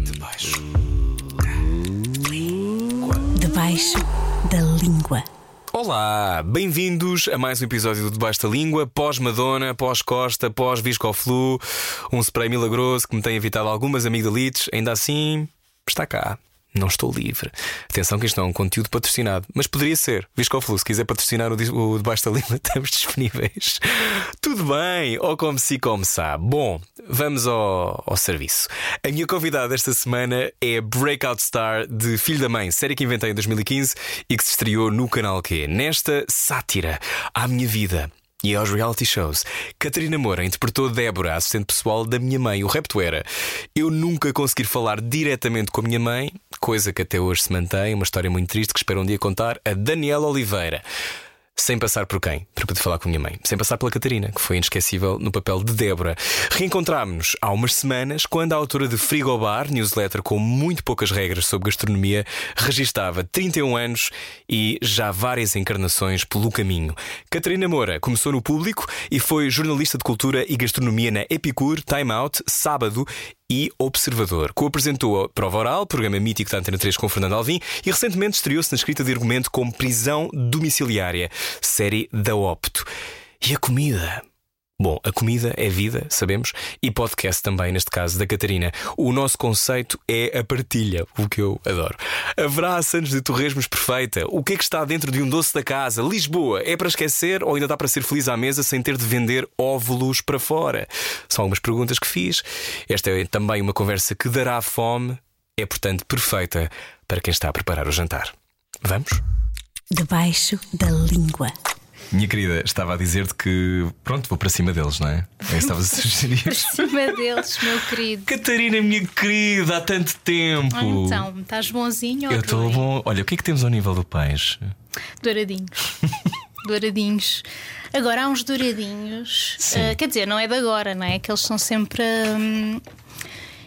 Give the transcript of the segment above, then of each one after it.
debaixo. Debaixo da língua. Olá, bem-vindos a mais um episódio do Debaixo da Língua, pós-Madonna, pós-Costa, pós-Viscoflu, um spray milagroso que me tem evitado algumas amigdalites, ainda assim está cá. Não estou livre. Atenção que isto não é um conteúdo patrocinado, mas poderia ser. Viscoflu, se quiser patrocinar o, o Debaixo da Língua, estamos disponíveis. Tudo bem, ou como se como sabe. Bom, vamos ao, ao serviço. A minha convidada esta semana é Breakout Star de Filho da Mãe, série que inventei em 2015 e que se estreou no canal Q. Nesta sátira à minha vida e aos reality shows. Catarina Moura interpretou Débora, assistente pessoal da minha mãe. O repto era eu nunca conseguir falar diretamente com a minha mãe, coisa que até hoje se mantém, uma história muito triste que espero um dia contar, a Daniela Oliveira. Sem passar por quem? Para poder falar com a minha mãe. Sem passar pela Catarina, que foi inesquecível no papel de Débora. Reencontrámos-nos há umas semanas, quando a autora de Frigobar, newsletter com muito poucas regras sobre gastronomia, registava 31 anos e já várias encarnações pelo caminho. Catarina Moura começou no público e foi jornalista de cultura e gastronomia na Epicure, Time Out, Sábado e Observador. Co-apresentou a Prova Oral, programa mítico da Antena 3 com Fernando Alvim, e recentemente estreou-se na escrita de argumento como Prisão Domiciliária, série da Opto. E a comida? Bom, a comida é vida, sabemos, e podcast também, neste caso, da Catarina. O nosso conceito é a partilha, o que eu adoro. Haverá Santos de Torresmos perfeita? O que é que está dentro de um doce da casa? Lisboa, é para esquecer ou ainda dá para ser feliz à mesa sem ter de vender óvulos para fora? São algumas perguntas que fiz. Esta é também uma conversa que dará fome, é portanto perfeita para quem está a preparar o jantar. Vamos? Debaixo da língua. Minha querida, estava a dizer-te que, pronto, vou para cima deles, não é? É isso que estavas a sugerir. cima deles, meu querido. Catarina, minha querida, há tanto tempo. Então, estás bonzinho Eu ou estou bom. Olha, o que é que temos ao nível do peixe? Douradinhos. douradinhos. Agora há uns douradinhos. Ah, quer dizer, não é de agora, não é? Que eles são sempre hum,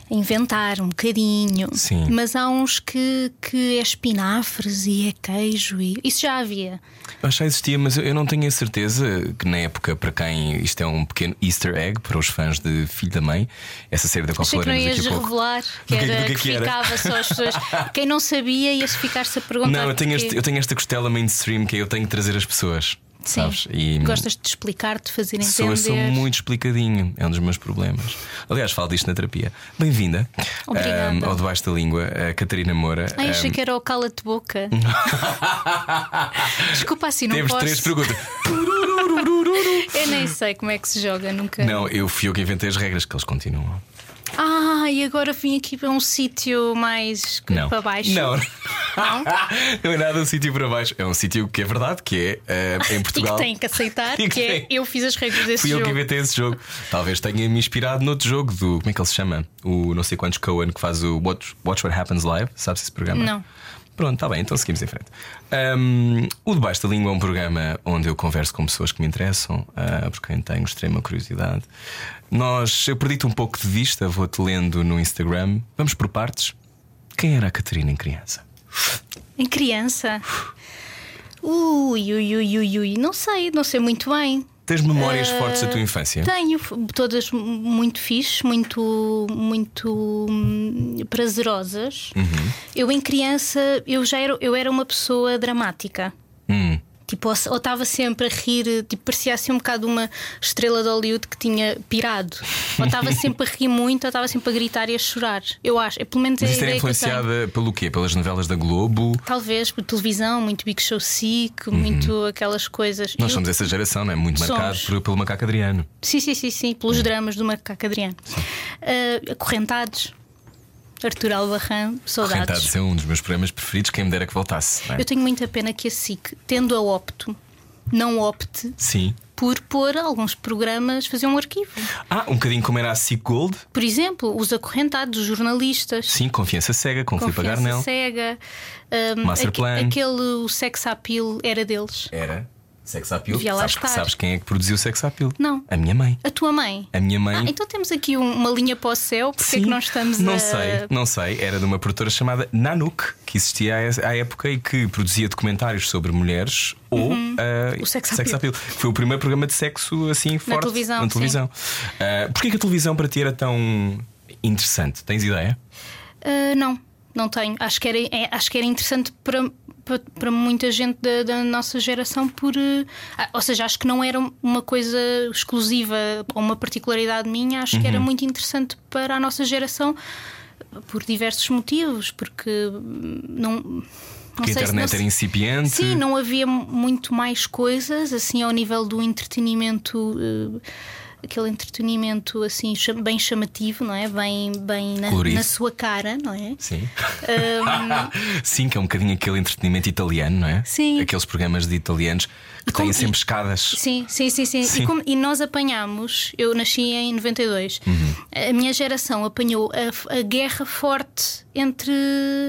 inventar um bocadinho. Sim. Mas há uns que, que é espinafres e é queijo. E... Isso já havia. Eu acho que já existia, mas eu não tenho a certeza que na época, para quem isto é um pequeno easter egg para os fãs de Filho da Mãe, essa série da qual Achei que falaremos daqui a pouco. revelar que, Do que- era, do que é que, que era? ficava só as pessoas. Quem não sabia ia-se ficar-se a perguntar. Não, eu tenho, este- eu tenho esta costela mainstream que é eu tenho que trazer as pessoas. Sim. Sabes? E Gostas de explicar, de fazer sou, entender. eu sou muito explicadinho, é um dos meus problemas. Aliás, falo disto na terapia. Bem-vinda Obrigada. ahm, ao Debaixo da Língua, a Catarina Moura. Ai, achei Ahm, que era o cala-te boca. Desculpa assim, não Temos posso. três perguntas. Eu nem sei como é que se joga, nunca. Não, eu fui eu que inventei as regras, que eles continuam. Ah, e agora vim aqui para um sítio mais Não. para baixo. Não. não é nada um sítio para baixo. É um sítio que é verdade, que é eh, em E Portugal. que tem que aceitar E que que é eu fiz as regras desse Fui eu jogo. que inventei esse jogo. Talvez tenha me inspirado noutro jogo do. Como é que ele se chama? O não sei quantos Cohen que faz o Watch, Watch What Happens Live. Sabes esse programa? Não. Pronto, está bem, então seguimos em frente. Ahm, o Debaixo da Língua é um programa onde eu converso com pessoas que me interessam, ah, por quem tenho extrema curiosidade. Nós, eu perdi-te um pouco de vista, vou-te lendo no Instagram. Vamos por partes. Quem era a Catarina em criança? Em criança. Ui, ui, ui, ui, ui. Não sei, não sei muito bem. Tens memórias Ah, fortes da tua infância? Tenho todas muito fixe, muito, muito hum, prazerosas. Uhum. Eu em criança eu já era, eu era uma pessoa dramática. Hum. Tipo, ou estava sempre a rir, tipo, parecia assim um bocado uma estrela de Hollywood que tinha pirado. Ou estava sempre a rir muito, ou estava sempre a gritar e a chorar. Eu acho, é pelo menos é Mas isto era influenciada pelo quê? Pelas novelas da Globo? Talvez por televisão, muito Big Show Sick, muito aquelas coisas. Uhum. Nós Eu- somos essa geração, não é? Muito Somos. marcado por- pelo macaco Adriano. Sim, sim, sim, sim, pelos dramas do Macaco Adriano. Ah, acorrentados. Artur Albarran, saudades. Correntados é um dos meus programas preferidos, quem me dera que voltasse. é? Eu tenho muita pena que a SIC, tendo a opto, não opte Sim. por pôr alguns programas, fazer um arquivo. Ah, um bocadinho como era a SIC Gold. Por exemplo, os acorrentados, os jornalistas. Sim, Confiança Cega, com Filipe Confiança Garnel. cega. Um, Master aque- Plan. Aquele o sex appeal era deles. Era. Sex Appeal. Devia lá Sabes, estar. sabes quem é que produziu o Sex Appeal? Não. A minha mãe. A tua mãe. A minha mãe. Ah, então temos aqui um- uma linha para o céu, porque é que nós estamos não a. sei, não sei. Era de uma produtora chamada Nanook, que existia à- época e que produzia documentários sobre mulheres ou Uhum. O sex appeal. Foi o primeiro programa de sexo assim forte televisão, na televisão. Ah, Porquê que a televisão para ti era tão interessante. Tens ideia? Uh, não, não tenho. Acho que era, é, acho que era interessante para, para, para muita gente da, da nossa geração, por. uh, ou seja, acho que não era uma coisa exclusiva ou uma particularidade minha, acho que era muito interessante para a nossa geração por diversos motivos, porque hum, não. não Porque a internet se- era incipiente. Sim, não havia muito mais coisas assim ao nível do entretenimento, eh, aquele entretenimento assim bem chamativo, não é? Bem, bem na, na sua cara, não é? Sim. Sim, que é um bocadinho aquele entretenimento italiano, não é? Sim. Aqueles programas de italianos que como- têm sempre escadas. Sim, sim, sim, sim. Sim. E, como- e nós apanhámos, eu nasci em 92, Uhum. a minha geração apanhou a, a guerra forte entre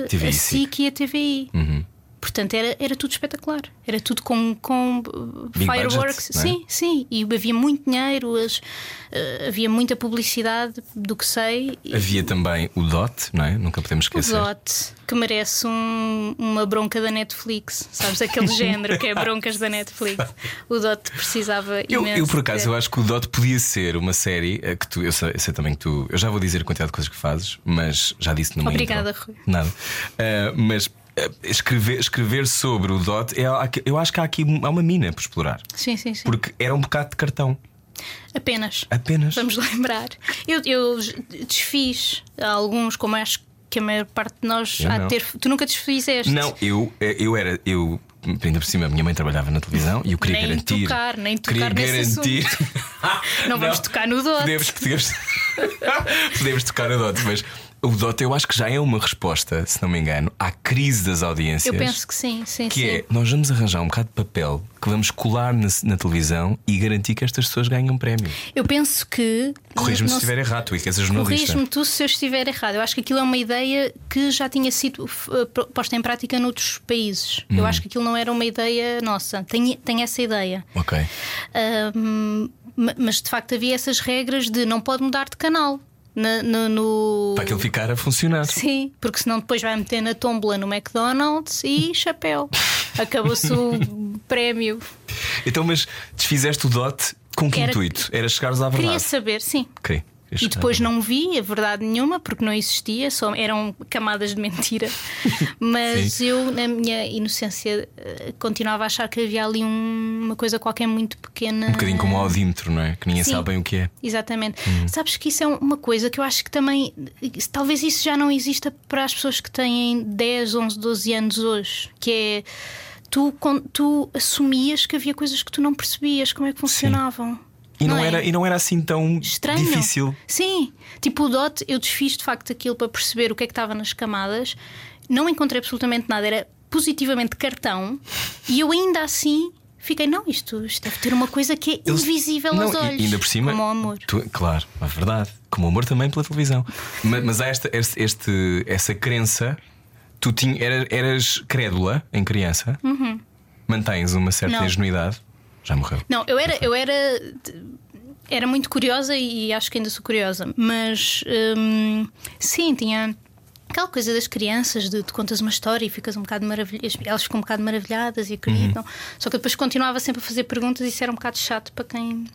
a SIC e a TVI. Uhum. Portanto, era, era tudo espetacular. Era tudo com, com uh, Big fireworks. budget, é? Sim, sim. E havia muito dinheiro, as- uh, havia muita publicidade, do que sei. Havia também o DOT, não é? Nunca podemos o esquecer. Dot, que merece um- uma bronca da Netflix. Sabes, aquele género que é broncas da Netflix. O Dot precisava Eu, imenso. eu, por acaso, eu acho que o DOT podia ser uma série eh, que tu, eu sei, eu sei também que tu, eu já vou dizer a quantidade de coisas que fazes, mas já disse numa Obrigada, intro. Rui. Nada. Eh, mas escrever, escrever sobre o DOT, é, eu acho que há aqui há uma mina por explorar. Sim, sim, sim. Porque era um bocado de cartão. Apenas. Apenas. Vamos lembrar. Eu, eu desfiz alguns, como acho que a maior parte de nós Eu há não. de ter. Tu nunca desfizeste? Não, eu, eh, eu era. Eu, ainda por cima, a minha mãe trabalhava na televisão e eu queria Nem garantir. tocar, nem queria tocar nesse garantir. Não vamos tocar no Dot. Podemos, podemos, podemos tocar no DOT, mas o DOT eu acho que já é uma resposta, se não me engano, à crise das audiências. Eu penso que sim, sim, Que sim. é, nós vamos arranjar um bocado de papel que vamos colar na, na televisão e garantir que estas pessoas ganham um prémio. Eu penso que. Corrige-me se estiver errado, tu que és a jornalista. Corrige-me tu se eu estiver errado. Eu acho que aquilo é uma ideia que já tinha sido eh, posta em prática noutros países. Hum. Eu acho que aquilo não era uma ideia nossa. Tenho, tenho essa ideia. Ok. Ma- mas de facto havia essas regras de não pode mudar de canal. Na- no, no- Para aquilo ficar a funcionar. Sim, porque senão depois vai meter na tombola no McDonald's e chapéu. Acabou-se o prémio. Então, mas desfizeste o DOT com que Era- intuito? Era chegares à Queria verdade. saber, sim. Ok. E depois não vi a verdade nenhuma, porque não existia, só eram camadas de mentira. Mas Sim. eu, na minha inocência, eh, continuava a achar que havia ali um- uma coisa qualquer muito pequena. Um bocadinho como o audímetro, não é? Que ninguém Sim. sabe bem o que é. Exatamente. Hum. Sabes que isso é uma coisa que eu acho que também. Talvez isso já não exista para as pessoas que têm 10, 11, 12 anos hoje. Que é. Tu, tu assumias que havia coisas que tu não percebias como é que funcionavam. E não, é? era, e não era assim tão Estranho. difícil. Sim. Tipo o DOT, eu desfiz de facto aquilo para perceber o que é que estava nas camadas. Não encontrei absolutamente nada. Era positivamente cartão. E eu ainda assim fiquei, não, isto, isto deve ter uma coisa que é Eles- invisível não, aos e- olhos. ainda por cima. Como o amor. tu- claro, é verdade. Como o amor também pela televisão. mas, mas há esta, este, este- essa crença. Tu tinha, era- eras crédula em criança. Mantens uma certa Uhum. Não. ingenuidade. Já morreu. Não, eu era, eu era, era muito curiosa e acho que ainda sou curiosa, mas hum, sim, tinha aquela coisa das crianças de tu contas uma história e ficas um bocado maravilhada, elas ficam um bocado maravilhadas e acreditam. Só que depois continuava sempre a fazer perguntas e isso era um bocado chato para quem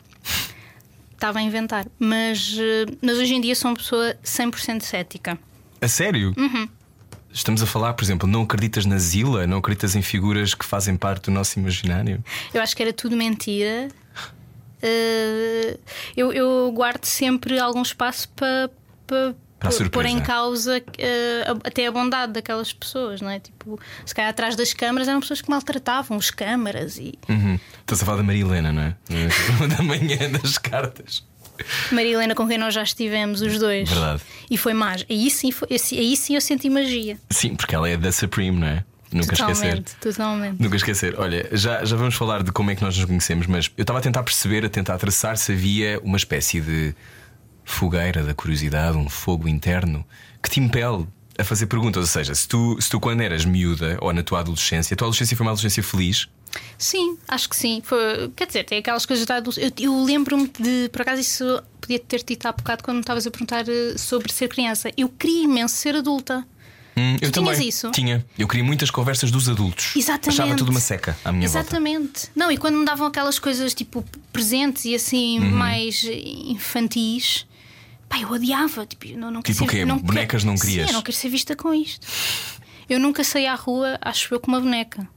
estava a inventar. Mas, eh, mas hoje em dia sou uma pessoa 100% cética. A sério? Uhum. Estamos a falar, por exemplo, não acreditas na Zila? Não acreditas em figuras que fazem parte do nosso imaginário? Eu acho que era tudo mentira. Eh, eu, eu guardo sempre algum espaço para Para a pôr em causa a- até a bondade daquelas pessoas, não é? Tipo, se calhar atrás das câmaras eram pessoas que maltratavam os câmaras e Uhum. Estás a falar da Maria Helena, não é? da manhã das cartas. Maria Helena com quem nós já estivemos, os dois. Verdade. E foi mágico. Aí sim, foi, aí sim eu senti magia. Sim, porque ela é da Supreme, não é? Nunca esquecer. totalmente, totalmente. Nunca esquecer. Olha, já, já vamos falar de como é que nós nos conhecemos, mas eu estava a tentar perceber, a tentar traçar se havia uma espécie de fogueira da curiosidade, um fogo interno que te impele a fazer perguntas. Ou seja, se tu, se tu quando eras miúda ou na tua adolescência, a tua adolescência foi uma adolescência feliz, Sim, acho que sim. Foi, quer dizer, tem aquelas coisas da adolescência. Eu, eu lembro-me de, por acaso, isso podia ter dito há bocado quando me estavas a perguntar eh, sobre ser criança. Eu queria imenso ser adulta. Hum, eu também isso? tinha. Eu queria muitas conversas dos adultos. Exatamente. Achava tudo uma seca à minha volta. Exatamente. Não, e quando me davam aquelas coisas tipo presentes e assim Uhum. mais infantis, Pá, eu odiava. Tipo, eu não, não Tipo o quê? Bonecas não querias? Sim, eu não quero ser vista com isto. Eu nunca saí à rua, acho eu, com uma boneca.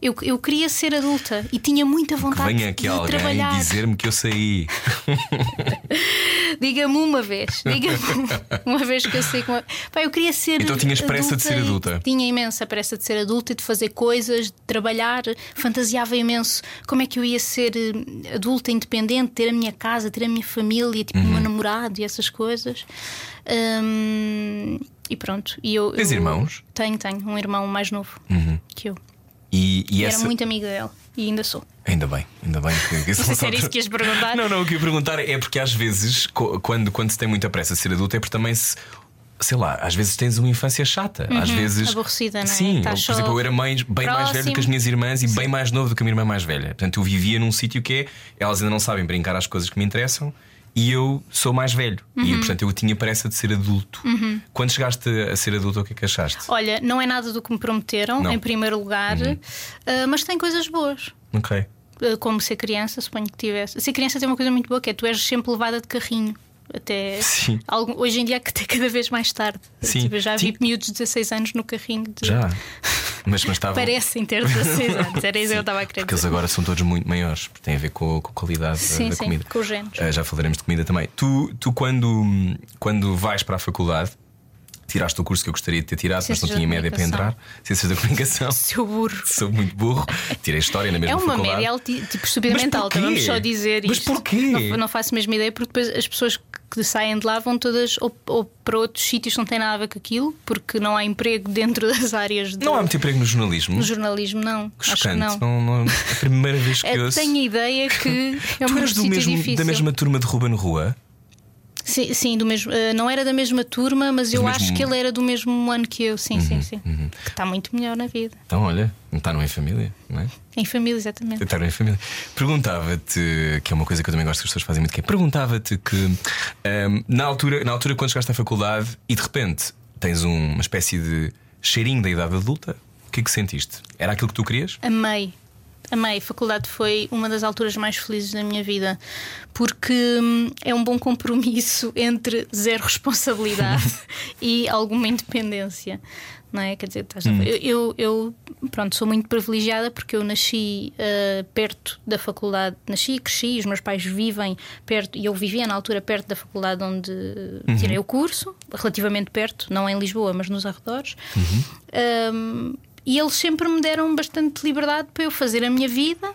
Eu, eu queria ser adulta e tinha muita Que vontade venha aqui de alguém trabalhar. dizer-me que eu saí. Diga-me uma vez, diga-me uma vez que eu sei como. Pá, eu queria ser. Então tinhas pressa de ser adulta? Tinha imensa pressa de ser adulta e de fazer coisas, de trabalhar. Fantasiava imenso como é que eu ia ser eh, adulta, independente, ter a minha casa, ter a minha família, tipo, Uhum. o meu namorado e essas coisas. E pronto. E eu, Tens irmãos? Uhum. Tenho, tenho. Um irmão mais novo que eu. E, e E essa. Era muito amiga dele. E ainda sou. Ainda bem, ainda bem que, que Não sei se era isso que ias perguntar. Não, não, o que eu ia perguntar é porque às vezes, quando, quando se tem muita pressa de ser adulto, é porque também se. Sei lá, às vezes tens uma infância chata. Às vezes. Uhum. aborrecida, não é? Sim, Estás eu, por exemplo, eu era mãe, bem mais velho do que as próximo. minhas irmãs e bem mais novo do que a minha irmã mais velha. Portanto, eu vivia num sítio que é. Elas ainda não sabem brincar às coisas que me interessam e eu sou mais velho. E Uhum. portanto, eu tinha pressa de ser adulto. Quando chegaste a ser adulto, o que é que achaste? Olha, não é nada do que me prometeram, Não. Uhum. em primeiro lugar, ah, mas tem coisas boas. Ok. Ah, como ser criança, suponho que tivesse. Ser criança tem uma coisa muito boa que é tu és sempre levada de carrinho. Até Sim. algum- hoje em dia até cada vez mais tarde. Sim. Tipo, já Sim. vi miúdos de 16 anos no carrinho de... Já. Mas, mas estava. Parecem ter 16 anos. Era isso que eu estava a querer Porque eles agora são todos muito maiores, porque tem a ver com, com a qualidade da- Sim, da sim, comida. com os genes. Ah, já falaremos de comida também. Tu, tu quando, quando vais para a faculdade, tiraste o curso que eu gostaria de ter tirado, mas Ciências não tinha média para entrar. Ciências da comunicação. Seu burro. Sou muito burro. Tirei história na mesma É uma faculdade. média tipo estupidamente Mas alta, vamos só dizer Mas isto. porquê? Não, não faço a mesma ideia, porque depois as pessoas que saem de lá vão todas ou, ou para outros sítios que não têm nada a ver com aquilo, porque não há emprego dentro das áreas de, Não há muito emprego no jornalismo. no jornalismo, não. Que Chocante. não. Não, não- é a primeira vez que É, ouço. tenho a ideia que é Tu um eras do mesmo, difícil. da mesma turma de Ruben Rua? Sim, sim, do mesmo. eh, não era da mesma turma, mas eu mesmo- acho que ele era do mesmo ano que eu. Sim, sim, sim. Que está muito melhor na vida. Então, olha, não está em família, não é? Em família, exatamente. Estar em família. Perguntava-te, que é uma coisa que eu também gosto que as pessoas fazem muito, que é perguntava-te que ahm, na, altura, na altura quando chegaste à faculdade e de repente tens um- uma espécie de cheirinho da idade adulta, o que é que sentiste? Era aquilo que tu querias? Amei. Amei. A faculdade foi uma das alturas mais felizes da minha vida porque hum, é um bom compromisso entre zero responsabilidade e alguma independência. Não é? Quer dizer, a- eu, eu, pronto, sou muito privilegiada porque eu nasci ah, perto da faculdade, nasci e cresci, os meus pais vivem perto, e eu vivia na altura perto da faculdade onde tirei o curso, relativamente perto, não em Lisboa, mas nos arredores. Um, e eles sempre me deram bastante liberdade para eu fazer a minha vida,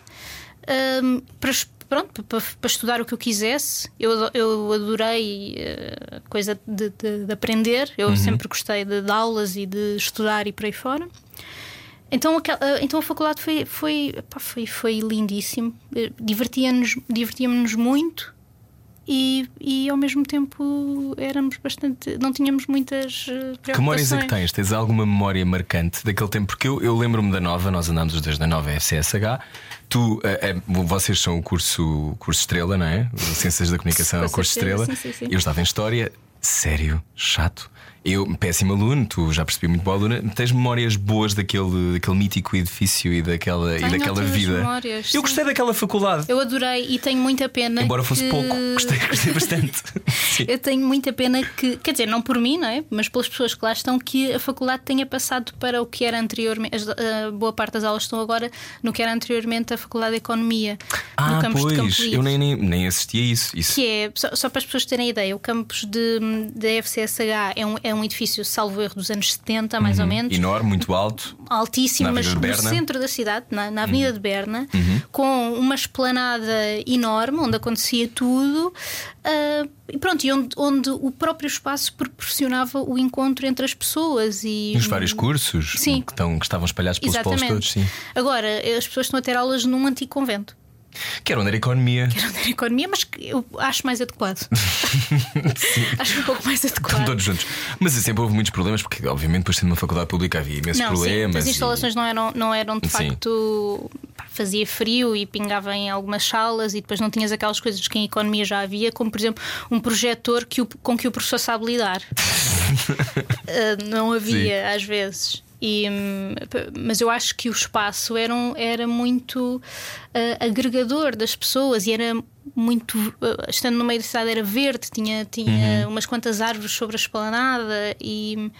um, para, pronto, para, para estudar o que eu quisesse. Eu, eu adorei eh, a coisa de, de- de aprender, eu sempre gostei de, de aulas e de estudar e por aí fora. Então, aquel- eh, então a faculdade foi, foi, epá, foi, foi lindíssimo, Eh, divertia-nos divertíamos muito. E, e ao mesmo tempo éramos bastante. não tínhamos muitas eh, Que memórias é que tens? Tens alguma memória marcante daquele tempo? Porque eu, eu lembro-me da nova, nós andámos os dois da nova FCSH. Tu, eh, vocês são o curso, curso Estrela, não é? Ciências da Comunicação é o curso Estrela. sim, sim, sim. Eu estava em História, sério, chato. Eu, péssimo aluno, tu já percebi muito boa aluna. Tens memórias boas daquele, daquele mítico edifício e daquela, e daquela vida? memórias, eu sim. gostei daquela faculdade. Eu adorei e tenho muita pena. Embora fosse que... pouco, gostei, gostei bastante. Eu tenho muita pena que, quer dizer, não por mim, não é? Mas pelas pessoas que lá estão, que a faculdade tenha passado para o que era anteriormente. as- A boa parte das aulas estão agora no que era anteriormente a Faculdade de Economia, Ah, no campus de Campo pois, Limpo. eu nem, nem, nem assisti a isso. isso. Que é, só, só para as pessoas terem ideia, o campus de, da FCSH é um, é um edifício, salvo erro, dos anos 70, mais ou menos. Enorme, muito alto. altíssimo, mas no? Uhum. centro da cidade, na, na Avenida de Berna, com uma esplanada enorme onde acontecia tudo. ah, e pronto, e onde, onde o próprio espaço proporcionava o encontro entre as pessoas e E os vários cursos Sim. Que, estão, que estavam espalhados pelos polos Exatamente. todos, sim. Agora, as pessoas estão a ter aulas num antigo convento. Que era onde era economia. Onde era economia, mas eu acho mais adequado. acho um pouco mais Estão adequado. todos juntos. Mas sempre houve muitos problemas, porque, obviamente, depois sendo uma faculdade pública havia imensos Não, sim, problemas. as e- instalações não eram, não eram de Sim. facto. pá, Fazia frio e pingava em algumas salas, e depois não tinhas aquelas coisas que em economia já havia, como por exemplo um projetor que o- com que o professor sabe lidar. Ah, não havia às vezes. E, mas eu acho que o espaço era, um- era muito ah, agregador das pessoas e era muito. ah, estando no meio da cidade, era verde, tinha, tinha umas quantas árvores sobre a esplanada e.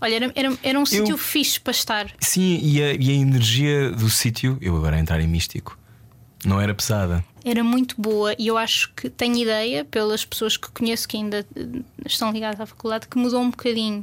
Olha, era, era, era um sítio fixe para estar. Sim, e a, e a energia do sítio, eu agora a entrar em místico, não era pesada. Era muito boa e eu acho que tenho ideia, pelas pessoas que conheço que ainda eh, estão ligadas à faculdade, que mudou um bocadinho.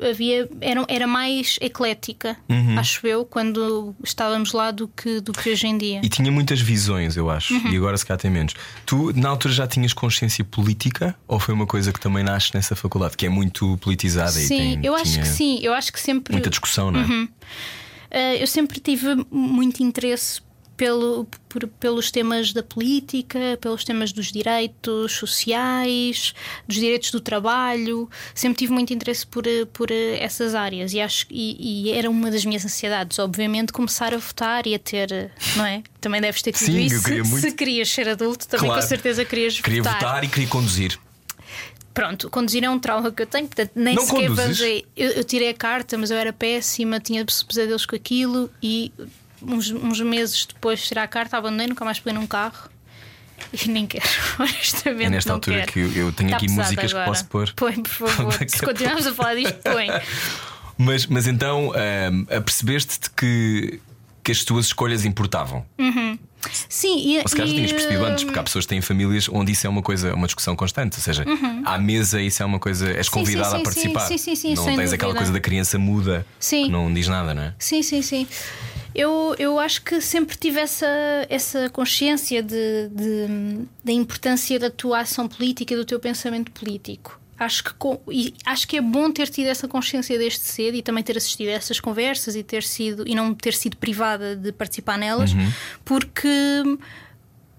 Havia, era, era mais eclética, Uhum. acho eu, quando estávamos lá do que, do que hoje em dia. E tinha muitas visões, eu acho. Uhum. E agora se cá tem menos. Tu, na altura, já tinhas consciência política? Ou foi uma coisa que também nasce nessa faculdade, que é muito politizada e Sim, tem, eu acho que sim. Eu acho que sempre. muita discussão, não é? Eh, eu sempre tive muito interesse pelo, por- pelos temas da política, pelos temas dos direitos sociais, dos direitos do trabalho. Sempre tive muito interesse por, por essas áreas e acho e, e era uma das minhas ansiedades, obviamente, começar a votar e a ter, não é? Também deves ter tido Sim, eu isso. queria Se- muito. Se querias ser adulto, também Claro. com certeza querias Queria votar e queria conduzir. Pronto, conduzir é um trauma que eu tenho, portanto, nem Não sequer conduzes? Eu, eu tirei a carta, mas eu era péssima, tinha pesadelos com aquilo e uns, uns meses depois de tirar a carta abandonei, nunca mais peguei num carro e nem quero, honestamente. É nesta altura quero. que eu, eu tenho Está aqui músicas agora. que posso pôr. Põe, por favor. Daqui a Se continuarmos a falar disto, põe. Mas, mas então ahm, apercebeste-te que, que as tuas escolhas importavam. Sim, e, Ou se calhar e, tinhas percebido antes, hum, porque há pessoas que têm famílias onde isso é uma coisa, uma discussão constante. Ou seja, à mesa isso é uma coisa, és convidada a participar. sim, sim, sim, não tens aquela dúvida. coisa da criança muda Sim. que não diz nada, não é? Sim, sim, sim. Eu, eu acho que sempre tive essa, essa consciência de, de- da importância da tua ação política e do teu pensamento político. Acho que, com- e acho que é bom ter tido essa consciência desde cedo e também ter assistido a essas conversas e ter sido e não ter sido privada de participar nelas, porque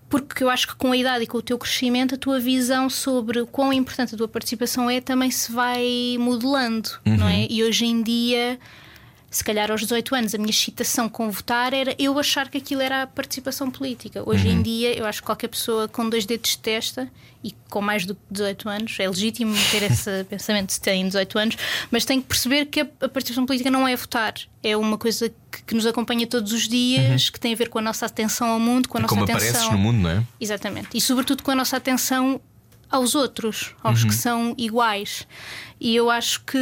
porque eu acho que com a idade e com o teu crescimento, a tua visão sobre o quão importante a tua participação é também se vai modelando, não é? E hoje em dia, se calhar aos 18 anos, a minha excitação com votar era eu achar que aquilo era a participação política. Hoje em dia, eu acho que qualquer pessoa com dois dedos de testa e com mais do que 18 anos, é legítimo ter esse pensamento se tem 18 anos, mas tem que perceber que a, a participação política não é votar, é uma coisa que, que nos acompanha todos os dias, que tem a ver com a nossa atenção ao mundo, com a É nossa como atenção. apareces no mundo, não é? Exatamente. E sobretudo com a nossa atenção aos outros, aos que são iguais. E eu acho que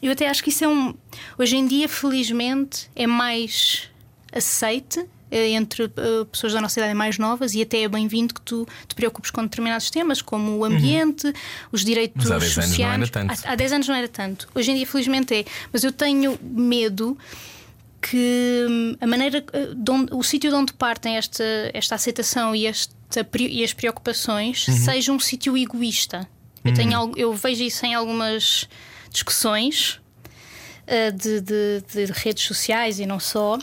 eu até acho que isso é um hoje em dia, felizmente, é mais aceite eh, entre eh, pessoas da nossa idade mais novas e até é bem-vindo que tu te preocupes com determinados temas, como o ambiente, os direitos Mas há 10 anos não sociais. era tanto. Há, há 10 anos não era tanto. Hoje em dia, felizmente, é. Mas eu tenho medo que hum, a maneira, eh, onde- o sítio de onde partem esta, esta aceitação e, esta, pre- e as preocupações Uhum. seja um sítio egoísta. Eu, tenho, al- eu vejo isso em algumas discussões eh, de, de- de redes sociais e não só.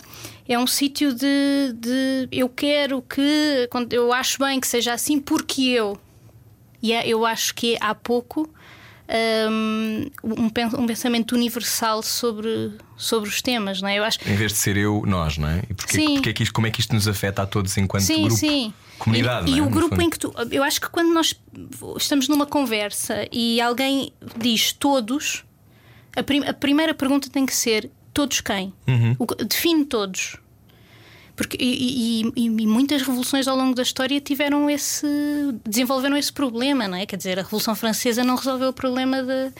É um sítio de, de eu quero que, quando- eu acho bem que seja assim porque eu. E é- eu acho que há pouco hum, um, um pensamento universal sobre, sobre os temas, não é? Eu acho Em vez de ser eu, nós, não é? E porquê, Sim. porquê é que isto, como é que isto nos afeta a todos enquanto sim, grupo? sim. Comunidade, E, e é? o grupo em que tu. Eu acho que quando nós estamos numa conversa e alguém diz todos, a, prim- a primeira pergunta tem que ser: todos quem? Uhum. O define todos. Porque, e, e- e- muitas revoluções ao longo da história tiveram esse. desenvolveram esse problema, não é? Quer dizer, a Revolução Francesa não resolveu o problema de-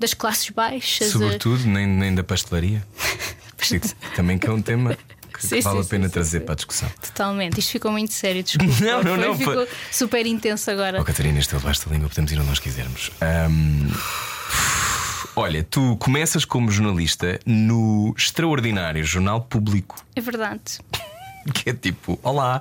das classes baixas. Sobretudo, nem, nem da pastelaria. Também que é um tema que, Sim, vale sim, a pena sim, trazer para a discussão. Totalmente. Isto ficou muito sério, desculpa. Não, não, Foi- não, Ficou super intenso agora. Oh, Catarina, este é o Basta Língua, podemos ir onde nós quisermos. Ahm, Olha, tu começas como jornalista no extraordinário Jornal Público, É verdade. que é tipo: Olá,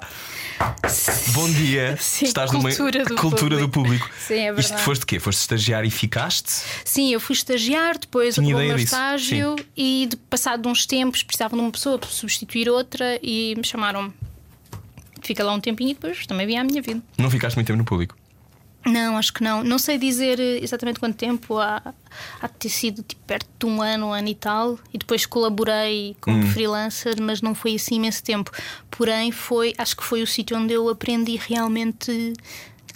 bom dia, Sim, estás cultura numa do cultura do público. público. Sim, é Isto verdade. foste quê? Foste estagiário e ficaste? Sim, eu fui estagiar, depois Tinha acabou o meu disso, estágio e de, passado uns tempos precisavam de uma pessoa para substituir outra e me chamaram. Fica lá um tempinho e depois também vi a minha vida. Não ficaste muito tempo no público. Não, acho que não. Não sei dizer eh, exatamente quanto tempo. Há, há de ter sido tipo, perto de um ano, um ano e tal. E depois colaborei como Hum. freelancer, mas não foi assim imenso tempo. Porém, foi, acho que foi o sítio onde eu aprendi realmente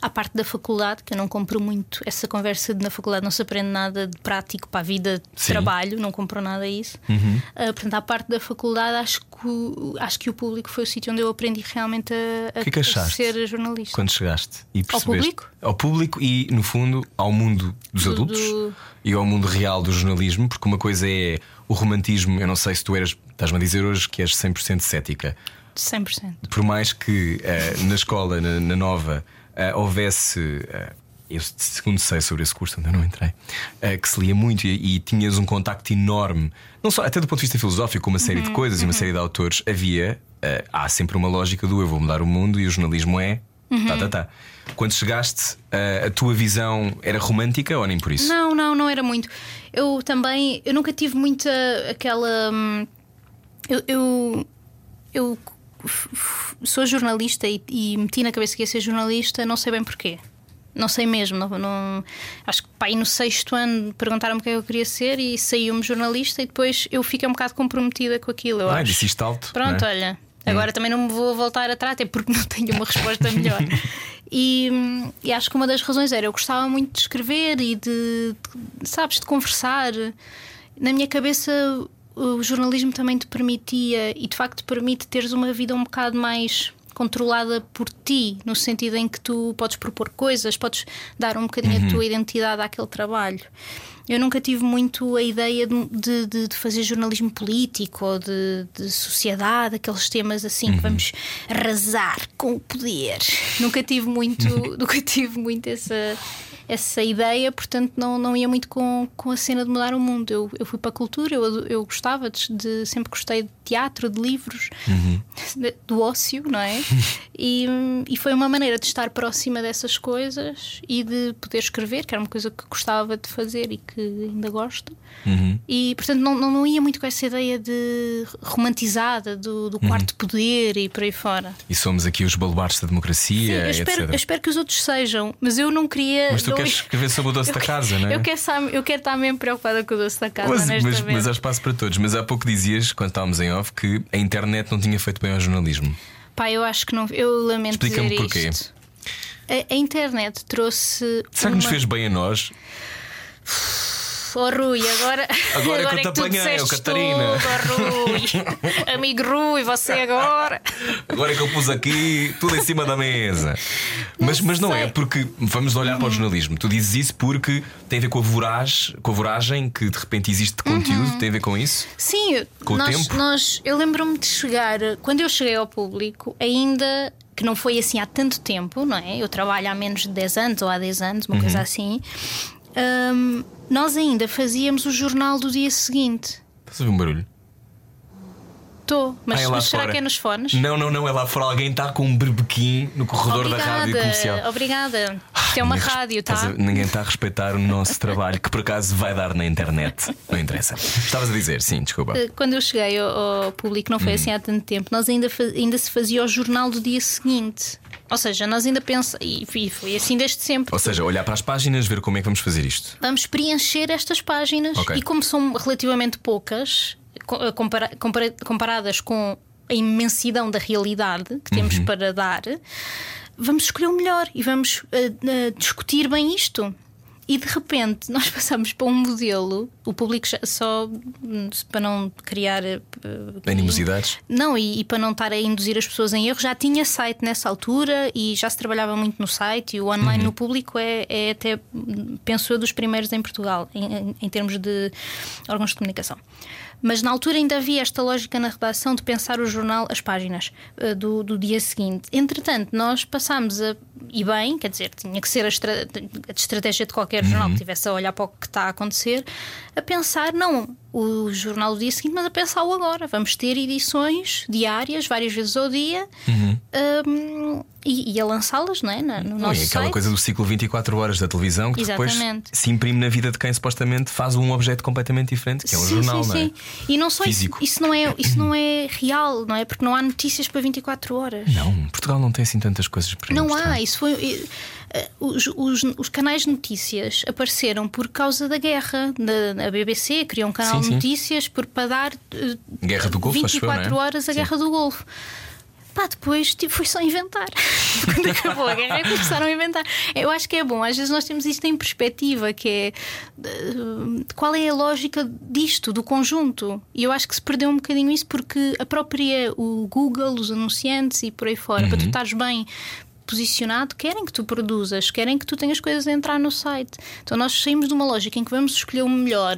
à parte da faculdade, que eu não compro muito essa conversa de na faculdade não se aprende nada de prático para a vida de Sim. trabalho, não compro nada disso. Uhum. Ah, portanto, à parte da faculdade, acho que, o- acho que o público foi o sítio onde eu aprendi realmente a, a- que é que a ser jornalista. Quando chegaste e percebeste público? ao público e, no fundo, ao mundo dos Do- adultos e ao mundo real do jornalismo, porque uma coisa é o romantismo. Eu não sei se tu eras, estás-me a dizer hoje que és 100% cética. 100%. Por mais que eh, na escola, na, na nova, eh, houvesse. eh, eu segundo sei sobre esse curso, ainda não entrei, eh, que se lia muito e, e tinhas um contacto enorme, não só até do ponto de vista filosófico, com uma série de coisas e uma série de autores, havia, eh, há sempre uma lógica do eu vou mudar o mundo e o jornalismo é. Tá, tá, tá. Quando chegaste, eh, a tua visão era romântica ou nem por isso? Não, não, não era muito. Eu também, eu nunca tive muita aquela. hum, Eu, eu, eu sou jornalista e, e meti na cabeça que ia ser jornalista, não sei bem porquê. Não sei mesmo. Não, não- acho que pá, aí no sexto ano perguntaram-me o que é que eu queria ser e saiu-me jornalista e depois eu fiquei um bocado comprometida com aquilo. Eu Ah, acho. disse isto alto. Pronto, é? olha. Agora também não me vou voltar atrás, até porque não tenho uma resposta melhor. E, hum, e acho que uma das razões era eu gostava muito de escrever e de, de, sabes, de conversar. Na minha cabeça, o jornalismo também te permitia e de facto te permite teres uma vida um bocado mais controlada por ti, no sentido em que tu podes propor coisas, podes dar um bocadinho a tua identidade àquele trabalho. Eu nunca tive muito a ideia de, de- de- fazer jornalismo político ou de, de sociedade, aqueles temas assim que vamos arrasar com o poder. Nunca tive muito, nunca tive muito essa, essa ideia, portanto não, não ia muito com, com a cena de mudar o mundo. Eu, eu fui para a cultura, eu, eu gostava de, de- sempre gostei de teatro, de livros, de- do ócio, não é? E, e foi uma maneira de estar próxima dessas coisas e de poder escrever, que era uma coisa que gostava de fazer e que ainda gosto. Uhum. E portanto não, não, não ia muito com essa ideia de romantizada do, do quarto poder e por aí fora. E somos aqui os baluartes da democracia, eu, espero, etc. eu espero que os outros sejam, mas eu não queria. Mas tu não- queres escrever sobre o doce da casa, não é? Eu quero, estar, eu quero estar mesmo preocupada com o doce da casa, Mas, mas, mas há espaço para todos. Mas há pouco dizias, quando estávamos em off, que a internet não tinha feito bem ao jornalismo. Pá, eu acho que não. Eu lamento Explica-me porquê. isto. A, a internet trouxe. Será que nos uma- fez bem a nós? Oh, Rui, agora. Agora que eu é te tu apanhei, disseste oh, Catarina. tudo, oh, Rui. Amigo Rui, você agora. Agora é que eu pus aqui tudo em cima da mesa. Mas, mas não é, porque vamos olhar para o jornalismo. Tu dizes isso porque tem a ver com a, voraz, com a voragem que de repente existe de conteúdo, tem a ver com isso? Sim, Com o nós, tempo? nós eu lembro-me de chegar, quando eu cheguei ao público, ainda que não foi assim há tanto tempo, não é? Eu trabalho há menos de 10 anos ou há 10 anos, uma Uhum. coisa assim. Hum, nós ainda fazíamos o jornal do dia seguinte. Estás a ouvir um barulho? Estou, mas, Ah, é mas será que é nos fones? Não, não, não, é lá fora. Alguém está com um berbequim no corredor da rádio comercial. Obrigada, obrigada. Isto é uma rádio, tá? a- ninguém está a respeitar o nosso trabalho, que por acaso vai dar na internet. Não interessa. Estavas a dizer, sim, desculpa. Eh, Quando eu cheguei ao, ao público, não foi Uhum. assim há tanto tempo, nós ainda, ainda se fazia o jornal do dia seguinte. Ou seja, nós ainda pensamos, e foi- assim desde sempre. Ou seja, olhar para as páginas, ver como é que vamos fazer isto. Vamos preencher estas páginas Ok. e, como são relativamente poucas, eh, compara- compara- comparadas com a imensidão da realidade que temos Uhum. para dar, vamos escolher o melhor e vamos eh, eh, discutir bem isto. E de repente nós passamos para um modelo, o público já- só hum, para não criar eh, Animosidades. não, e, e para não estar a induzir as pessoas em erro, já tinha site nessa altura e já se trabalhava muito no site e o online Uhum. no público é, é até, penso eu, dos primeiros em Portugal, em- em termos de órgãos de comunicação. Mas na altura ainda havia esta lógica na redação de pensar o jornal, as páginas eh, do, do dia seguinte. Entretanto, nós passámos a. E bem, quer dizer, tinha que ser a, estra- a estratégia de qualquer jornal que estivesse a olhar para o que está a acontecer, a pensar, não o jornal do dia seguinte, mas a pensar o agora. Vamos ter edições diárias, várias vezes ao dia, hum, e, e a lançá-las não é? No Não, nosso e aquela site. coisa do ciclo 24 horas da televisão que depois Exatamente. se imprime na vida de quem supostamente faz um objeto completamente diferente, que é um sim, jornal, sim, não é? sim. E não só isso, Físico. isso não é isso não é real, não é? Porque não há notícias para 24 horas. Não, Portugal não tem assim tantas coisas para Não mostrar. há, isso foi. Eh, eh, Os, os, os canais de notícias apareceram por causa da guerra. Na, a BBC criou um canal Sim, de sim. notícias por, para dar eh, Guerra do Golfo, acho eu, 24 não é? horas a guerra do Golfo. Pá, depois tipo, foi só inventar. Quando acabou a guerra, começaram a inventar. Eu acho que é bom, às vezes nós temos isto em perspectiva, que é uh, qual é a lógica disto, do conjunto. E eu acho que se perdeu um bocadinho isso porque a própria, o Google, os anunciantes e por aí fora, uhum. para tu estares bem posicionado, querem que tu produzas, querem que tu tenhas coisas a entrar no site. Então nós saímos de uma lógica em que vamos escolher o melhor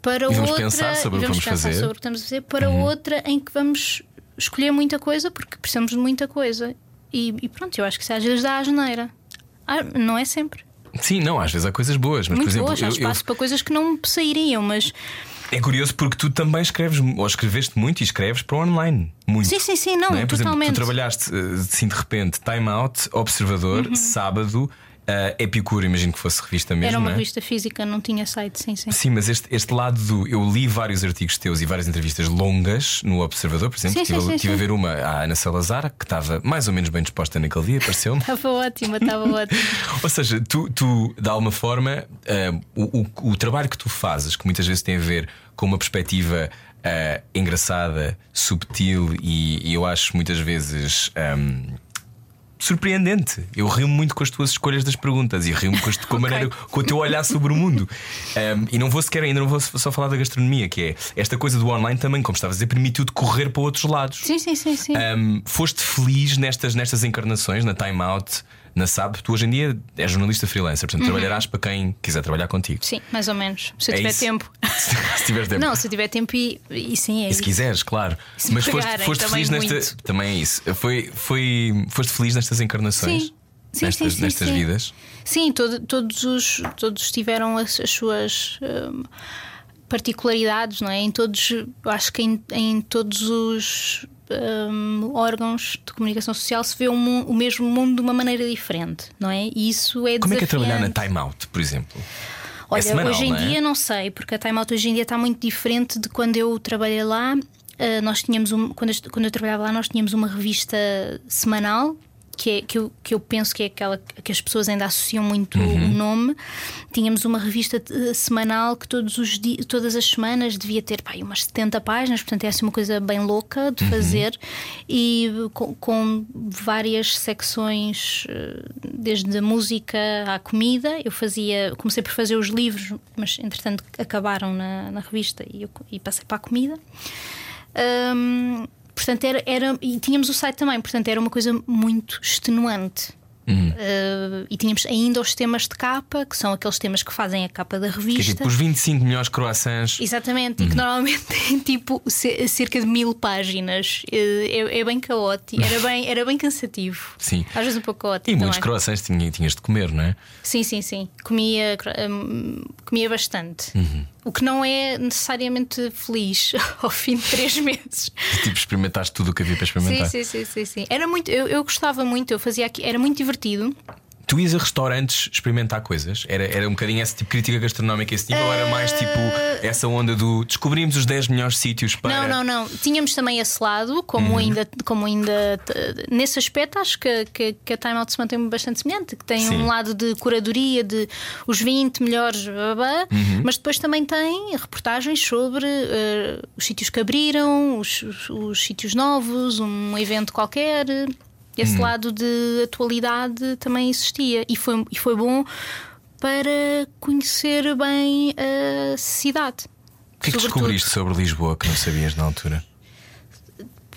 para e vamos outra. Pensar sobre vamos o que vamos pensar fazer. sobre o que estamos a fazer para uhum. outra em que vamos escolher muita coisa porque precisamos de muita coisa. E, e pronto, eu acho que se às vezes dá a geneira. Ah, não é sempre. Sim, não, às vezes há coisas boas, mas Muito por exemplo, boas, há eu, espaço eu... para coisas que não sairiam, mas. É curioso porque tu também escreves, ou escreveste muito e escreves para o online. Muito. Sim, sim, sim, não, não é? Por totalmente. Exemplo, tu trabalhaste assim de repente, Time Out, Observador, Uhum. Sábado, uh, Epicuro, imagino que fosse revista mesmo. Era uma é? revista física, não tinha site, sim, sim. Sim, mas este, este lado do. Eu li vários artigos teus e várias entrevistas longas no Observador, por exemplo. Sim, Estive, sim, sim, estive a ver uma à Ana Salazar, que estava mais ou menos bem disposta naquele dia, pareceu-me. Estava ótima, estava ótima. Ou seja, tu, tu de alguma forma, uh, o, o, o trabalho que tu fazes, que muitas vezes tem a ver com uma perspectiva uh, engraçada, subtil e, e eu acho muitas vezes. Um, Surpreendente. Eu rio muito com as tuas escolhas das perguntas e rio-me com, as- com a maneira com o teu olhar sobre o mundo. Um, e não vou sequer ainda não vou só falar da gastronomia, que é esta coisa do online também, como estavas a dizer, permitiu-te correr para outros lados. Sim, sim, sim, sim. Um, foste feliz nestas, nestas encarnações, na Time Out, na SAB? Tu hoje em dia és jornalista freelancer, portanto trabalharás para quem quiser trabalhar contigo. Sim, mais ou menos. Se eu É tiver isso? tempo. se tiveres tempo. Não, se eu tiver tempo e, e sim, é E se isso. quiseres, claro. Se Mas foste, foste feliz nesta. muito. Também é isso. Foi, foi, foste feliz nestas encarnações? Sim. Sim, nestas sim, sim, nestas vidas? Sim, todo- todos, os, todos tiveram as, as suas hum, particularidades, não é? Em todos, acho que em, em todos os hum, órgãos de comunicação social se vê o, mu- o mesmo mundo de uma maneira diferente, não é? E isso é Como é que é trabalhar na. Time Out, por exemplo? Olha, semanal, hoje em não é? dia não sei, porque a Time Out hoje em dia está muito diferente de quando eu trabalhei lá. Uh, nós tínhamos um, quando, eu, quando eu trabalhava lá, nós tínhamos uma revista semanal. Que, é, que, eu, que eu penso que é aquela que as pessoas ainda associam muito Uhum. o nome. Tínhamos uma revista eh, semanal que todos os di- todas as semanas devia ter pá, umas 70 páginas, portanto é assim uma coisa bem louca Uhum. de fazer e com, com várias secções, eh, desde a música à comida. Eu fazia, comecei por fazer os livros, mas entretanto acabaram na, na revista e, eu, e passei para a comida. Hum, portanto, era, era. E tínhamos o site também, portanto, era uma coisa muito extenuante. Uh, e tínhamos ainda os temas de capa, que são aqueles temas que fazem a capa da Que é revista. tipo os 25 melhores croissants. Exatamente, e que normalmente tem tipo ce- cerca de mil páginas. Uh, É, é bem caótico, era bem, era bem cansativo. Sim. Às vezes um pouco caótico. E muitos também. croissants tinha- tinhas de comer, não é? Sim, sim, sim. Comia, hum, comia bastante. Uhum. O que não é necessariamente feliz ao fim de três meses. Tipo, experimentaste tudo o que havia para Sim, experimentar. sim, sim, sim, sim. Era muito, eu, eu gostava muito, eu fazia aqui, era muito divertido. Tu ias a restaurantes experimentar coisas? Era, era um bocadinho esse tipo de crítica gastronómica, esse tipo, ou era mais tipo essa onda do descobrimos os 10 melhores sítios para. Não, não, não. Tínhamos também esse lado, como ainda, como ainda t- nesse aspecto, acho que, que, que a Time Out se mantém bastante semelhante, que tem Sim. um lado de curadoria de os 20 melhores, blá, blá, blá, mas depois também tem reportagens sobre eh, os sítios que abriram, os, os- os sítios novos, um evento qualquer. Esse lado de atualidade também existia e foi, e foi bom para conhecer bem a cidade. O que é que Sobretudo- descobriste sobre Lisboa que não sabias na altura?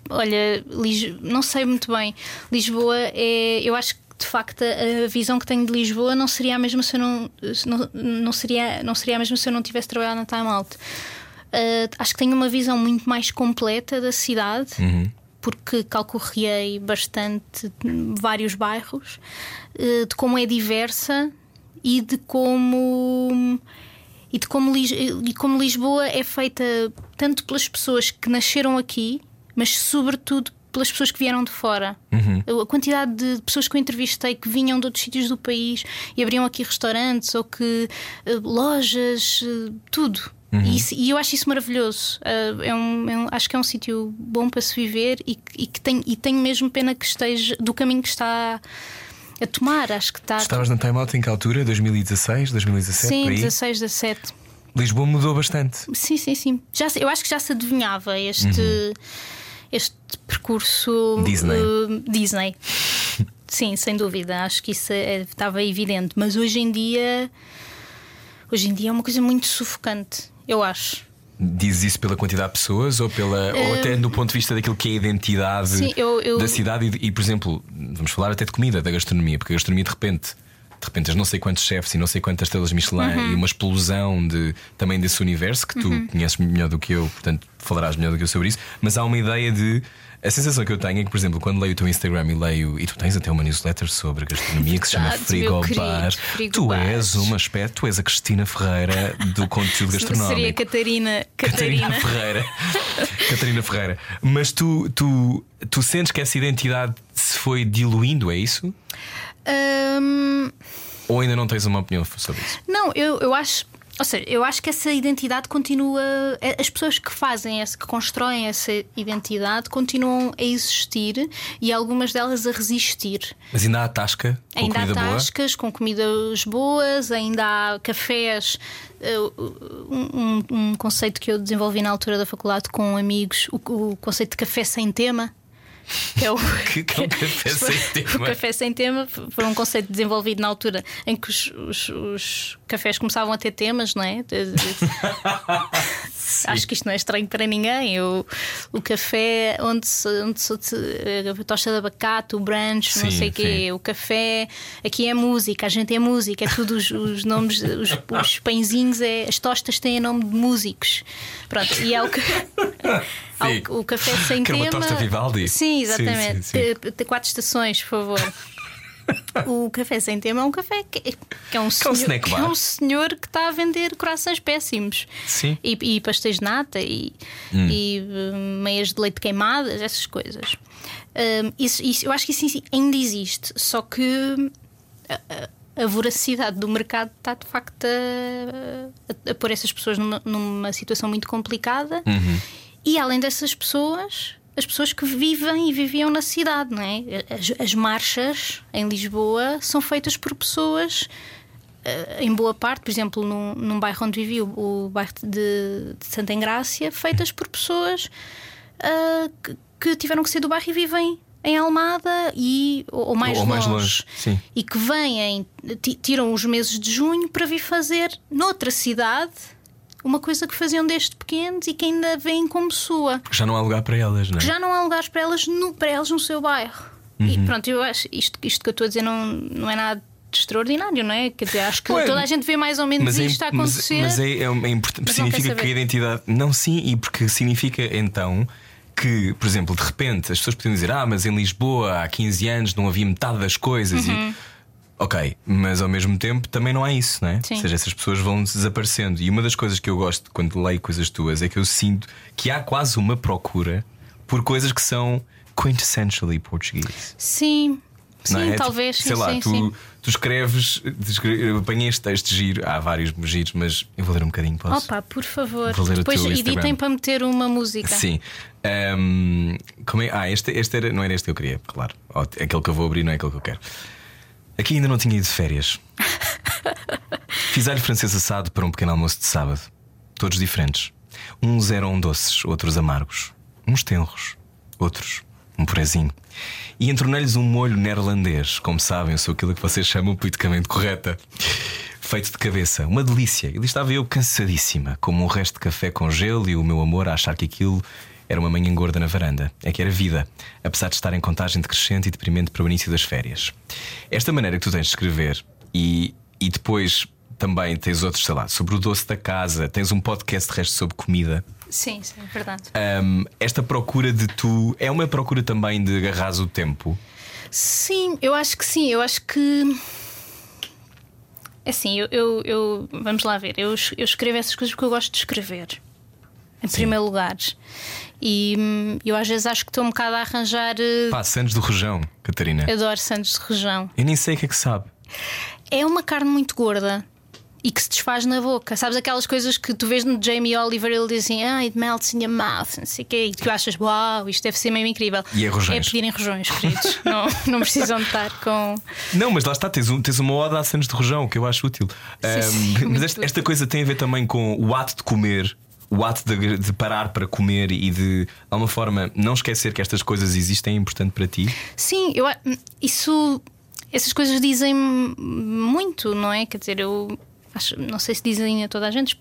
Olha, Lis- não sei muito bem. Lisboa é. Eu acho que de facto a visão que tenho de Lisboa não seria a mesma se eu não. não, não seria, não seria a mesma se eu não tivesse trabalhado na Time Out. Ah, acho que tenho uma visão muito mais completa da cidade. Porque calcorreei bastante vários bairros, eh, de como é diversa e de como e de como, e como Lisboa é feita tanto pelas pessoas que nasceram aqui, mas sobretudo pelas pessoas que vieram de fora. A quantidade de pessoas que eu entrevistei que vinham de outros sítios do país e abriam aqui restaurantes ou que eh, lojas, eh, tudo. E, isso- e eu acho isso maravilhoso. Eh, é um- é um- acho que é um sítio bom para se viver e, e que tem, e tenho mesmo pena que esteja do caminho que está a tomar. Acho que está. Estavas na Time Out em que altura? 2016, 2017? Sim, por aí? 16, 17. Lisboa mudou bastante. Sim, sim, sim. Já, eu acho que já se adivinhava este, este percurso Disney. eh, Disney. Sim, sem dúvida. Acho que isso é- estava evidente. Mas hoje em dia, hoje em dia é uma coisa muito sufocante. Eu acho. Dizes isso pela quantidade de pessoas ou, pela, ou até do ponto de vista daquilo que é a identidade Sim, eu- eu- da cidade e, e, por exemplo, vamos falar até de comida, da gastronomia, porque a gastronomia de repente. De repente, não sei quantos chefes e não sei quantas estrelas Michelin Uhum. e uma explosão de, também desse universo que tu conheces melhor do que eu, portanto falarás melhor do que eu sobre isso. Mas há uma ideia de. A sensação que eu tenho é que, por exemplo, quando leio o teu Instagram e leio. E tu tens até uma newsletter sobre gastronomia que se chama Frigobar. Tu és uma espécie, tu és a Cristina Ferreira do conteúdo gastronómico. Seria Catarina. Catarina Catarina. Ferreira. Catarina Ferreira. Mas tu, tu, tu sentes que essa identidade se foi diluindo, é isso? Hum, Ou ainda não tens uma opinião sobre isso? Não, eu, eu acho. Ou seja, eu acho que essa identidade continua. é- As pessoas que fazem, essa, que constroem essa identidade, continuam a existir e algumas delas a resistir. Mas ainda há tasca com ainda há comida boa? tascas com comidas boas, ainda há cafés. Um, um- um conceito que eu desenvolvi na altura da faculdade com amigos, o, o conceito de café sem tema. Que é o, Que- que é um café sem tema? O café sem tema foi um conceito desenvolvido na altura em que os, os- os cafés começavam a ter temas, não é? De- Acho que isto não é estranho para ninguém. O, o café onde se, onde se a tosta de abacate, o brunch, não Sim, sei o quê. sim. O café aqui é música, a gente é música, é tudo os, os nomes, os, os pãezinhos, é, as tostas têm nome de músicos. Pronto, e é o que. Há Sim. o, o café sem Que era uma tema. tosta Vivaldi. Sim, exatamente. Sim, sim, sim. Quatro estações, por favor. O café sem tema é um café que, que é um senhor, snack que bar. é um senhor que está a vender corações péssimos Sim. Hum. e, e pastéis de nata e, e, hum, meias de leite queimadas, essas coisas. Hum, isso, isso- eu acho que isso ainda existe, só que a, a- a voracidade do mercado está de facto a, a- a pôr essas pessoas numa, numa situação muito complicada. Uhum. E além dessas pessoas, as pessoas que vivem e viviam na cidade, não é? As, as marchas em Lisboa são feitas por pessoas. eh, Em boa parte, por exemplo, num, num bairro onde vivi, o, o bairro de, de Santa Engrácia, feitas por pessoas ah, que, que tiveram que sair do bairro e vivem em Almada e, ou, ou mais Ou longe. mais longe, sim. E que vêm, ti- tiram os meses de junho para vir fazer noutra cidade uma coisa que faziam desde pequenos e que ainda veem como sua. Porque já não há lugar para elas, não é? Já não há lugares para elas no, para elas no seu bairro. Uhum. E pronto, eu acho isto, isto que eu estou a dizer não, não é nada de extraordinário, não é? Quer dizer, acho que Ué, toda a gente vê mais ou menos é isto a im- mas- acontecer. Mas, é, é, é importante. Significa que a identidade. Não, sim, e porque significa então que, por exemplo, de repente as pessoas podiam dizer: Ah, mas em Lisboa há 15 anos não havia metade das coisas. Uhum. E, ok, mas ao mesmo tempo também não há isso, não é? Sim. Ou seja, essas pessoas vão desaparecendo. E uma das coisas que eu gosto quando leio coisas tuas é que eu sinto que há quase uma procura por coisas que são quintessentially português. Sim, sim, não é? talvez. Sei sim, lá, sim, tu, sim. tu escreves, eu apanhei este texto giro, há vários giros, mas eu vou ler um bocadinho, posso? Opa, por favor. Vou ler o Depois editem para meter uma música. Sim. Ahm, como é? Ah, este, este era, não era este que eu queria, claro. Aquele que eu vou abrir não é aquele que eu quero. Aqui ainda não tinha ido de férias. Fiz alho francês assado para um pequeno almoço de sábado. Todos diferentes. Uns eram doces, outros amargos. Uns tenros, outros um purezinho. E entornei-lhes um molho neerlandês. Como sabem, eu sou aquilo que vocês chamam politicamente correta. Feito de cabeça, uma delícia. E ali estava eu cansadíssima, como um resto de café com gelo e o meu amor a achar que aquilo era uma manhã gorda na varanda. É que era vida, apesar de estar em contagem decrescente e deprimente para o início das férias. Esta maneira que tu tens de escrever e, e depois também tens outros, sei lá, sobre o doce da casa, tens um podcast de resto sobre comida. Sim, sim, é verdade. Hum, esta procura de tu é uma procura também de agarrares o tempo. Sim, eu acho que sim. Eu acho que. É assim, eu, eu, eu- Vamos lá ver. Eu, eu escrevo essas coisas porque eu gosto de escrever. Em primeiro lugar. E hum, eu às vezes acho que estou um bocado a arranjar. eh, Pá, Santos do Rojão, Catarina. Adoro Santos de Rejão. Eu nem sei o que é que sabe. É uma carne muito gorda. E que se desfaz na boca. Sabes aquelas coisas que tu vês no Jamie Oliver ele diz assim, ah, it melts in your mouth, não sei o quê, e tu achas, uau, isto deve ser mesmo incrível. E é rojões. É pedirem rojões, queridos. não, não precisam de estar com. Não, mas lá está, tens, um- tens uma oda a Santos de Rojão, que eu acho útil. Sim, Ahm, sim, mas esta, esta coisa tem a ver também com o ato de comer, o ato de, de, parar para comer e de, de alguma forma, não esquecer que estas coisas existem é importante para ti? Sim, eu, isso. Essas coisas dizem muito, não é? Quer dizer, eu acho, não sei se dizem a toda a gente,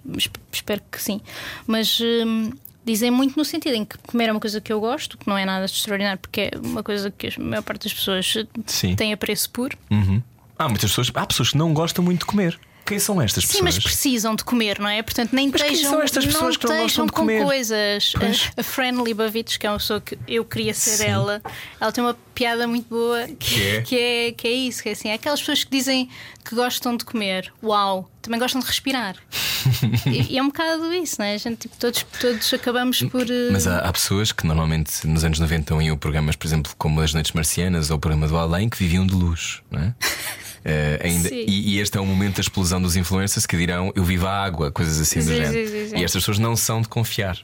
espero que sim, mas hum, dizem muito no sentido em que comer é uma coisa que eu gosto, que não é nada extraordinário, porque é uma coisa que a maior parte das pessoas sim. tem apreço por. Uhum. Há muitas pessoas, há pessoas que não gostam muito de comer. Quem são estas pessoas? Sim, mas precisam de comer, não é? Portanto, nem mas estejam, são estas pessoas que não gostam de com comer? coisas. A, a Fran Libovitz, que é uma pessoa que eu queria ser Sim. ela, ela tem uma piada muito boa que, que, é? que, é? que é isso, que é assim, é aquelas pessoas que dizem que gostam de comer. Uau! Também gostam de respirar. e, e, é um bocado isso, não é? A gente, tipo, todos, todos acabamos por. Uh... Mas há, há, pessoas que normalmente nos anos 90 iam programas, por exemplo, como As Noites Marcianas ou o programa do Além, que viviam de luz, não é? Uh, ainda, e, e, este é o momento da explosão dos influencers que dirão eu vivo a água, coisas assim sim, do género. E estas pessoas não são de confiar.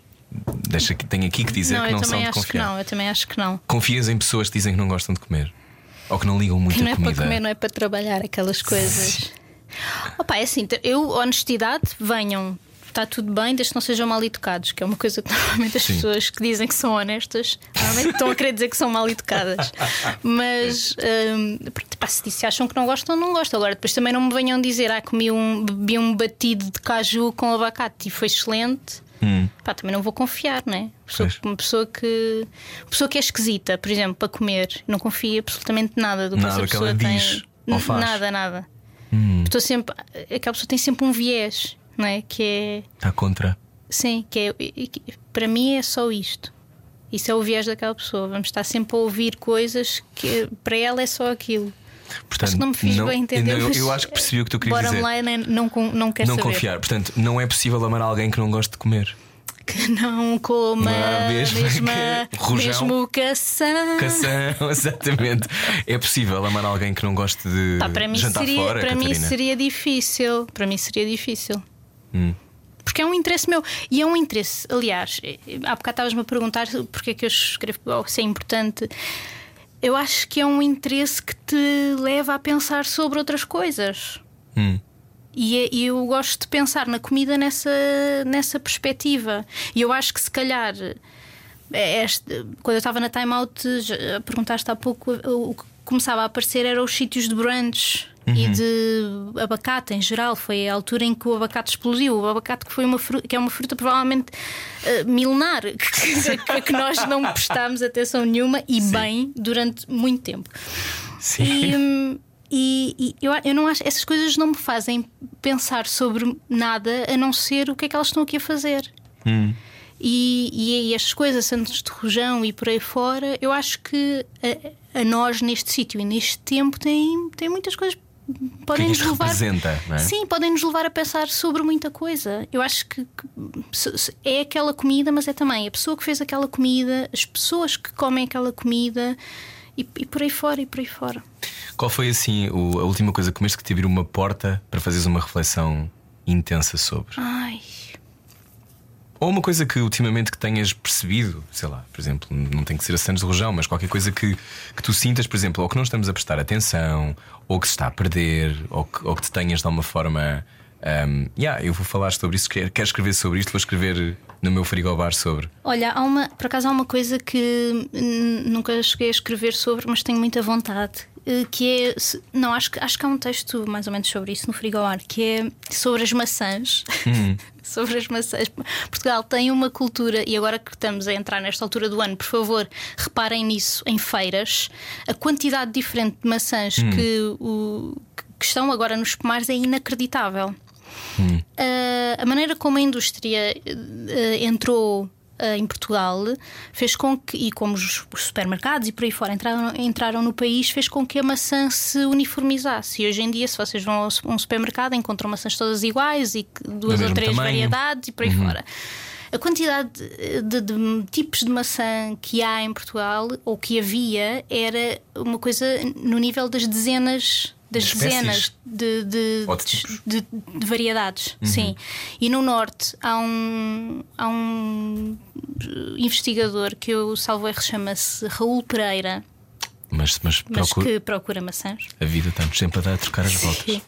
Deixa que tenho aqui que dizer não, que não são de confiar. Não, eu também acho que não. Confias em pessoas que dizem que não gostam de comer ou que não ligam muito que não a comida. Não é para comer, não é para trabalhar aquelas coisas. Opa, é assim, eu, honestidade, venham está tudo bem, desde que não sejam mal educados, que é uma coisa que normalmente as Sim. pessoas que dizem que são honestas normalmente estão a querer dizer que são mal educadas. Mas um, pá, se acham que não gostam, não gostam. Agora, depois também não me venham dizer, ah, comi um, bebi um batido de caju com abacate e foi excelente. Hum. Pá, também não vou confiar, né? Pessoa, uma pessoa que pessoa que é esquisita, por exemplo, para comer, não confia absolutamente nada do que nada essa pessoa que ela tem. Diz, ou faz. Nada, nada. Hum. Estou sempre, aquela pessoa tem sempre um viés não é? Que é. Está contra. Sim, que é. Para mim é só isto. Isso é o viés daquela pessoa. Vamos estar sempre a ouvir coisas que para ela é só aquilo. Portanto, acho que não me fiz não, bem entender. Não, eu acho que percebi o que tu querias dizer. Bora lá, não, não quer não saber. confiar. Portanto, não é possível amar alguém que não goste de comer. Que não coma a mesma, mesma mesmo cação. Cação, exatamente. É possível amar alguém que não goste de Pá, para mim jantar seria, fora? Para Catarina? mim seria difícil. Para mim seria difícil. Hum. Porque é um interesse meu. E é um interesse, aliás, há bocado estavas-me a perguntar porque é que eu escrevo se é importante. Eu acho que é um interesse que te leva a pensar sobre outras coisas. Hum. E, é, eu gosto de pensar na comida nessa, nessa perspectiva. E eu acho que se calhar. É este, quando eu estava na Time Out, perguntaste há pouco, o que começava a aparecer eram os sítios de brunch uhum. e de abacate em geral. Foi a altura em que o abacate explodiu. O abacate que, foi uma fruta, que é uma fruta provavelmente uh, milenar, que, que nós não prestámos atenção nenhuma e Sim. bem durante muito tempo. Sim. E, hum, e, e, eu, eu não acho essas coisas não me fazem pensar sobre nada a não ser o que é que elas estão aqui a fazer. Hum. E, e, e estas coisas, Santos de Rojão e por aí fora, eu acho que a, a nós neste sítio e neste tempo tem, tem muitas coisas podem nos levar. É? Sim, podem nos levar a pensar sobre muita coisa. Eu acho que, que, é aquela comida, mas é também a pessoa que fez aquela comida, as pessoas que comem aquela comida e, e por aí fora e por aí fora. Qual foi assim o, a última coisa que comeste que te abriu uma porta para fazeres uma reflexão intensa sobre? Ai. Ou uma coisa que ultimamente que tenhas percebido, sei lá, por exemplo, não tem que ser a Santos de Rojão, mas qualquer coisa que, que tu sintas, por exemplo, ou que não estamos a prestar atenção, ou que se está a perder, ou que, ou que te tenhas de alguma forma. Um, yeah, eu vou falar sobre isso. Quero, quero escrever sobre isto, vou escrever no meu frigobar sobre. Olha, há uma, por acaso há uma coisa que nunca cheguei a escrever sobre, mas tenho muita vontade. Eh, que é. Não, acho, acho que há um texto mais ou menos sobre isso no frigobar, que é sobre as maçãs. Uhum. Sobre as maçãs. Portugal tem uma cultura, e agora que estamos a entrar nesta altura do ano, por favor, reparem nisso em feiras. A quantidade diferente de maçãs uhum. que, o, que estão agora nos pomares é inacreditável. Uhum. Uh, a maneira como a indústria uh, entrou uh, em Portugal fez com que, e como os, os supermercados e por aí fora entraram, entraram, no país, fez com que a maçã se uniformizasse. E hoje em dia, se vocês vão a um supermercado, encontram maçãs todas iguais e duas ou três tamanho. variedades e por aí uhum. fora. A quantidade de, de, de, tipos de maçã que há em Portugal, ou que havia, era uma coisa no nível das dezenas das dezenas de, de, de, de, variedades. Uhum. Sim. E no Norte há um, há um investigador que eu salvo erro chama-se Raul Pereira. Mas, mas, mas procura- que procura maçãs. a vida está-nos sempre a dar a trocar as voltas.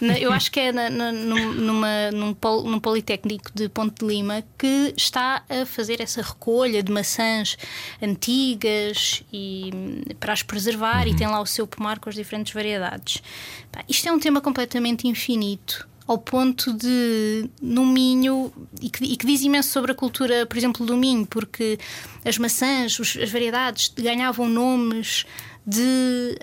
Eu acho que é na- na- num, numa- num, pol- num Politécnico de Ponte de Lima que está a fazer essa recolha de maçãs antigas e para as preservar Uhum. e tem lá o seu pomar com as diferentes variedades. Isto é um tema completamente infinito. Ao ponto de, no Minho, e que, e que diz imenso sobre a cultura, por exemplo, do Minho, porque as maçãs, os- as variedades ganhavam nomes de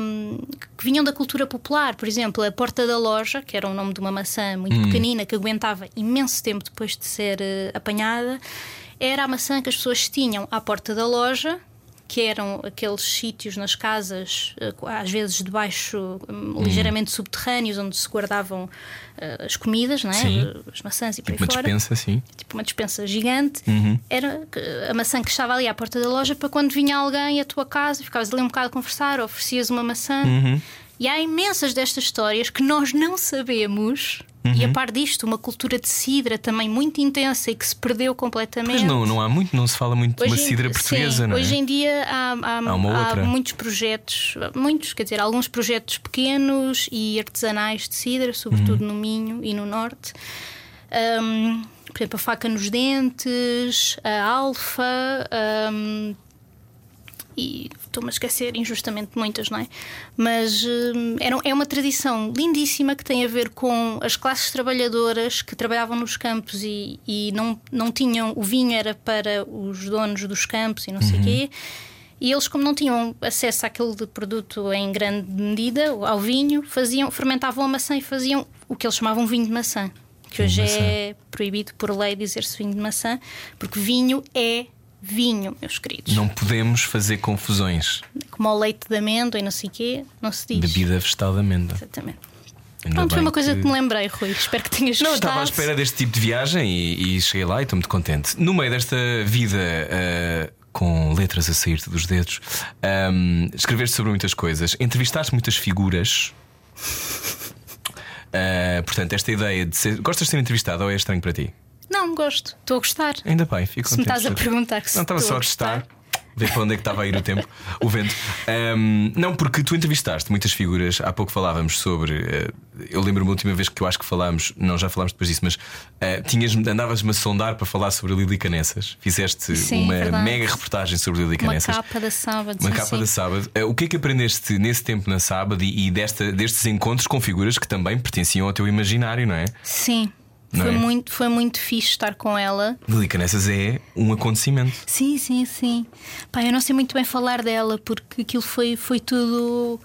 hum, que vinham da cultura popular, por exemplo, a porta da loja, que era o nome de uma maçã muito pequenina que aguentava imenso tempo depois de ser eh, apanhada, era a maçã que as pessoas tinham à porta da loja. Que eram aqueles sítios nas casas, eh, às vezes debaixo, hum, ligeiramente subterrâneos, onde se guardavam eh, as comidas, não é? Sim. as maçãs e por Tipo aí uma fora dispensa, sim. tipo uma dispensa gigante, era que- a maçã que estava ali à porta da loja para quando vinha alguém à tua casa, ficavas ali um bocado a conversar, oferecias uma maçã. E há imensas destas histórias que nós não sabemos. E a par disto, uma cultura de cidra também muito intensa e que se perdeu completamente. Mas não, não há muito, não se fala muito de uma Hoje em- cidra sim, portuguesa, não é? Hoje em dia há, há- Há há muitos projetos, muitos, quer dizer, alguns projetos pequenos e artesanais de cidra, sobretudo Uhum. no Minho e no Norte. Ahm, por exemplo, a faca nos dentes, a alfa. ahm, e estou-me a esquecer injustamente muitas, não é? Mas hum, era, é uma tradição lindíssima que tem a ver com as classes trabalhadoras que trabalhavam nos campos e, e não, não tinham. O vinho era para os donos dos campos e não sei o quê. E eles, como não tinham acesso àquele produto em grande medida, ao vinho, faziam, fermentavam a maçã e faziam o que eles chamavam vinho de maçã. Que Vinho hoje é proibido por lei dizer-se vinho de maçã, porque vinho é vinho, meus queridos. Não podemos fazer confusões. Como ao leite de amêndoa e não sei o quê, não se diz. Bebida vegetal de amêndoa. Exatamente. Ainda Pronto, foi uma coisa que... me lembrei, Rui. Espero que tenhas Não, gostado. estava à espera deste tipo de viagem e, e cheguei lá e estou muito contente. No meio desta vida ah, com letras a sair-te dos dedos, ahm, escreveste sobre muitas coisas, entrevistaste muitas figuras. Ah, portanto, esta ideia de ser. Gostas de ser entrevistado ou é estranho para ti? Não, gosto. Estou a gostar. Ainda bem, fico Se me contente. estás a perguntar que se Não estava estou só a gostar. Ver para onde é que estava a ir o tempo, o vento. Ahm, não, porque tu entrevistaste muitas figuras. Há pouco falávamos sobre. eh, eu lembro-me a última vez que eu acho que falámos, não, já falámos depois disso, mas eh, tinhas, andavas-me a sondar para falar sobre a Lili Canessas. Fizeste Sim, uma verdade. mega reportagem sobre a Lili Uma Canessas. capa da sábado. Uma sim, capa sim. da sábado. Eh, O que é que aprendeste nesse tempo na sábado e, e desta, destes encontros com figuras que também pertenciam ao teu imaginário, não é? Sim. Foi, é? muito, foi muito fixe estar com ela. Lili Canessas é um acontecimento. Sim, sim, sim. Pá, eu não sei muito bem falar dela porque aquilo foi, foi tudo.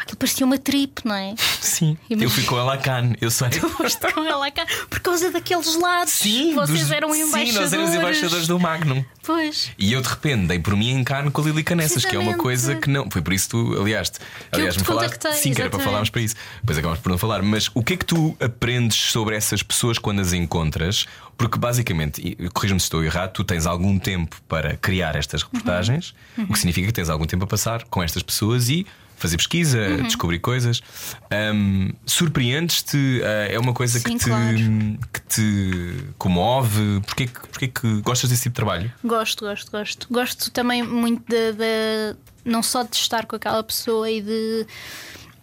Pá, aquilo parecia uma trip, não é? Sim. Imagina. Eu fui com ela a Cannes, eu sei. Foste com ela cá por causa daqueles lados. Sim, vocês dos- eram Sim, embaixadores. nós éramos embaixadores do Magnum. Pois. E eu de repente dei por mim em Cannes com a Lili Canessas, que é uma coisa que não. Foi por isso que tu, aliás, aliás te me falaste. Sim, que era para exatamente. falarmos para isso. Depois acabamos por não falar. Mas o que é que tu aprendes sobre essas pessoas quando as encontras? Porque basicamente, e corrija-me se estou errado, tu tens algum tempo para criar estas reportagens, Uhum. o que significa que tens algum tempo a passar com estas pessoas e. Fazer pesquisa, Uhum. descobrir coisas. Hum, Surpreendes-te? Ah, é uma coisa Sim, que, te, claro. que te comove? Porquê, que- porquê que gostas desse tipo de trabalho? Gosto, gosto, gosto. Gosto também muito de, de- não só de estar com aquela pessoa e de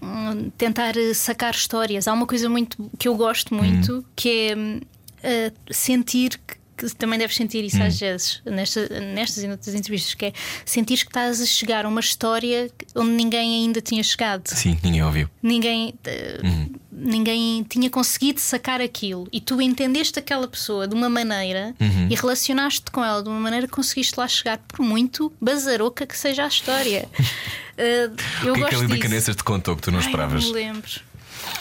hum, tentar sacar histórias. Há uma coisa muito que eu gosto muito que é hum, eh, sentir que. Que também deves sentir isso às vezes nesta, nestas e noutras entrevistas, que é sentir que estás a chegar a uma história onde ninguém ainda tinha chegado. Sim, ninguém ouviu. ninguém, eh, ninguém tinha conseguido sacar aquilo e tu entendeste aquela pessoa de uma maneira e relacionaste-te com ela de uma maneira que conseguiste lá chegar, por muito bazaroca que seja a história. Eh, eu o que é gosto que a disso. Canessas te contou que tu não Ai, esperavas? Não me lembro.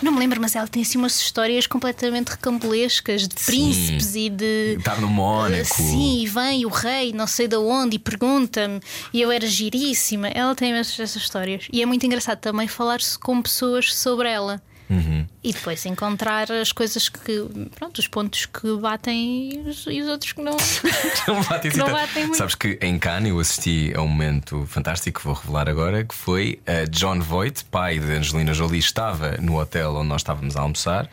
Não me lembro, mas ela tem assim umas histórias completamente recambulescas de Sim. príncipes e de. Estar no Mónaco. Sim, e vem o rei, não sei de onde, e pergunta-me, e eu era giríssima. Ela tem essas, essas histórias. E é muito engraçado também falar-se com pessoas sobre ela. Uhum. E depois encontrar as coisas que. Pronto, os pontos que batem e os, e os outros que não. Não batem Que não tanto. batem muito. Sabes que em Cannes eu assisti a um momento fantástico que vou revelar agora, que foi a John Voight, pai de Angelina Jolie, estava no hotel onde nós estávamos a almoçar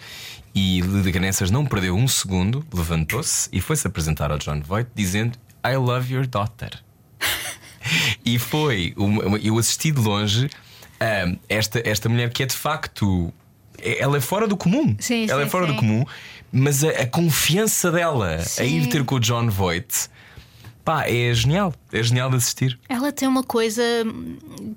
e Lili Canessas não perdeu um segundo, levantou-se e foi-se apresentar ao John Voight dizendo I love your daughter. E foi, uma- eu assisti de longe a esta, esta mulher que é de facto. É- Ela é fora do comum. Sim, ela sim, é fora do sim. comum, mas a, a confiança dela a ir ter com o John Voight, pá, é genial. É genial de assistir. Ela tem uma coisa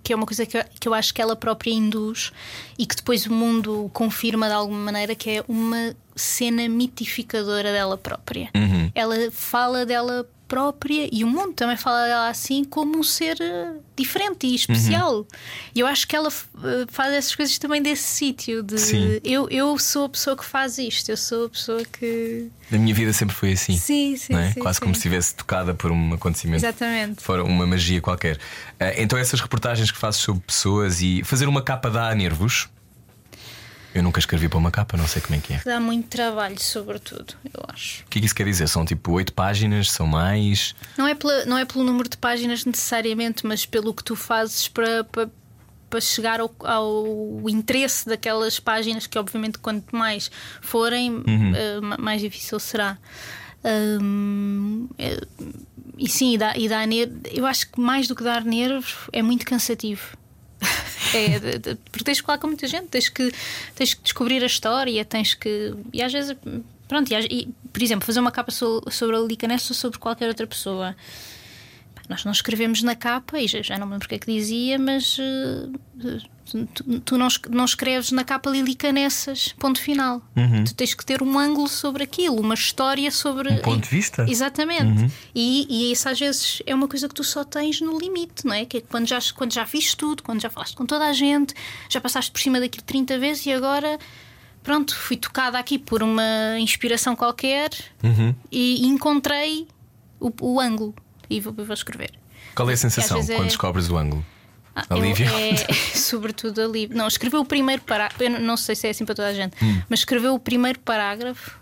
que é uma coisa que eu, que eu acho que ela própria induz e que depois o mundo confirma de alguma maneira que é uma cena mitificadora dela própria. Ela fala dela própria e o mundo também fala dela assim como um ser eh, diferente e especial. E eu acho que ela eh, faz essas coisas também desse sítio de Sim. eu, eu sou a pessoa que faz isto, eu sou a pessoa que A minha vida sempre foi assim. Sim, sim, é? sim, Quase sim. como se estivesse tocada por um acontecimento. Exatamente. Fora uma magia qualquer. Ah, então, essas reportagens que fazes sobre pessoas e fazer uma capa dá nervos. Eu nunca escrevi para uma capa, não sei como é que é. dá muito trabalho, sobretudo, eu acho. O que é que isso quer dizer? São tipo oito páginas? São mais? Não é, pela- não é pelo número de páginas necessariamente, mas pelo que tu fazes para, para, para chegar ao, ao interesse daquelas páginas, que obviamente quanto mais forem, eh, ma- mais difícil será. Hum, é- e sim, e dá, e dá nervo. Eu acho que mais do que dar nervos é muito cansativo. É, porque tens que falar com muita gente, tens que, tens que descobrir a história, tens que. E às vezes, pronto, e, por exemplo, fazer uma capa so- sobre a Lilica Nessa ou sobre qualquer outra pessoa. Nós não escrevemos na capa, e já, já não me lembro o que é que dizia, mas eh, tu, tu não, não escreves na capa Lilica Nessas, ponto final. Tu tens que ter um ângulo sobre aquilo, uma história sobre. Um ponto de vista? Exatamente. E, e isso às vezes é uma coisa que tu só tens no limite, não é? Que é quando já, quando já viste tudo, quando já falaste com toda a gente, já passaste por cima daquilo 30 vezes e agora. Pronto, fui tocada aqui por uma inspiração qualquer e encontrei o, o ângulo e vou, vou escrever. Qual é a sensação vezes é- quando descobres o ângulo? Ah, Alívio? É, sobretudo alívio. Não, escreveu o primeiro parágrafo. Eu não- sei se é assim para toda a gente, Hum. mas escreveu o primeiro parágrafo,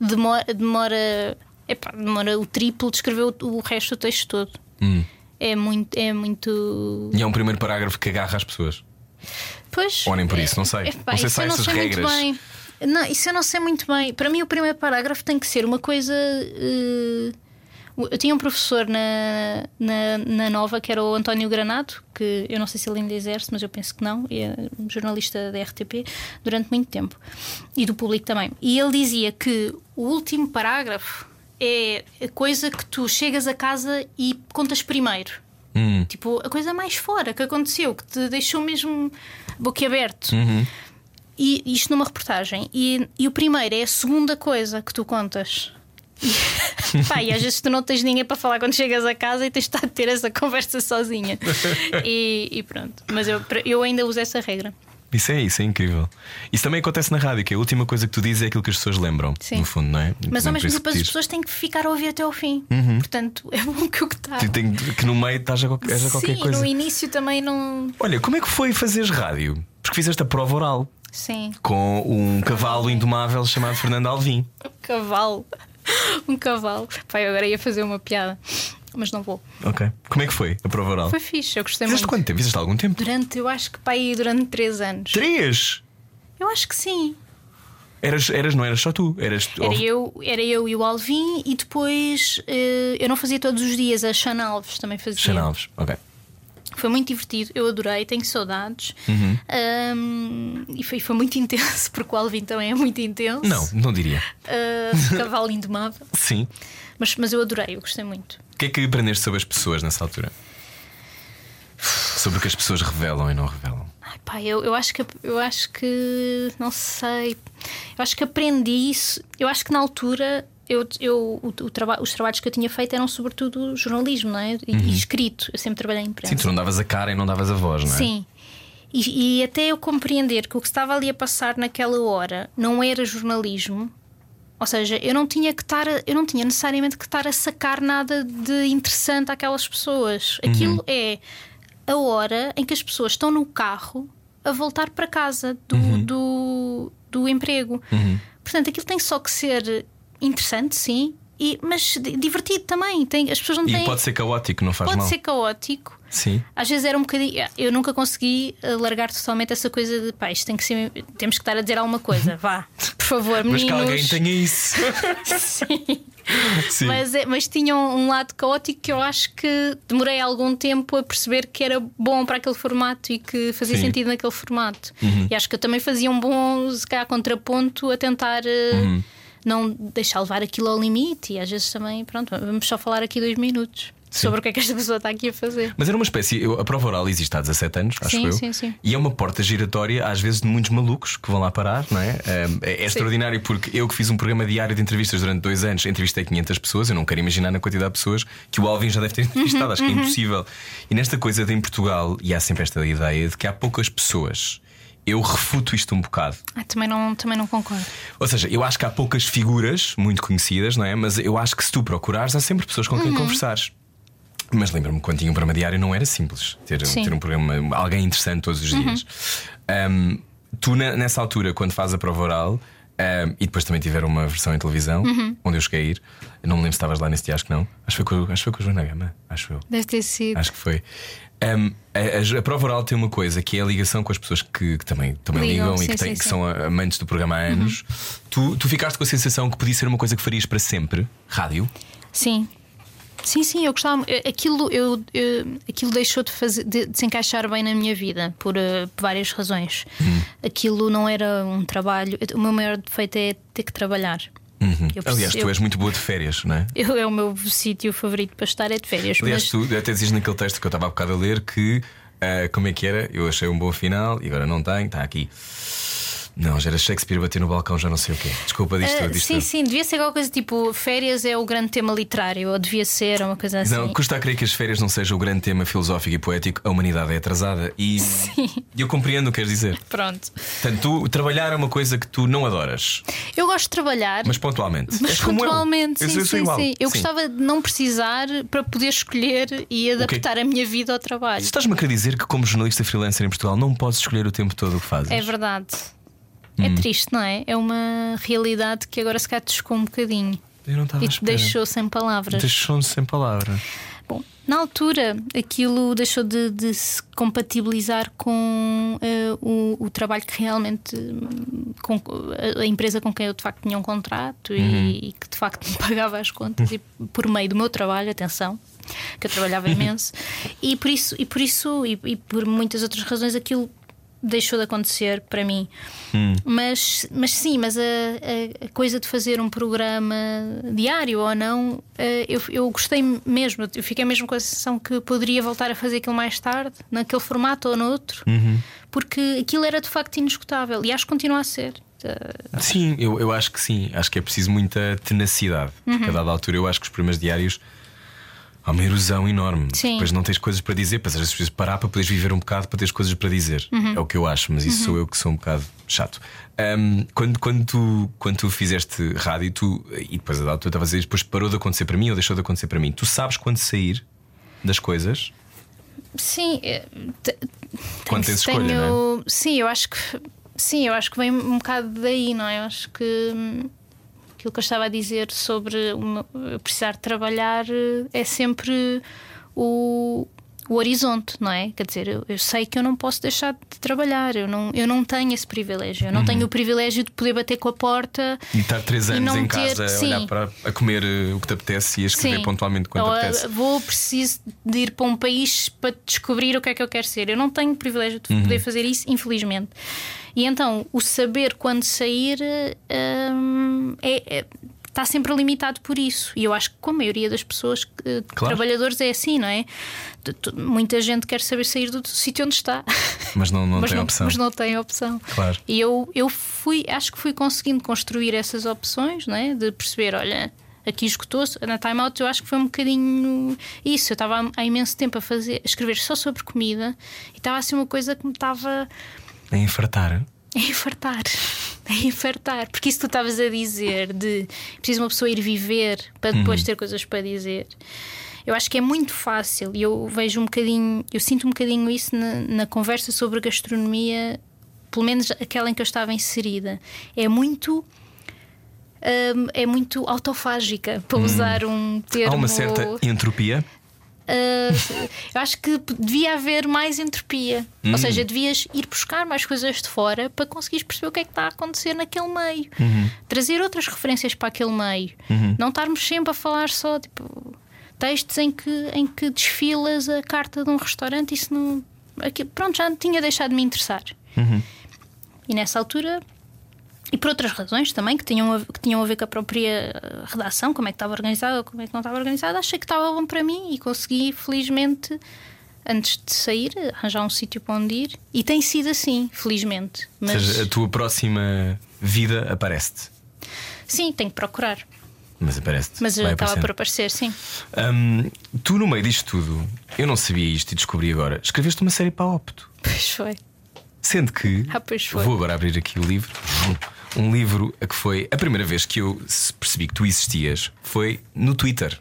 demora, demora, epá, demora o triplo de escrever o, o resto do texto todo. Hum. É muito. É muito. E é um primeiro parágrafo que agarra as pessoas. Pois. Ou nem por isso, não sei. epá, Não sei se há essas sei regras. muito bem. Não, isso eu não sei muito bem. Para mim, o primeiro parágrafo tem que ser uma coisa. eh, eu tinha um professor na, na, na Nova que era o António Granado, que eu não sei se ele ainda exerce, mas eu penso que não, é um jornalista da RTP durante muito tempo e do público também. E ele dizia que o último parágrafo é a coisa que tu chegas a casa e contas primeiro. Hum. Tipo, a coisa mais fora que aconteceu, que te deixou mesmo boquiaberto. Uhum. E isto numa reportagem. E, e o primeiro é a segunda coisa que tu contas. Pá, e às vezes tu não tens ninguém para falar quando chegas a casa e tens de estar a ter essa conversa sozinha. E, e pronto. Mas eu, eu ainda uso essa regra. Isso é, isso é incrível. Isso também acontece na rádio, que a última coisa que tu dizes é aquilo que as pessoas lembram, Sim. no fundo, não é? Mas ao mesmo tempo as pessoas têm que ficar a ouvir até ao fim. Portanto, é bom que o que está. Tem- que no meio estás a, qualquer- a qualquer Sim, coisa. no início também não. Olha, como é que foi fazeres rádio? Porque fizeste a prova oral Sim. com um cavalo indomável chamado Fernando Alvim. Um cavalo. Um cavalo. Pai, agora ia fazer uma piada. Mas não vou. Ok. Como é que foi a prova oral? Foi fixe, eu gostei Fizeste muito. quanto tempo? Fizeste algum tempo? Durante, eu acho que pai, durante três anos. Três! Eu acho que sim. Eras, eras, não eras só tu, eras Era eu, era eu e o Alvin, e depois eh, eu não fazia todos os dias, a Xana Alves também fazia. Xana Alves. Ok. Foi muito divertido, eu adorei, tenho saudades. Uhum. Ahm, e foi, foi muito intenso, porque o Alvin também é muito intenso. Não, não diria. Ah, cavalo indomável. Sim. Mas, mas eu adorei, eu gostei muito. O que é que aprendeste sobre as pessoas nessa altura? Sobre o que as pessoas revelam e não revelam. Ai, pá, eu, eu acho que eu acho que não sei. Eu acho que aprendi isso. Eu acho que na altura eu, eu, o, o traba- os trabalhos que eu tinha feito eram sobretudo jornalismo, não é? E, e escrito. Eu sempre trabalhei em imprensa. Sim, tu não davas a cara e não davas a voz, não é? Sim. E, e até eu compreender que o que estava ali a passar naquela hora não era jornalismo, ou seja, eu não tinha que estar, eu não tinha necessariamente que estar a sacar nada de interessante àquelas pessoas. Aquilo é a hora em que as pessoas estão no carro a voltar para casa do, do, do emprego. Portanto, aquilo tem só que ser interessante, sim, e, mas di- divertido também. Tem, as pessoas não E têm. pode ser caótico, não faz pode mal. ser caótico. Sim. Às vezes era um bocadinho. Eu nunca consegui eh, largar totalmente essa coisa de pá, isto tem que ser. Temos que estar a dizer alguma coisa. Vá, por favor, Mas meninos. que alguém tenha isso. Sim. Sim. Mas, é- mas tinham um lado caótico que eu acho que demorei algum tempo a perceber que era bom para aquele formato e que fazia Sim. Uhum. sentido naquele formato. E acho que eu também fazia um bom, se calhar, contraponto a tentar eh, Uhum. Não deixar levar aquilo ao limite. E às vezes também, pronto, vamos só falar aqui dois minutos sobre o que é que esta pessoa está aqui a fazer. Mas era uma espécie. eu- A prova oral existe há 17 anos, acho Sim, eu. sim, sim. E é uma porta giratória, às vezes, de muitos malucos que vão lá parar, não é? É, é extraordinário porque eu que fiz um programa diário de entrevistas durante dois anos, entrevistei 500 pessoas. Eu não quero imaginar na quantidade de pessoas que o Alvin já deve ter entrevistado. Acho que é impossível. E nesta coisa de em Portugal, e há sempre esta ideia de que há poucas pessoas. Eu refuto isto um bocado. Ah, também, não, também não concordo. Ou seja, eu acho que há poucas figuras muito conhecidas, não é? Mas eu acho que se tu procurares, há sempre pessoas com quem Uhum. conversares. Mas lembro-me quando tinha um programa diário não era simples ter, Sim. Uhum. ter um programa, alguém interessante todos os dias. Um, tu, ne- nessa altura, quando fazes a prova oral, um, e depois também tiveram uma versão em televisão, Uhum. onde eu cheguei a ir, eu não me lembro se estavas lá nesse dia, acho que não. Acho que foi com, acho que foi com a Joana Gama, acho eu. Deve ter sido. Acho que foi. Um, a, a- a prova oral tem uma coisa que é a ligação com as pessoas que, que também, também Ligam, ligam e sim, que, têm- sim, que sim. são amantes do programa há anos. Tu, tu ficaste com a sensação que podia ser uma coisa que farias para sempre? Rádio? Sim. Sim, sim, eu gostava. eh, Aquilo, eu, eu- aquilo deixou de, fazer, de, de se encaixar bem na minha vida por, eh, por várias razões. Hum. Aquilo não era um trabalho. O meu maior defeito é ter que trabalhar. Eu Uhum. Aliás, preciso- tu és muito boa de férias, não é? eu, é o meu sítio favorito para estar é de férias. Aliás, mas tu até dizes naquele texto que eu estava há bocado a ler que ah, como é que era? Eu achei um bom final e agora não tenho, está aqui. Não, já era Shakespeare bater no balcão, já não sei o quê. Desculpa disto, eh, disto. sim, sim, devia ser alguma coisa tipo férias é o grande tema literário, ou devia ser uma coisa assim. Não, custa a crer que as férias não sejam o grande tema filosófico e poético, a humanidade é atrasada. E eu compreendo o que queres dizer. Pronto. Portanto, tu, trabalhar é uma coisa que tu não adoras, Eu gosto de trabalhar. mas pontualmente. Mas pontualmente, Eu sim, eu sim, igual. sim. Eu Sim. gostava de não precisar para poder escolher e adaptar a minha vida ao trabalho. Estás-me a querer dizer que, como jornalista freelancer em Portugal, não podes escolher o tempo todo o que fazes? É verdade. Hum. É triste, não é? É uma realidade que agora se calhar um bocadinho Eu não estava e te espera. deixou sem palavras. Deixou-me sem palavra. Bom, na altura aquilo deixou de, de se compatibilizar com eh, o, o trabalho que realmente hum, com a, empresa com quem eu de facto tinha um contrato e- Uhum. e, que de facto me pagava as contas e por meio do meu trabalho, atenção, que eu trabalhava imenso, e por isso, e por isso, e, e por muitas outras razões aquilo deixou de acontecer para mim. Mas, mas sim, mas a, a- coisa de fazer um programa diário ou não, eh, eu, eu gostei mesmo. Eu fiquei mesmo com a sensação que poderia voltar a fazer aquilo mais tarde, naquele formato ou noutro, porque aquilo era de facto inesgotável e acho que continua a ser. Eh, Sim, eu, eu acho que sim. Acho que é preciso muita tenacidade. Uhum. Porque a dada altura eu acho que os programas diários há uma erosão enorme. Sim. Depois não tens coisas para dizer, às vezes precisas parar para poderes viver um bocado para teres coisas para dizer. Uhum. É o que eu acho, mas isso sou eu que sou um bocado chato. Ahm, quando, quando, tu, quando tu fizeste rádio, tu, e depois a dada altura estavas a dizer, depois parou de acontecer para mim ou deixou de acontecer para mim. Tu sabes quando sair das coisas? sim, eh, Quando tens escolha, tenho- não é? Sim, eu acho que sim, eu acho que vem um bocado daí, não é? Eu acho que hum, aquilo que eu estava a dizer sobre uma- precisar trabalhar eh, é sempre o, o horizonte, não é? Quer dizer, eu, eu sei que eu não posso deixar de trabalhar, eu não, eu não tenho esse privilégio, eu não tenho o privilégio de poder bater com a porta Uhum. E estar três anos em ter- casa a sim. olhar para a comer eh, o que te apetece e a escrever Sim. pontualmente quando Ou, te ah, apetece. Vou preciso de ir para um país para descobrir o que é que eu quero ser. Eu não tenho o privilégio de Uhum. poder fazer isso, infelizmente. E então o saber quando sair hum, é- é- está sempre limitado por isso. E eu acho que com a maioria das pessoas, de Claro. trabalhadores, é assim, não é? Muita gente quer saber sair do, do sítio onde está. Mas não, não mas, tem não, opção. mas não tem opção. Claro. E eu, eu fui, acho que fui conseguindo construir essas opções, não é? De perceber, olha, aqui escutou-se. Na Time Out eu acho que foi um bocadinho isso. Eu estava há, há imenso tempo a fazer, a escrever só sobre comida e estava assim uma coisa que me estava É infartar. a infartar. A infartar. Porque isso tu estavas a dizer de preciso uma pessoa ir viver para depois ter coisas para dizer. Eu acho que é muito fácil e eu vejo um bocadinho, eu sinto um bocadinho isso na, na conversa sobre gastronomia, pelo menos aquela em que eu estava inserida. É muito hum, é muito autofágica, para usar um termo. Há uma certa entropia. Uh, eu acho que devia haver mais entropia. Hum. Ou seja, devias ir buscar mais coisas de fora para conseguires perceber o que é que está a acontecer naquele meio. Uhum. Trazer outras referências para aquele meio. Não estarmos sempre a falar só tipo textos em que, em que desfilas a carta de um restaurante. Isso não. aqui- pronto, já tinha deixado de me interessar. Uhum. E nessa altura. E por outras razões também que tinham, a, que tinham a ver com a própria eh, redação, como é que estava organizada, como é que não estava organizada, achei que estava bom para mim e consegui, felizmente, antes de sair, arranjar um sítio para onde ir. E tem sido assim, felizmente. Ou Mas seja, a tua próxima vida aparece-te. sim, tenho que procurar. Mas aparece-te. Mas eu estava por aparecer, sim. Hum, tu, no meio disto tudo, eu não sabia isto e descobri agora. Escreveste uma série para a Opto. Pois foi. Sendo que. Ah, pois foi. Vou agora abrir aqui o livro. Um livro a que foi. A primeira vez que eu percebi que tu existias foi no Twitter.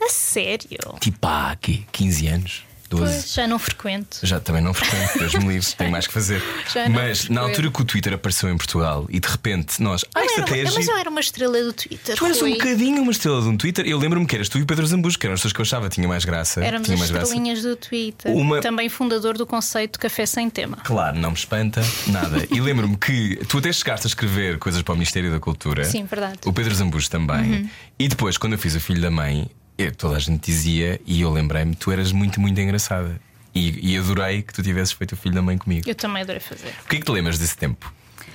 A sério? Tipo há aqui 15 anos, 12. Pois, já não frequento. Já também não frequento, Deus me livre, tenho mais que fazer. Já não Mas na altura que o Twitter apareceu em Portugal e de repente nós. Ah, isto era até é uma- mas eu era uma estrela do Twitter. Tu eras um bocadinho uma estrela de um Twitter. Eu lembro-me que eras tu e o Pedro Zambujo, que eram as pessoas que eu achava tinha mais graça. Éramos tinha as mais graça. estrelinhas do Twitter. Uma- Também fundador do conceito Café Sem Tema. Claro, não me espanta nada. E lembro-me que tu até chegaste a escrever coisas para o Ministério da Cultura. Sim, verdade. O Pedro Zambujo também. E depois, quando eu fiz o filho da mãe, eu- toda a gente dizia, e eu lembrei-me, tu eras muito, muito engraçada. E, e adorei que tu tivesses feito o filho da mãe comigo. Eu também adorei fazer. O que é que te lembras desse tempo?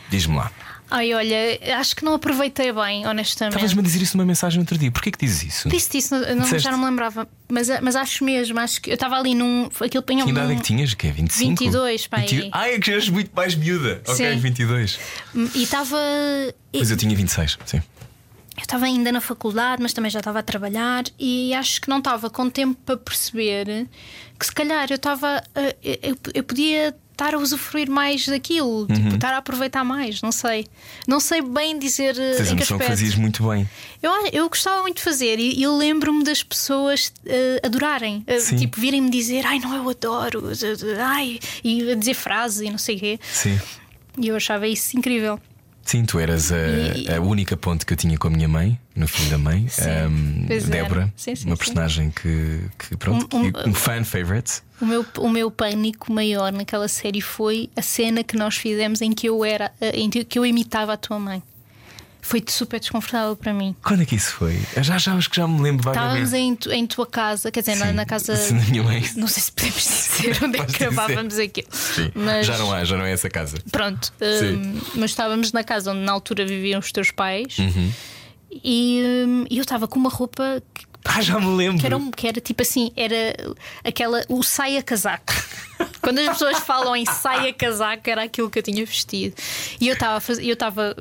Diz-me lá. Ai, olha, acho que não aproveitei bem, honestamente. Estavas-me a dizer isso numa mensagem outro dia. Porquê que dizes isso? Disse isso, não, Disseste? já não me lembrava. Mas, mas acho mesmo, acho que eu estava ali num. Aquilo punha Que idade é um- que tinhas? Que é 25? 22, pá, aí. 22? Ai, é que eras muito mais miúda. Ok, Sim. 22. E estava. Pois eu tinha 26, sim. Eu estava ainda na faculdade, mas também já estava a trabalhar e acho que não estava com tempo para perceber que se calhar eu estava. Eu, eu podia estar a usufruir mais daquilo, Uhum. tipo, estar a aproveitar mais, não sei. Não sei bem dizer Tens em que noção que aspecto. fazias muito bem. Eu, eu gostava muito de fazer e eu lembro-me das pessoas eh, adorarem, Sim. tipo, virem-me dizer ai, não, eu adoro, ai, e a dizer frases e não sei o quê. Sim. E eu achava isso incrível. Sim, tu eras a, E- a única ponte que eu tinha com a minha mãe, no filho da mãe, era. Débora, Sim, sim, uma personagem que, que pronto, Um- um- um fan favorite. O meu, o meu pânico maior naquela série foi a cena que nós fizemos em que eu era eh, em que eu imitava a tua mãe. Foi super desconfortável para mim. Quando é que isso foi? Eu já, já acho que já me lembro Estávamos vagamente. em, tu- em tua casa, quer dizer, na, Sim, na casa. sim, da minha mãe. Não sei se podemos dizer onde é que gravávamos aquilo. Sim, Mas, Já não há, já não é essa casa. Pronto, hum, mas estávamos na casa onde na altura viviam os teus pais Uhum. e hum, eu estava com uma roupa que, Ah, já me lembro. que era, que era tipo assim, era aquela, o saia casaco. Quando as pessoas falam em saia casaco, era aquilo que eu tinha vestido. E eu estava eu estava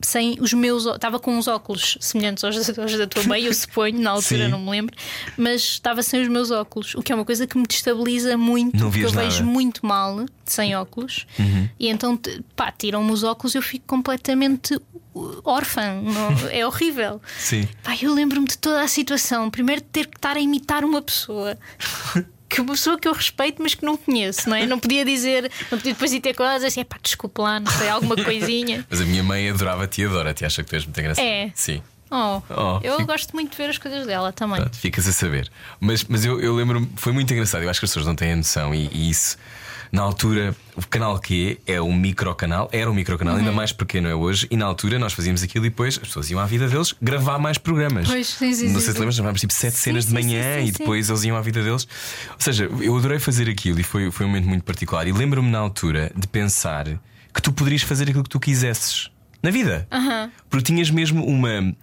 sem os meus, estava com uns óculos semelhantes aos, aos da tua mãe, eu suponho, na altura Sim. não me lembro, mas estava sem os meus óculos, o que é uma coisa que me destabiliza muito, Não porque eu nada. vejo muito mal sem óculos. Uhum. E então, pá, tiram-me os óculos, eu fico completamente uh, órfã. não- é horrível. Sim. Pá, eu lembro-me de toda a situação. Primeiro de ter que estar a imitar uma pessoa. Que uma pessoa que eu respeito, mas que não conheço, não é? Não podia dizer, não podia depois ir ter coisas assim, pá, desculpa lá, não sei, alguma coisinha. Mas a minha mãe adorava-te e adora-te, acha que tu és muito engraçado. É. Sim. Oh, Oh, eu fico- gosto muito de ver as coisas dela também. Pronto, ficas a saber. Mas, mas eu, eu lembro-me, foi muito engraçado. Eu acho que as pessoas não têm a noção. E, e isso, na altura, o canal Q é um microcanal, era um microcanal, Uhum. ainda mais pequeno é hoje. E na altura nós fazíamos aquilo e depois as pessoas iam à vida deles gravar mais programas. Pois, sim, sim, não sei se lembras, gravámos tipo sete Sim, cenas de sim, manhã sim, e depois eles iam à vida deles. Ou seja, eu adorei fazer aquilo e foi, foi um momento muito particular. E lembro-me na altura de pensar que tu poderias fazer aquilo que tu quisesses na vida. Porque tinhas mesmo uma.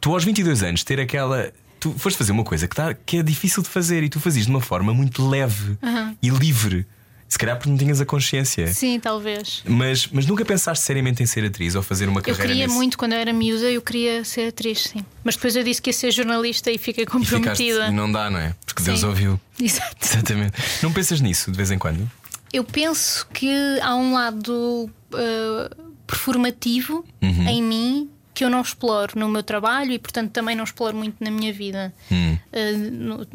Tu aos 22 anos ter aquela. Tu foste fazer uma coisa que, tá, que é difícil de fazer e tu fazias de uma forma muito leve e livre. Se calhar porque não tinhas a consciência. Sim, talvez. Mas, mas nunca pensaste seriamente em ser atriz ou fazer uma Eu carreira queria nesse... muito, quando eu era miúda, eu queria ser atriz, sim. Mas depois eu disse que ia ser jornalista e fiquei comprometida. e não dá, não é? Porque Deus Sim. ouviu. Exato. Exatamente. Não pensas nisso de vez em quando? Eu penso que há um lado uh, performativo Uhum. em mim que eu não exploro no meu trabalho e, portanto, também não exploro muito na minha vida. Hum. Uh, no-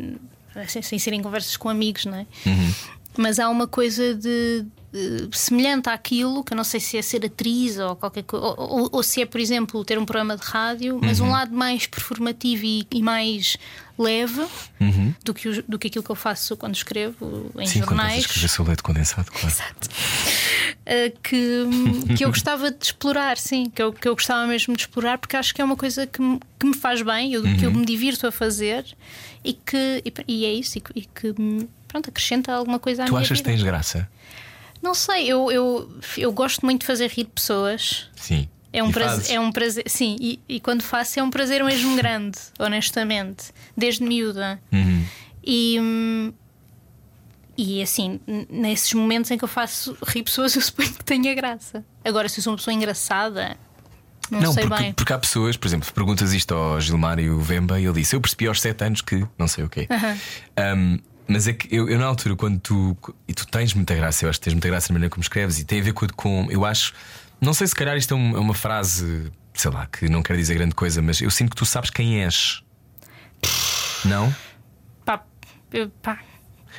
sem, sem ser em conversas com amigos, não é? Uhum. Mas há uma coisa de, eh, semelhante àquilo, que eu não sei se é ser atriz ou qualquer coisa, ou, ou- ou se é, por exemplo, ter um programa de rádio, mas Uhum. um lado mais performativo e, e mais leve do, que, o- do que aquilo que eu faço quando escrevo em Uhum. Sim, quando jornais. escrever sobre leite condensado, claro. Uh, que, que eu gostava de explorar, sim, que eu, que eu gostava mesmo de explorar, porque acho que é uma coisa que me, que me faz bem, eu, que eu Uhum. me divirto a fazer e que e, e é isso, e, que- e que me, pronto, acrescenta alguma coisa à Tu minha achas que vida. tens graça? Não sei, eu, eu, eu gosto muito de fazer rir pessoas. Sim. É um, E prazer, é um prazer, sim, e, e quando faço é um prazer mesmo grande, honestamente, desde miúda. Uhum. E, e assim, nesses momentos em que eu faço rir pessoas, eu suponho que tenha graça. Agora, se eu sou uma pessoa engraçada, não, sei porque, bem. porque há pessoas, por exemplo, perguntas isto ao Gilmário Vemba e ele disse: Eu percebi aos 7 anos que não sei o quê. Um, mas é que eu, eu, na altura, quando tu. E tu tens muita graça, eu acho que tens muita graça na maneira como escreves e tem a ver com. com eu acho. Não sei se calhar isto é um- é uma frase, sei lá, que não quer dizer grande coisa, mas eu sinto que tu sabes quem és. Não? Pá, eu- pá.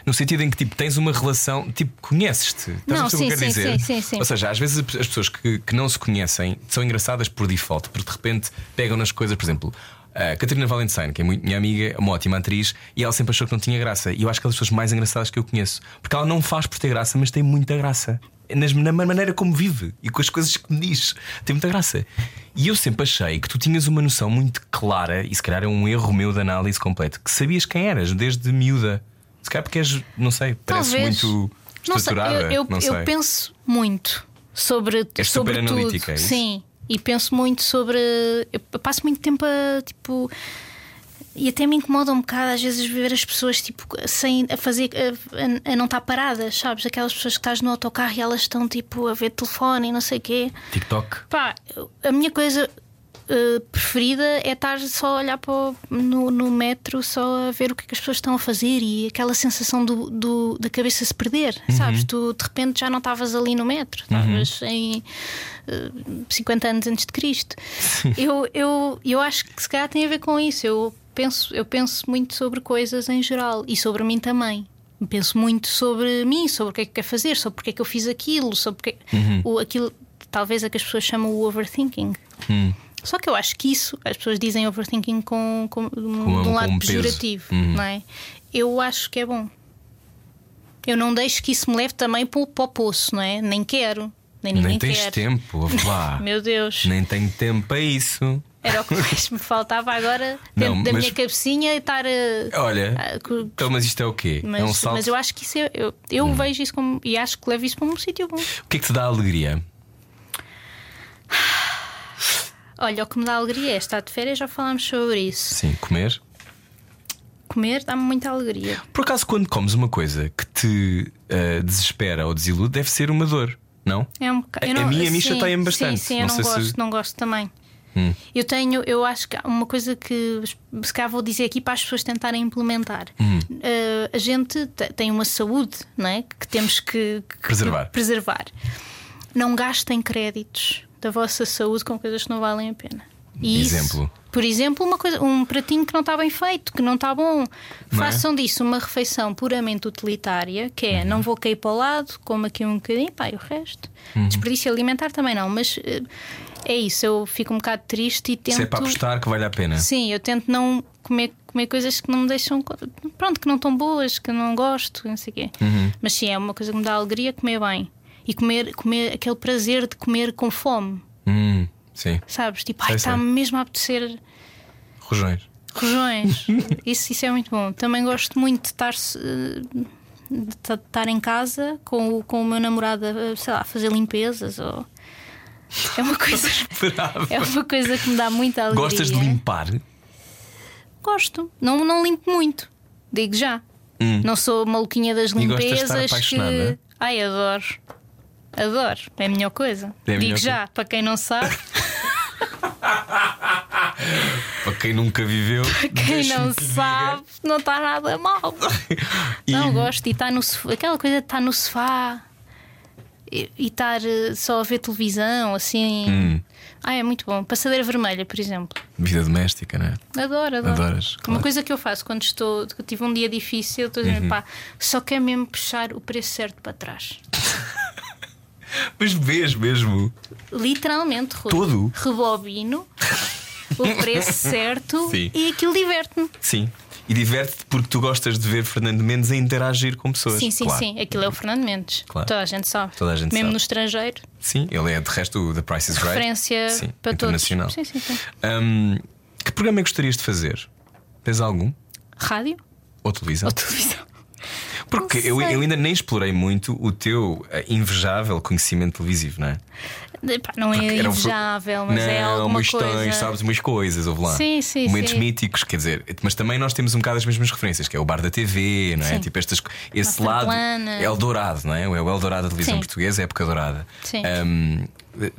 No sentido em que tipo, tens uma relação, tipo, conheces-te. Estás Não, a o que eu sim, quero sim, dizer? sim, sim, sim. Ou seja, às vezes as pessoas que, que não se conhecem são engraçadas por default, porque de repente pegam nas coisas, por exemplo. A Catarina Valentine, que é muito minha amiga, uma ótima atriz, e ela sempre achou que não tinha graça. E eu acho que é das pessoas mais engraçadas que eu conheço. Porque ela não faz por ter graça, mas tem muita graça. Na maneira como vive e com as coisas que me diz. Tem muita graça. E eu sempre achei que tu tinhas uma noção muito clara, e se calhar é um erro meu de análise completo, que sabias quem eras desde miúda. Se calhar porque és, não sei, pareces Talvez. muito Não sei, estruturada. eu, eu, não sei. eu penso muito sobre, És sobre super tudo. analítica, é isso? Sim, e penso muito sobre. Eu passo muito tempo a tipo. E até me incomoda um bocado às vezes ver as pessoas tipo sem a fazer a, a- não estar paradas, sabes? Aquelas pessoas que estás no autocarro e elas estão tipo a ver telefone e não sei o quê. TikTok. Pá, a minha coisa eh, preferida é estar só a olhar para o- no, no metro, só a ver o que, é que as pessoas estão a fazer e aquela sensação do, do- da cabeça se perder, Uhum. sabes? Tu de repente já não estavas ali no metro, estavas em eh, 50 anos antes de Cristo. Eu, eu, eu acho que se calhar tem a ver com isso. Eu penso, eu penso muito sobre coisas em geral e sobre mim também. Penso muito sobre mim, sobre o que é que quero fazer, sobre porque é que eu fiz aquilo, sobre porque, Uhum. o, aquilo, talvez a que as pessoas chamam o overthinking. Hum. Só que eu acho que isso, as pessoas dizem overthinking com, com, de um Com- lado com um pejorativo, Uhum. não é? Eu acho que é bom. Eu não deixo que isso me leve também para o, poço, não é? Nem quero, nem Nem tens quer. tempo, lá. Meu Deus, Nem tenho tempo para isso. era o que mais me faltava agora Não, dentro da mas- minha cabecinha e estar a. Olha, a- então, mas isto é o quê? mas, é um salto. mas eu acho que isso é, eu, eu vejo isso como e acho que levo isso para um sítio bom. O que é que te dá alegria? Olha, o que me dá alegria é estar de férias, já falámos sobre isso. Sim, comer. Comer dá-me muita alegria. Por acaso, quando comes uma coisa que te eh, desespera ou desilude, deve ser uma dor, não? É um boca- A- eu a mim- a mim sim, chateia-me bastante. Sim, sim, Não eu não sei se- gosto, não gosto também. Hum. Eu tenho, eu acho que há uma coisa que se calhar vou dizer aqui para as pessoas tentarem implementar. Hum. Eh, a gente te- tem uma saúde não é? que temos que, que- Preservar. que preservar. Não gastem créditos da vossa saúde com coisas que não valem a pena. E isso- Exemplo? por exemplo, uma coisa, um pratinho que não está bem feito, que não está bom. Não é? Façam disso uma refeição puramente utilitária, que é Uhum. não vou cair para o lado, como aqui um bocadinho, pá, e o resto. Uhum. Desperdício alimentar também não, mas eh, é isso, eu fico um bocado triste e tento. Se é para apostar que vale a pena. Sim, eu tento não comer, comer coisas que não me deixam. Pronto, que não estão boas, que não gosto, não sei o quê. Uhum. Mas sim, é uma coisa que me dá alegria comer bem. E comer, comer aquele prazer de comer com fome, Hum, sim. sabes? Tipo, ai, está-me mesmo a apetecer Rojões. rojões. isso, isso é muito bom. Também gosto muito de estar, eh, de ta- estar em casa com, o- com o meu namorado, a, sei lá, a fazer limpezas. Ou... É uma coisa. É uma coisa que me dá muita alegria. Gostas de limpar? Gosto. Não, não limpo muito. Digo já. Não sou maluquinha das Hum. E gostas de estar limpezas que. Ai, adoro. Adoro. É a melhor coisa. É a melhor Digo já, para quem não sabe, Para quem nunca viveu. quem deixa-me não que diga. sabe, não está nada mal. E- Não, gosto. E estar no sofá. Aquela coisa de estar no sofá e, estar eh, só a ver televisão, assim. Hum. Ah, é muito bom. Passadeira vermelha, por exemplo. Vida doméstica, não é? Adoro, adoro. Adoras, claro. Uma coisa que eu faço quando estou, tive um dia difícil, estou a Uhum. dizer, pá, só quer mesmo puxar o preço certo para trás. Mas vês mesmo. Literalmente, Rui. Todo? Rebobino o preço certo Sim. e aquilo diverte-me. Sim. E diverte-te porque tu gostas de ver Fernando Mendes a interagir com pessoas. Sim, sim, Claro. sim. Aquilo é o Fernando Mendes. Claro. Toda a gente sabe. Toda a gente Mesmo sabe. no estrangeiro, Sim, ele é de resto o The Price is Right. referência Sim, para internacional. todos. Sim, sim, sim. Hum, que programa é que gostarias de fazer? Tens algum? Rádio Ou televisão? ou televisão? Porque eu, eu ainda nem explorei muito o teu eh, invejável conhecimento televisivo, não é? Não é Porque um pro- invejável, mas não, é alguma mas coisa. sabes, umas coisas, houve lá. Sim, sim, Momentos sim. míticos, quer dizer, mas também nós temos um bocado as mesmas referências, que é o bar da TV, não é? Sim. Tipo, estas, esse Master lado. Plana. É o dourado, não é? É o Eldorado da televisão Sim. portuguesa, é época dourada. Sim. Hum,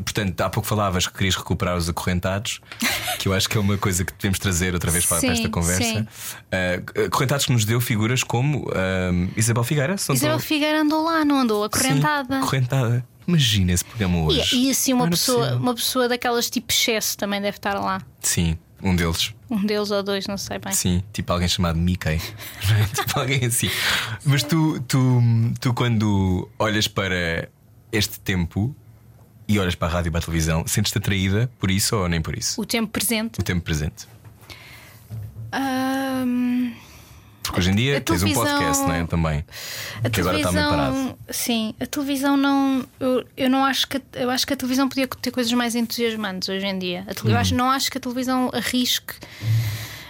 portanto, há pouco falavas que querias recuperar os acorrentados, que eu acho que é uma coisa que devemos trazer outra vez para, para esta Sim, conversa. sim. Uh, acorrentados que nos deu figuras como hum, Isabel Figueira, Isabel estou- Figueira andou lá, não andou? Acorrentada. Sim, acorrentada. Imagina esse programa hoje. E, e assim, uma era pessoa, uma pessoa daquelas tipo excesso também deve estar lá. Sim, um deles. Um deles ou dois, não sei bem. Sim, tipo alguém chamado Mickey. É? tipo alguém assim. Mas tu, tu, tu, quando olhas para este tempo e olhas para a rádio e para a televisão, sentes-te atraída por isso ou nem por isso? O tempo presente. O tempo presente. Ahm, Porque hoje em dia A tens um podcast, não é? Também. a que agora está meio parado. televisão, sim, a televisão não. Eu, eu não acho que a- eu acho que a televisão podia ter coisas mais entusiasmantes hoje em dia. Eu Uhum. acho, não acho que a televisão arrisque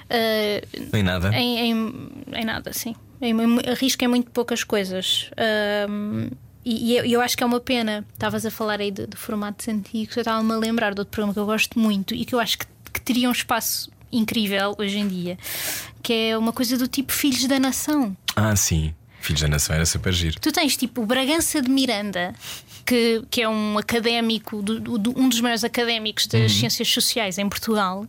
ah, Nem nada. em, em, em nada, sim. Em, em, arrisca em muito poucas coisas. Ahm, e e eu, eu acho que é uma pena. Estavas a falar aí de, de formatos antigos. Eu estava-me a lembrar de outro programa que eu gosto muito e que eu acho que, que teria um espaço incrível hoje em dia, que é uma coisa do tipo Filhos da Nação. Ah, sim. Filhos da Nação era super giro. Tu tens tipo o Bragança de Miranda, que, que é um académico, do- do- um dos maiores académicos das ciências sociais em Portugal.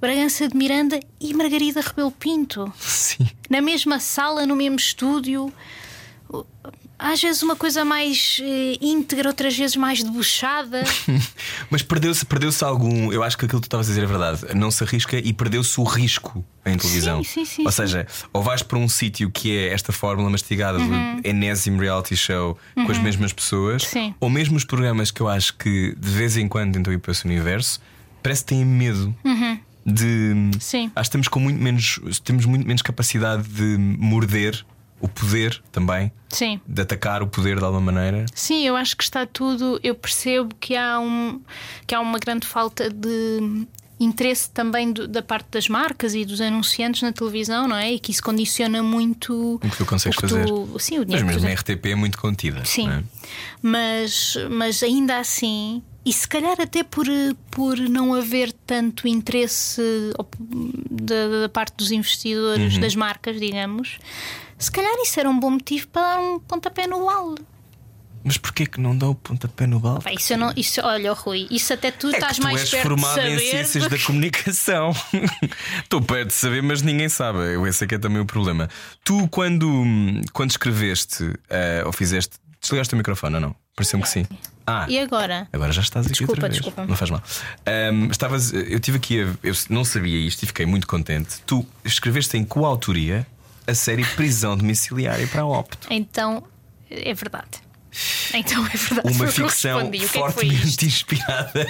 Bragança de Miranda e Margarida Rebelo Pinto Sim. na mesma sala, no mesmo estúdio. Às vezes uma coisa mais eh, íntegra, outras vezes mais debochada. Mas perdeu-se perdeu algum. Eu acho que aquilo que tu estavas a dizer é verdade. Não se arrisca e perdeu-se o risco em televisão. sim, sim, Ou sim. seja, ou vais para um sítio que é esta fórmula mastigada Uhum. do enésimo reality show com as mesmas pessoas, Sim. ou mesmo os programas que eu acho que de vez em quando tentam ir para esse universo, parece que têm medo. De. Uhum. Sim. Acho que estamos com muito menos. Temos muito menos capacidade de morder o poder também, Sim. de atacar o poder de alguma maneira. Sim, eu acho que está tudo. Eu percebo que há, um, que há uma grande falta de interesse também do- da parte das marcas e dos anunciantes na televisão, não é? E que isso condiciona muito O que tu consegues que fazer. tu- sim, o Mas dinheiro que mesmo a RTP é muito contida. Sim, é? mas, mas ainda assim, e se calhar até por, por não haver tanto interesse da, da parte dos investidores, Uhum. das marcas, digamos, se calhar isso era um bom motivo para dar um pontapé no balde. Mas porquê que não dá o pontapé no balde? Pá, isso eu não, isso, olha, Rui, isso até tu É estás tu mais és perto formado de saber. em ciências do da comunicação. Estou perto de saber, mas ninguém sabe. Esse é que é também o problema. Tu, quando, quando escreveste eh, ou fizeste. Desligaste o microfone ou não? Pareceu-me que sim. Ah, E agora? Agora já estás aqui Desculpa, outra vez. desculpa. Não faz mal. Ahm, estavas, eu tive aqui, a, eu não sabia isto e fiquei muito contente. Tu escreveste em coautoria a série Prisão Domiciliária para a Opto. Então, é verdade. Então é verdade. Uma ficção é fortemente inspirada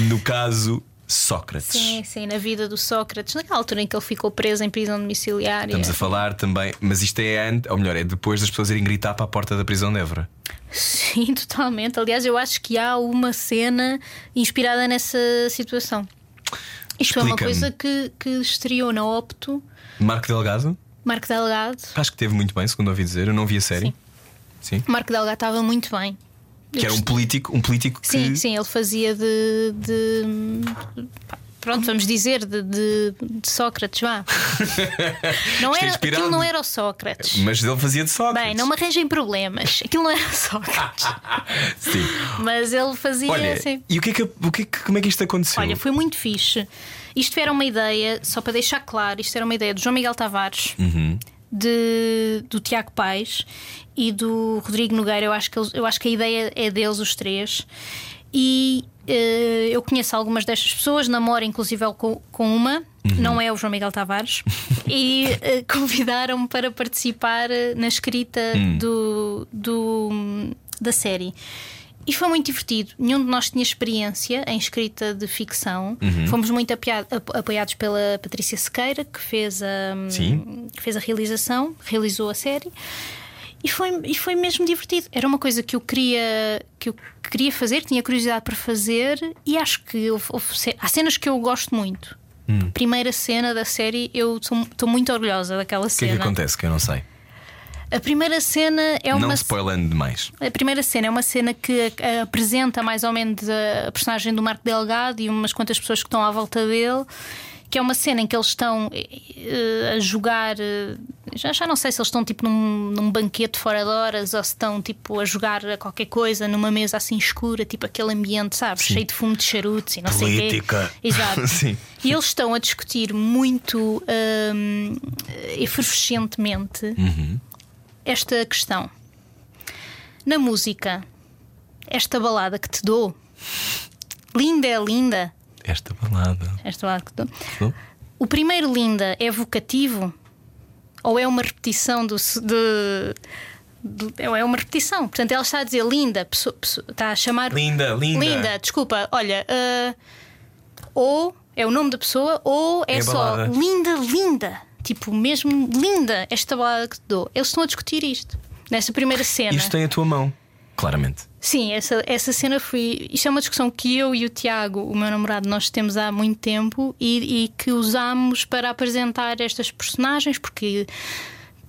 no caso Sócrates. Sim, sim, na vida do Sócrates, naquela altura em que ele ficou preso em prisão domiciliária. Estamos a falar também, mas isto é antes, ou melhor, é depois das pessoas irem gritar para a porta da prisão de Évora. Sim, totalmente. Aliás, eu acho que há uma cena inspirada nessa situação. Isto é uma coisa que, que estreou na Opto, Marco Delgado, Marco Delgado. acho que teve muito bem, segundo ouvi dizer. Eu não vi a série. Sim. Sim. Marco Delgado estava muito bem. Que era um político, um político que. Sim, sim, ele fazia de. de- pronto, vamos dizer, de, de- de Sócrates, vá. Não é era, aquilo não era o Sócrates. Mas ele fazia de Sócrates. Bem, não me arranjem problemas. Aquilo não era o Sócrates. Sim. Mas ele fazia Olha, assim. e o que é que, o que, é que- como é que isto aconteceu? Olha, foi muito fixe. Isto era uma ideia, só para deixar claro, isto era uma ideia do João Miguel Tavares, Uhum. de, do Tiago Paes e do Rodrigo Nogueira. Eu acho que, eu acho que a ideia é deles, os três. E eh, eu conheço algumas destas pessoas, namoro inclusive com, com uma, Uhum. não é o João Miguel Tavares, e eh, convidaram-me para participar eh, na escrita Hum. do, do- da série. E foi muito divertido. Nenhum de nós tinha experiência em escrita de ficção. Uhum. Fomos muito apoia- ap- apoiados pela Patrícia Sequeira, que fez a, Sim. que fez a realização, realizou a série. E foi, e foi mesmo divertido. Era uma coisa que eu queria que eu queria fazer, tinha curiosidade para fazer, e acho que houve- houve há cenas que eu gosto muito. Hum. Primeira cena da série, eu estou muito orgulhosa daquela O que é cena. que acontece que eu não sei? A primeira cena é uma Não spoilando demais. a primeira cena é uma cena que apresenta mais ou menos a, personagem do Marco Delgado e umas quantas pessoas que estão à volta dele. Que é uma cena em que eles estão eh, a jogar. eh, já, já não sei se eles estão tipo num, num banquete fora de horas ou se estão tipo a jogar a qualquer coisa numa mesa assim escura, tipo aquele ambiente, sabes? Cheio de fumo de charutos e não sei o quê. Política. Exato. Sim. E eles estão a discutir muito hum, efervescentemente Uhum. Esta questão. Na música, esta balada que te dou, linda é linda, Esta balada. esta balada que te dou. O primeiro linda é vocativo ou é uma repetição do. de- do- é uma repetição. Portanto, ela está a dizer linda, pessoa- pessoa- está a chamar. Linda, linda. Linda, desculpa, olha. ah, ou é o nome da pessoa, ou é, É só balada. linda, linda. Tipo, mesmo linda esta balada que te dou. Eles estão a discutir isto. Nessa primeira cena. Isto tem a tua mão, claramente. Sim, essa, essa cena foi. Isto é uma discussão que eu e o Tiago, o meu namorado, nós temos há muito tempo e, e que usámos para apresentar estas personagens porque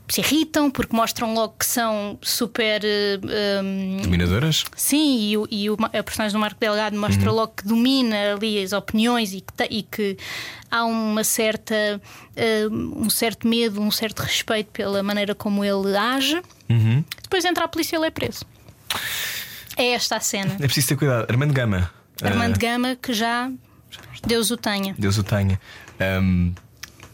se irritam, porque mostram logo que são super. eh, hum, Dominadoras? Sim, e, o, e o a personagem do Marco Delgado mostra Uhum. logo que domina ali as opiniões e que, e que há uma certa, eh, um certo medo, um certo respeito pela maneira como ele age. Uhum. Depois entra a polícia e ele é preso. É esta a cena. É preciso ter cuidado. Armando Gama. Armando Ah, Gama, que já Deus o tenha. Deus o tenha. Ahm,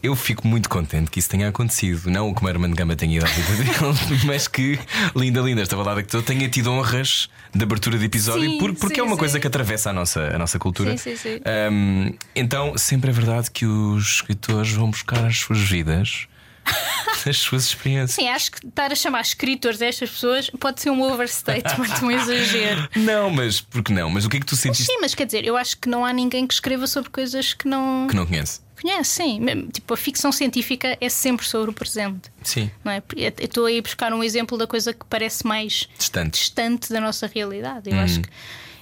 eu fico muito contente que isso tenha acontecido. Não como Armando Gama tenha ido à vida dele, mas que, linda, linda, esta balada que tu tenha tido honras de abertura de episódio, Sim, por- porque sim, é uma sim. coisa que atravessa a nossa, a nossa cultura. Sim, sim, sim. Ahm, então, sempre é verdade que os escritores vão buscar as suas vidas, as suas experiências. Sim, acho que estar a chamar escritores a estas pessoas pode ser um overstatement, um exagero. Não, mas porque não? Mas o que é que tu sentiste Sim, mas quer dizer, eu acho que não há ninguém que escreva sobre coisas que não que não conhece? Conhece. Sim, Mesmo, tipo, a ficção científica é sempre sobre o presente. Sim, Não é? Eu estou aí a buscar um exemplo da coisa que parece mais distantes. distante da nossa realidade. Eu Uhum. acho que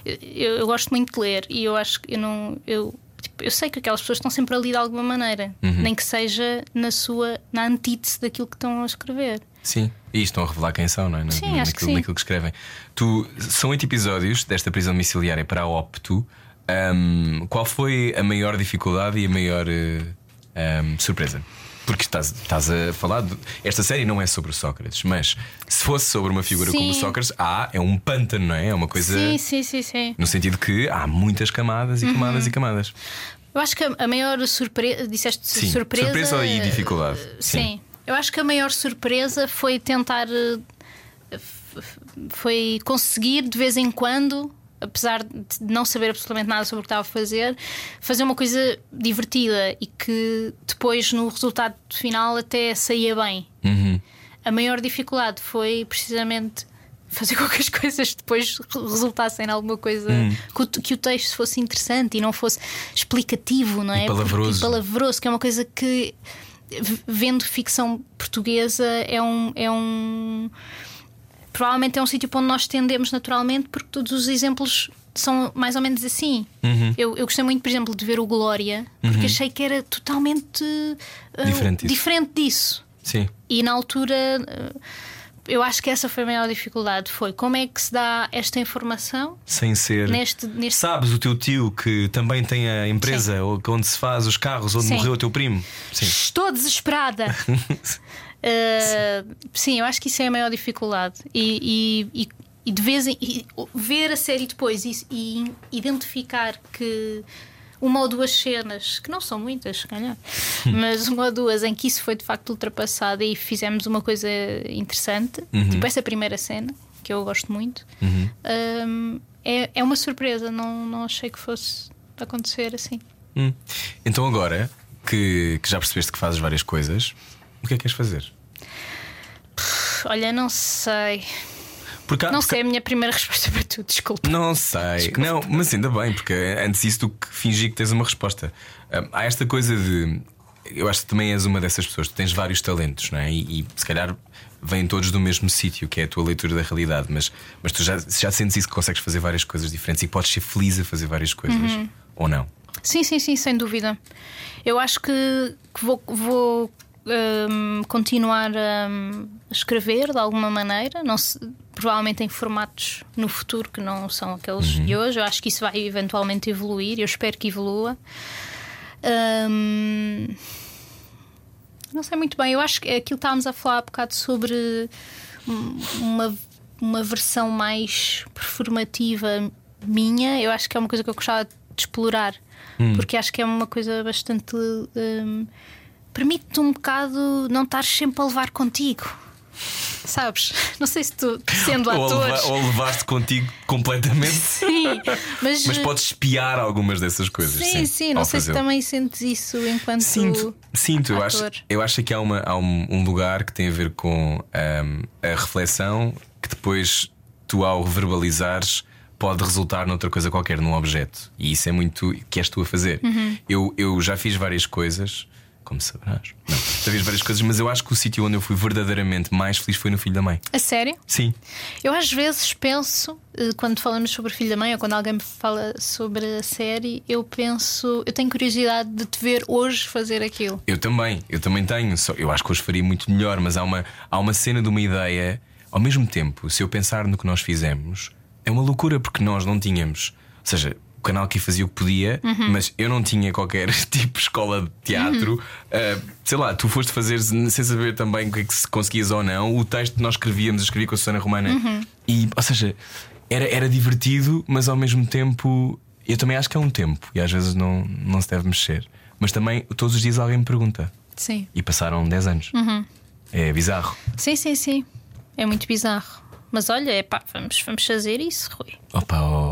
eu, eu gosto muito de ler e eu acho que eu não eu, tipo, eu sei que aquelas pessoas estão sempre ali de alguma maneira, Uhum. nem que seja na sua na antítese daquilo que estão a escrever. Sim, e estão a revelar quem são, não é? Sim, acho que naquilo, sim. naquilo que escrevem. Tu, são oito episódios desta prisão domiciliária para a Opto. Ahm, qual foi a maior dificuldade e a maior eh, ahm, surpresa? Porque estás, estás a falar. De, esta série não é sobre o Sócrates, mas se fosse sobre uma figura como o Sim. Sócrates, há, é um pântano, não é? É uma coisa. Sim, sim, sim, sim. No sentido que há muitas camadas e Uhum. camadas e camadas. Eu acho que a maior surpresa, disseste Sim, surpresa. surpresa e dificuldade. Sim. Sim. Eu acho que a maior surpresa foi tentar. eh, Foi conseguir de vez em quando, apesar de não saber absolutamente nada sobre o que estava a fazer, fazer uma coisa divertida e que depois no resultado final até saía bem. Uhum. A maior dificuldade foi precisamente fazer com que as coisas depois re- resultassem em alguma coisa Hum. que, o, que o texto fosse interessante e não fosse explicativo, não é? palavroso. Porque- e palavroso, que é uma coisa que vendo ficção portuguesa é um. É um provavelmente é um sítio para onde nós tendemos naturalmente, porque todos os exemplos são mais ou menos assim. Uhum. Eu, eu gostei muito, por exemplo, de ver o Glória, porque achei que era totalmente uh, Diferente disso. diferente disso. Sim. E na altura eh, eu acho que essa foi a maior dificuldade. Foi como é que se dá esta informação Sem ser. neste. neste... Sabes o teu tio que também tem a empresa ou onde se faz os carros, onde Sim. morreu o teu primo? Sim. Estou desesperada. Eh, sim, eu acho que isso é a maior dificuldade. E, e- e- e de vez em e ver a série depois e, e identificar que uma ou duas cenas, que não são muitas, se calhar, mas uma ou duas em que isso foi de facto ultrapassado e fizemos uma coisa interessante, tipo essa primeira cena, que eu gosto muito, hum, é, é uma surpresa. Não, não achei que fosse acontecer assim. Hum. Então agora que, que já percebeste que fazes várias coisas, o que é que queres fazer? Olha, não sei. Porque Não porque- sei, é a minha primeira resposta para tudo, desculpa. Não sei, não, mas ainda bem, porque antes isso do que fingir que tens uma resposta. Hum, há esta coisa de. Eu acho que também és uma dessas pessoas, tu tens vários talentos, não é? E, e se calhar vêm todos do mesmo sítio, que é a tua leitura da realidade, mas, mas tu já, já sentes isso que consegues fazer várias coisas diferentes e podes ser feliz a fazer várias coisas, ou não? Sim, sim, sim, sem dúvida. Eu acho que, que vou, vou hum, continuar hum, a escrever de alguma maneira, não se- provavelmente em formatos no futuro que não são aqueles de hoje. Eu acho que isso vai eventualmente evoluir, eu espero que evolua. Hum, não sei muito bem, eu acho que aquilo que estávamos a falar há bocado sobre um- uma, uma versão mais performativa minha, eu acho que é uma coisa que eu gostava de explorar, porque acho que é uma coisa bastante. hum, Permite-te um bocado não estar sempre a levar contigo. Sabes? Não sei se tu, sendo Ou, ator. leva- ou levaste contigo completamente, Sim, mas, mas podes espiar algumas dessas coisas. Sim, sim, não ao sei se também sentes isso enquanto. Sinto, sinto. Eu acho, eu acho que há, uma, há um, um lugar que tem a ver com ahm, a reflexão que depois tu, ao verbalizares, pode resultar noutra coisa qualquer, num objeto. E isso é muito que és tu a fazer. Uhum. Eu, eu já fiz várias coisas. Como saberás? Não, já fiz várias coisas, mas eu acho que o sítio onde eu fui verdadeiramente mais feliz foi no Filho da Mãe. A sério? Sim, Eu às vezes penso, eh, quando falamos sobre Filho da Mãe ou quando alguém me fala sobre a série, eu penso, eu tenho curiosidade de te ver hoje fazer aquilo. Eu também, eu também tenho. Só, eu acho que hoje faria muito melhor, mas há uma, há uma cena de uma ideia. Ao mesmo tempo, se eu pensar no que nós fizemos, é uma loucura porque nós não tínhamos. Ou seja, o canal aqui fazia o que podia, mas eu não tinha qualquer tipo de escola de teatro. Ah, sei lá, tu foste fazer sem saber também o que é que se conseguias ou não. O texto que nós escrevíamos, eu escrevi com a Susana Romana. E, ou seja, era, era divertido, mas ao mesmo tempo. Eu também acho que é um tempo e às vezes não, não se deve mexer. Mas também todos os dias alguém me pergunta. Sim. E passaram 10 anos. É bizarro. Sim, sim, sim. É muito bizarro. Mas olha, é pá, vamos, vamos fazer isso, Rui. Opa, oh,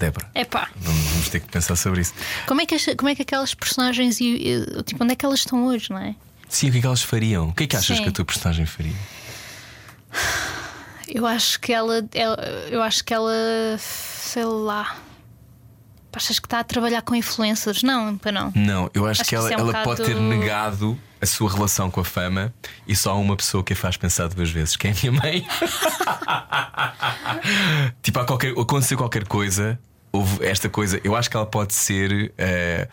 Débora, É pá. vamos, ter que pensar sobre isso. Como é que, como é que aquelas personagens, e, e, tipo, onde é que elas estão hoje, não é? Sim, o que é que elas fariam? O que é que achas Sim. que a tua personagem faria? Eu acho que ela, ela- eu acho que ela, sei lá. Achas que está a trabalhar com influencers? Não, para não. Não, eu acho, Acho que que ela, é um ela bocado- pode ter negado a sua relação com a fama e só há uma pessoa que a faz pensar duas vezes, que é a minha mãe. tipo, há qualquer, aconteceu qualquer coisa, houve esta coisa. Eu acho que ela pode ser, eh,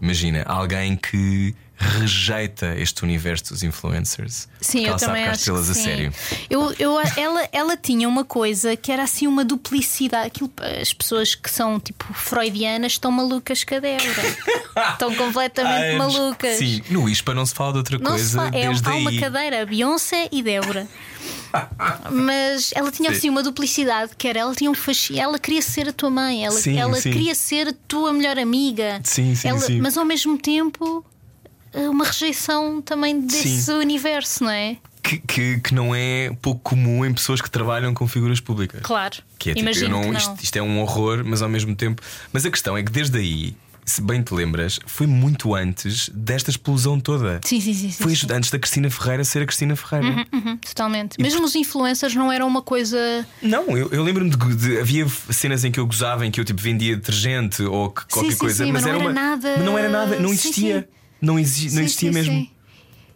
imagina, alguém que rejeita este universo dos influencers. Sim, eu ela sabe também há acho que a sério. Eu, eu, ela, ela tinha uma coisa que era assim uma duplicidade. Aquilo, as pessoas que são tipo freudianas estão malucas com a Débora. estão completamente anos- malucas. Sim, no ISPA não se fala de outra Não se coisa fa- é, desde há uma cadeira, Beyoncé e Débora. Mas ela tinha Sim. assim uma duplicidade que era ela tinha um fascínio, ela queria ser a tua mãe, ela, Sim, ela sim. queria ser a tua melhor amiga. Sim, sim, Ela- sim. Mas ao mesmo tempo eh, uma rejeição também desse Sim. universo, não é? Que, que, que não é pouco comum em pessoas que trabalham com figuras públicas. Claro. Que é tipo, Imagino não, que não. Isto, isto é um horror, mas ao mesmo tempo. Mas a questão é que desde aí, se bem te lembras, foi muito antes desta explosão toda. Sim, sim, sim. sim, Foi antes da Cristina Ferreira ser a Cristina Ferreira. Uhum, totalmente. Mesmo os influencers não eram uma coisa. Não, eu, eu lembro-me de, de- Havia cenas em que eu gozava, em que eu tipo vendia detergente ou que qualquer sim, coisa, sim, mas não era uma. nada- mas não era nada, não existia. Não, exi- não existia mesmo.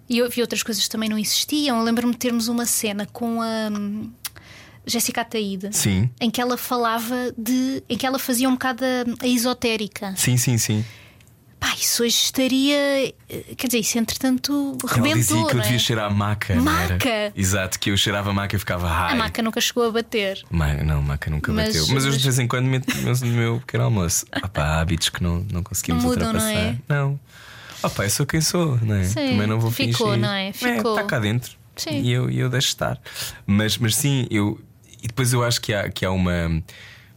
E eu vi outras coisas que também não existiam. Lembro-me de termos uma cena com a hum, Jéssica Ataíde. Sim. Em que ela falava de. em que ela fazia um bocado a, a esotérica. Sim, sim, sim. Pá, isso hoje estaria. eh, Quer dizer, isso entretanto Ela rebentou. dizia que eu não é? devia cheirar a maca. não era? Maca? Exato, que eu cheirava a maca e ficava high. A maca nunca chegou a bater. Ma- não, maca nunca Mas- bateu. Mas eu de vez em quando meto no meu pequeno almoço. Opa, há hábitos que não, não conseguimos Não mudam, não ultrapassar. é? Não. Opa, eu sou quem sou, não é? Sim, Também não vou ficou, fingir. não é? Ficou. Está cá dentro. Sim. E eu, eu deixo estar. Mas, mas sim, eu. E depois eu acho que há, que há uma.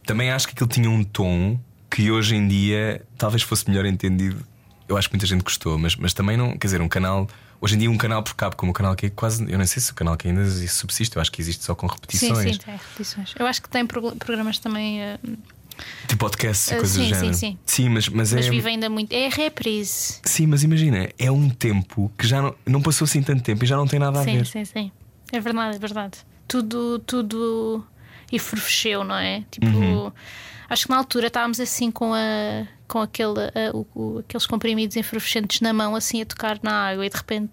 Também acho que aquilo tinha um tom que hoje em dia talvez fosse melhor entendido. Eu acho que muita gente gostou, mas, mas também não. Quer dizer, um canal. Hoje em dia, um canal por cabo, como o canal que é quase. Eu não sei se o canal que ainda subsiste, eu acho que existe só com Sim, repetições. sim, tem repetições. Eu acho que tem prog- programas também. eh, Tipo podcasts e Ah, coisas sim, do género. sim, sim. mas, mas, mas é. vive ainda muito. É reprise. Sim, mas imagina, é um tempo que já não, não passou assim tanto tempo e já não tem nada a Sim, ver. sim, sim. É verdade, é verdade. Tudo, tudo. efervesceu, não é? Tipo, Uhum. acho que na altura estávamos assim com a com aquele, a- o- o- aqueles comprimidos efervescentes na mão, assim a tocar na água e de repente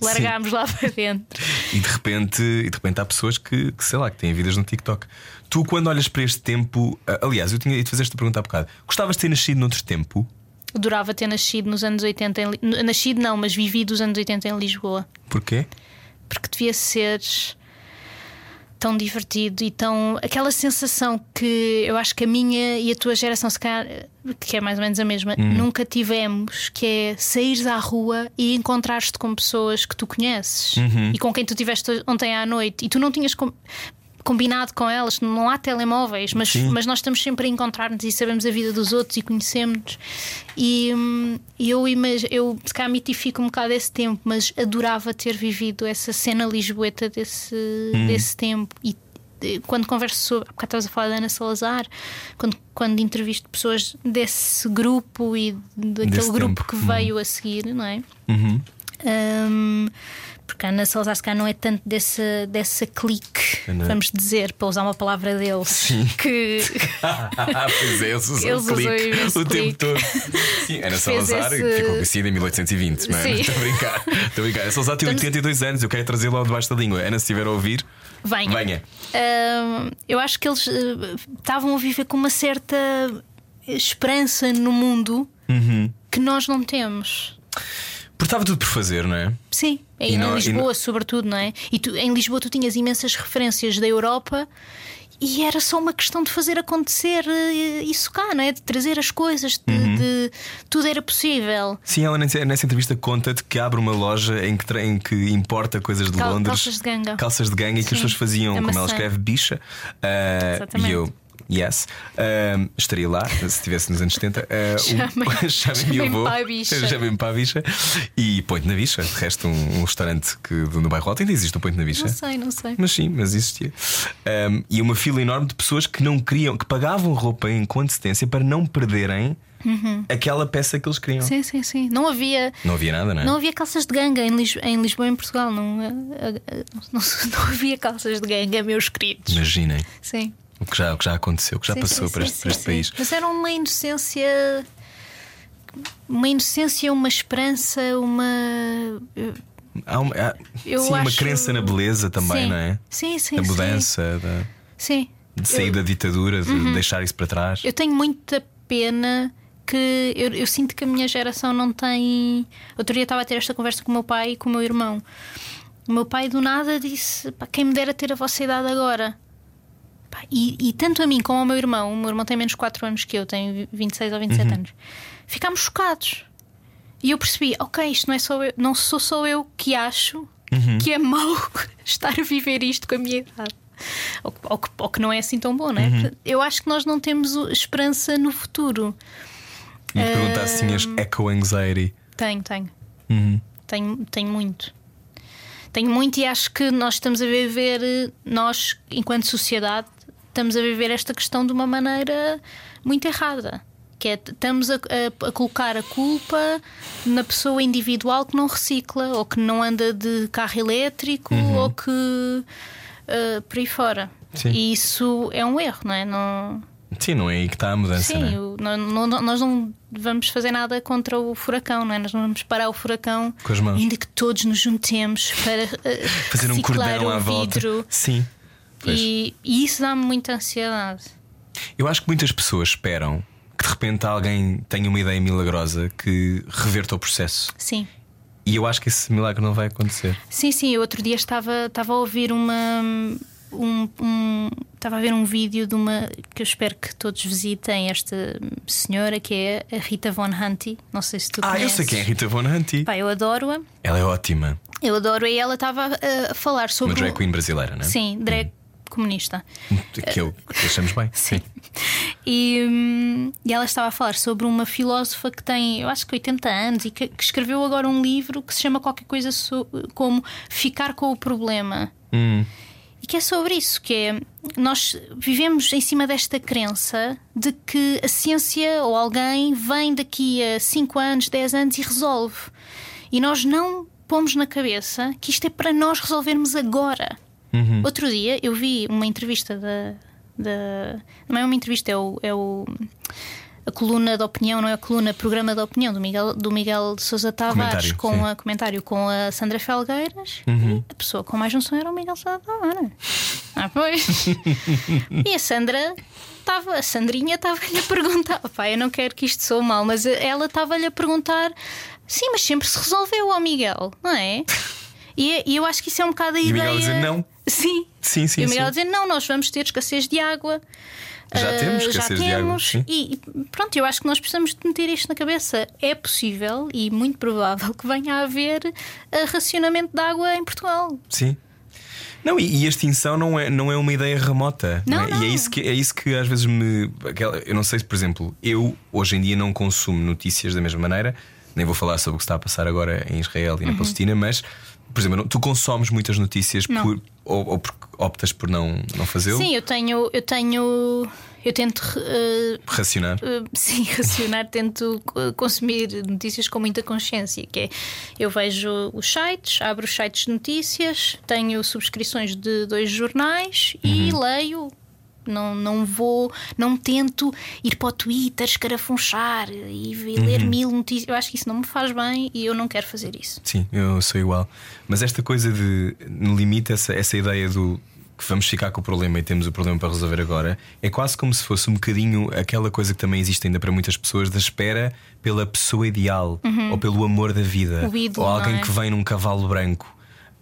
largámos lá para dentro. E de repente, e de repente há pessoas que, que, sei lá, que têm vidas no TikTok. Tu, quando olhas para este tempo, aliás, eu tinha ido fazer esta pergunta há bocado. Gostavas de ter nascido noutro tempo? Adorava ter nascido nos anos 80 em, Nascido não, mas vivido os anos 80 em Lisboa. Porquê? Porque devia ser tão divertido e tão. aquela sensação que eu acho que a minha e a tua geração, se calhar, que é mais ou menos a mesma, nunca tivemos, que é saíres à rua e encontrares-te com pessoas que tu conheces e com quem tu tiveste ontem à noite e tu não tinhas. com- Combinado com elas, não há telemóveis, mas, Sim. mas nós estamos sempre a encontrar-nos e sabemos a vida dos outros e conhecemos-nos. E hum, eu, eu se calhar mitifico um bocado esse tempo, mas adorava ter vivido essa cena lisboeta desse, desse tempo. E quando converso sobre. Há bocado estavas a falar da Ana Salazar, quando, quando entrevisto pessoas desse grupo e daquele Desse grupo tempo. que veio a seguir, não é? Uhum. Hum, porque a Ana Salazar se não é tanto dessa, dessa clique, Ana- vamos dizer, para usar uma palavra deles, que pois é, usam Eles clique o tempo clique. todo. Sim, Ana Salazar esse- ficou conhecida em 1820, não é? Sim. Estou a brincar. Estou a brincar. Ana Salazar tem Estamos- 82 anos, eu quero trazê-la ao debaixo da língua. Ana, se estiver a ouvir, venha. venha. Hum, eu acho que eles eh, estavam a viver com uma certa esperança no mundo Uhum. que nós não temos. Porque estava tudo por fazer, não é? Sim, E em, não- em e Lisboa, sobretudo, não é? E tu, em Lisboa tu tinhas imensas referências da Europa e era só uma questão de fazer acontecer eh, isso cá, não é? De trazer as coisas, de, Uhum. de- tudo era possível. Sim, ela nessa entrevista conta-te que abre uma loja em que, em que importa coisas de Cal- Londres. calças de ganga. Calças de ganga e que Sim, as pessoas faziam, a como ela maçã. escreve, bicha. Exatamente. e eu. Yes, estaria lá se estivesse nos anos 70. Ah, Chamem- o- Chamem-me chamem-me avô. para a bicha. Chamem-me para a bicha e põe-te na bicha. De resto, um, um restaurante que, no bairro Alto ainda existe um põe-te na bicha. Não sei, não sei. Mas sim, mas existia. Um, e uma fila enorme de pessoas que não queriam, que pagavam roupa em com antecedência para não perderem aquela peça que eles queriam. Uhum. Sim, sim, sim. Não havia. Não havia nada, não é? Não havia calças de ganga em, Lis- em Lisboa e em Portugal. Não, eh, eh, não, não havia calças de ganga, meus queridos. Imaginem Sim. O que já, o que já aconteceu, o que já Sim, passou sim, para sim, este, sim, este país. Mas era uma inocência. Uma inocência, uma esperança, uma. eu- Há uma, há- Eu sim, uma acho- crença na beleza também, não é? Sim, sim. Da sim. mudança, da- Sim. de sair da ditadura, de deixar isso para trás. Eu tenho muita pena que eu, eu sinto que a minha geração não tem. Outro dia estava a ter esta conversa com o meu pai e com o meu irmão. O meu pai do nada disse: "Pá, quem me dera ter a vossa idade agora. E, e tanto a mim como ao meu irmão, o meu irmão tem menos 4 anos que eu, tem 26 ou 27 anos, ficámos chocados. E eu percebi: ok, isto não, é só eu, não sou só eu que acho que é mau estar a viver isto com a minha idade. Ou, que- ou ou que não é assim tão bom, não é? Eu acho que nós não temos esperança no futuro. E perguntar se tinhas echo anxiety. Tenho, tenho. Uhum. Tenho, tenho muito. Tenho muito e acho que nós estamos a viver, eh, nós, enquanto sociedade, estamos a viver esta questão de uma maneira muito errada. Que é, estamos a, a- a colocar a culpa na pessoa individual que não recicla, ou que não anda de carro elétrico, ou que eh, por aí fora. Sim. E isso é um erro, não é? Não, Sim, não é aí que está a mudança, Sim, não é? o- não- não- nós não vamos fazer nada contra o furacão, não é? Nós não vamos parar o furacão, Com as mãos. ainda que todos nos juntemos para eh, Fazer um cordão o à volta. vidro. Sim. E, e isso dá-me muita ansiedade. Eu acho que muitas pessoas esperam que de repente alguém tenha uma ideia milagrosa que reverta o processo. Sim. E eu acho que esse milagre não vai acontecer. Sim, sim, eu outro dia estava, estava a ouvir uma. Um, um- estava a ver um vídeo de uma que eu espero que todos visitem esta senhora que é a Rita Von Hunty. Não sei se tu Ah, eu conheces. sei quem é a Rita Von Hunty. Pá, eu adoro-a. Ela é ótima. Eu adoro-a e ela estava a, a falar sobre. Uma drag queen brasileira, não é? Sim, drag comunista. Que, eu, que achamos bem. Sim. E, hum, e ela estava a falar sobre uma filósofa que tem, eu acho que 80 anos, e que, que escreveu agora um livro que se chama qualquer coisa so- como Ficar com o Problema. Hum. E que é sobre isso, que é nós vivemos em cima desta crença de que a ciência ou alguém vem daqui a 5 anos, 10 anos e resolve. E nós não pomos na cabeça que isto é para nós resolvermos agora. Outro dia eu vi uma entrevista da. da não é uma entrevista, é o. É o a coluna de opinião, não é a coluna, programa de opinião do Miguel, do Miguel de Sousa Tavares Comentário, com sim. a comentário com a Sandra Felgueiras e a pessoa com mais noção era o Miguel Sousa Tavares. Ah, pois. e a Sandra estava, a Sandrinha estava-lhe a perguntar, opá, eu não quero que isto soe mal, mas ela estava-lhe a perguntar, sim, mas sempre se resolveu ao Miguel, não é? E, e eu acho que isso é um bocado a E o ideia. Miguel dizer não. Sim. Sim, sim, E o Miguel sim. dizer não, nós vamos ter escassez de água. Já Ah, temos já escassez de água, temos. sim. E e pronto, eu acho que nós precisamos de meter isto na cabeça. É possível e muito provável que venha a haver ah, racionamento de água em Portugal. Sim. Não, e, e a extinção não é, não é uma ideia remota. Não, é? E não. é isso, que, é isso que às vezes me. eu não sei se, por exemplo, eu hoje em dia não consumo notícias da mesma maneira, nem vou falar sobre o que está a passar agora em Israel e na Palestina, mas, por exemplo, tu consomes muitas notícias Uhum. Por, ou, ou porque optas por não, não fazê-lo? Sim, eu tenho. Eu tenho. Eu tento. ah, Racionar. Uh, sim, racionar, tento uh, consumir notícias com muita consciência, que é eu vejo os sites, abro os sites de notícias, tenho subscrições de dois jornais e leio. Não, não vou, não tento ir para o Twitter, escarafunchar e, e ler mil notícias. Eu acho que isso não me faz bem e eu não quero fazer isso. Sim, eu sou igual. Mas esta coisa de, no limite, essa, essa ideia do que vamos ficar com o problema e temos o problema para resolver agora, é quase como se fosse um bocadinho aquela coisa que também existe ainda para muitas pessoas da espera pela pessoa ideal ou pelo amor da vida ídolo, ou alguém é? que vem num cavalo branco.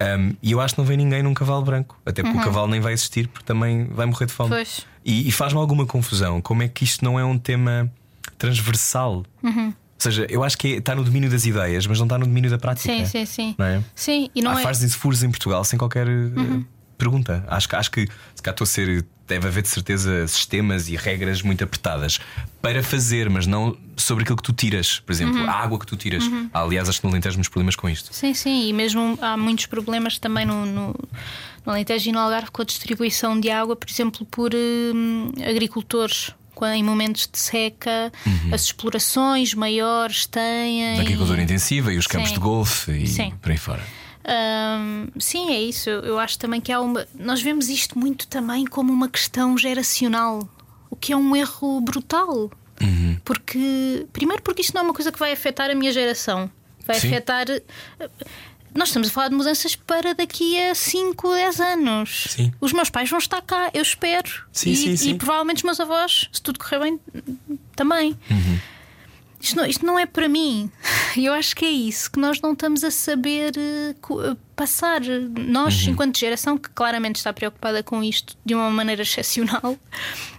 Um, e eu acho que não vem ninguém num cavalo branco, até porque o cavalo nem vai existir porque também vai morrer de fome. Pois. E, e faz-me alguma confusão como é que isto não é um tema transversal. Uhum. Ou seja, eu acho que é- está no domínio das ideias, mas não está no domínio da prática. Sim, sim, sim. Não é? Sim, e não Há é. Uhum. fazem-se furos em Portugal sem qualquer eh, pergunta. Acho, que- acho que se cá estou a ser. Deve haver de certeza sistemas e regras muito apertadas para fazer, mas não sobre aquilo que tu tiras. Por exemplo, Uhum. a água que tu tiras. Há, aliás, acho que no Alentejo muitos problemas com isto. Sim, sim, e mesmo há muitos problemas também no, no, no Alentejo e no Algarve com a distribuição de água, por exemplo, por hum, agricultores. Em momentos de seca, as explorações maiores têm. Da agricultura intensiva e os campos Sim. de golfe e Sim. por aí fora. Hum, sim, é isso. Eu acho também que há uma. Nós vemos isto muito também como uma questão geracional, o que é um erro brutal. Porque, primeiro, porque isto não é uma coisa que vai afetar a minha geração, vai Sim. afetar. Nós estamos a falar de mudanças para daqui a 5, 10 anos. Sim. Os meus pais vão estar cá, eu espero. Sim, e, e provavelmente os meus avós, se tudo correr bem, também. Isto não, isto não é para mim. Eu acho que é isso, que nós não estamos a saber eh, passar. Nós, Uhum. enquanto geração que claramente está preocupada com isto de uma maneira excepcional,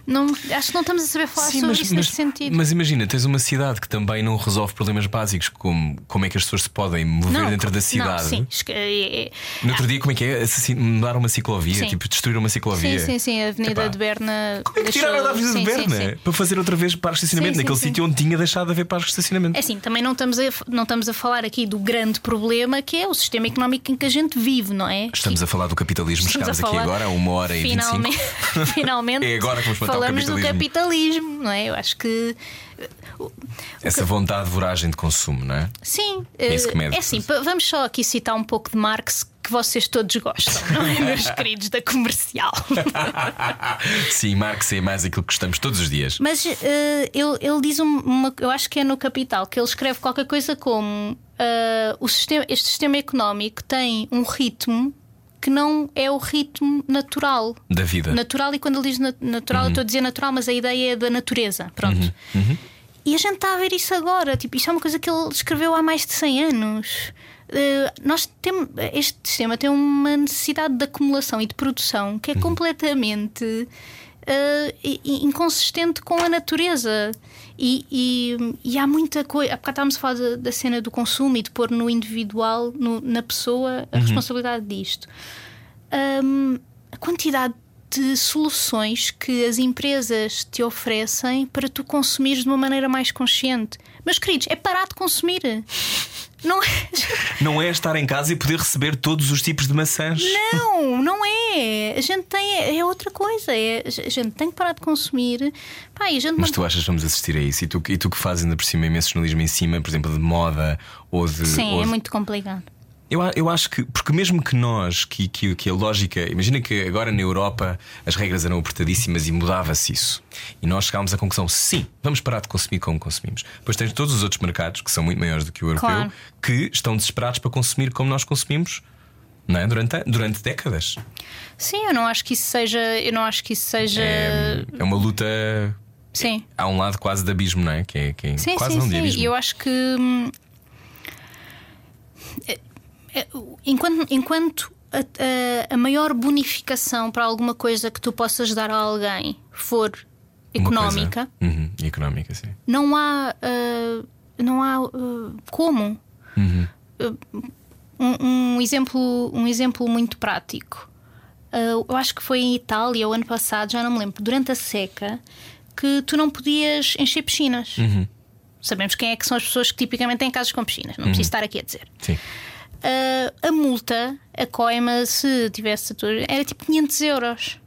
não, acho que não estamos a saber falar sobre isso neste sentido. mas imagina, tens uma cidade que também não resolve problemas básicos, como como é que as pessoas se podem mover não, dentro da não, cidade. sim, esque- é- é- No outro dia, como é que é? Mudar uma ciclovia, Sim. tipo, destruir uma ciclovia. sim, sim, sim, a Avenida Epá. de Berna. Como é que deixou- tiraram da Avenida de sim, sim, Berna? sim. Para fazer outra vez parques de estacionamento, Sim, sim, naquele sim. sítio onde tinha deixado de haver parques de estacionamento. É assim, também não estamos, a, não estamos a falar aqui do grande problema que é o sistema económico em que a gente vive, não é? Estamos a falar do capitalismo, Estamos chegámos aqui agora a uma hora e finalmente, 25. finalmente É agora que vamos falamos do capitalismo. não é? Eu acho que Essa vontade de voragem de consumo, não é? sim, É mede. é assim, vamos só aqui citar um pouco de Marx que vocês todos gostam, não é, meus queridos da comercial. Sim, Marx é mais aquilo que gostamos todos os dias. Mas eh, ele, ele diz um- uma, eu acho que é no Capital, que ele escreve qualquer coisa como eh, o sistema, este sistema económico tem um ritmo que não é o ritmo natural. Da vida. Natural, e quando ele diz nat- natural, eu estou a dizer natural, mas a ideia é da natureza. Pronto. E a gente está a ver isso agora. Tipo, isto é uma coisa que ele escreveu há mais de 100 anos. Eh, nós temos este sistema tem uma necessidade de acumulação e de produção que é completamente eh, i- i- inconsistente com a natureza. E, e- e há muita coisa. Há bocado estávamos a falar da, da cena do consumo e de pôr no individual, no- na pessoa, a responsabilidade disto. Hum, a quantidade de soluções que as empresas te oferecem para tu consumires de uma maneira mais consciente. Meus queridos, é parar de consumir. Não é? Não é estar em casa e poder receber todos os tipos de maçãs. Não, não é. A gente tem. É outra coisa. É, a gente tem que parar de consumir. Pá, a gente Mas não- tu achas que vamos assistir a isso? E tu, e tu que fazes ainda por cima imenso jornalismo em cima, por exemplo, de moda ou de. Sim, ou é de- muito complicado. Eu, eu acho que, porque mesmo que nós, que, que, que a lógica, imagina que agora na Europa as regras eram apertadíssimas e mudava-se isso. E nós chegámos à conclusão: sim, vamos parar de consumir como consumimos. Pois tens todos os outros mercados, que são muito maiores do que o europeu, Claro. que estão desesperados para consumir como nós consumimos não é? durante, durante décadas. Sim, eu não acho que isso seja. Eu não acho que isso seja. É, é uma luta. Sim. Há um lado quase de abismo, não é? Que é, que é Sim, quase sim, não de sim. abismo. E eu acho que hum, enquanto, enquanto a, a- a maior bonificação para alguma coisa que tu possas dar a alguém for económica, Uhum, económica, sim. não há ah, não há ah, como. Uhum. Ah, um, um exemplo, um exemplo muito prático. Ah, eu acho que foi em Itália o ano passado, já não me lembro, durante a seca, que tu não podias encher piscinas. Uhum. Sabemos quem é que são as pessoas que tipicamente têm casas com piscinas, não preciso estar aqui a dizer. Sim. Ah, a multa, a coima, se tivesse a tua, era tipo 500 euros.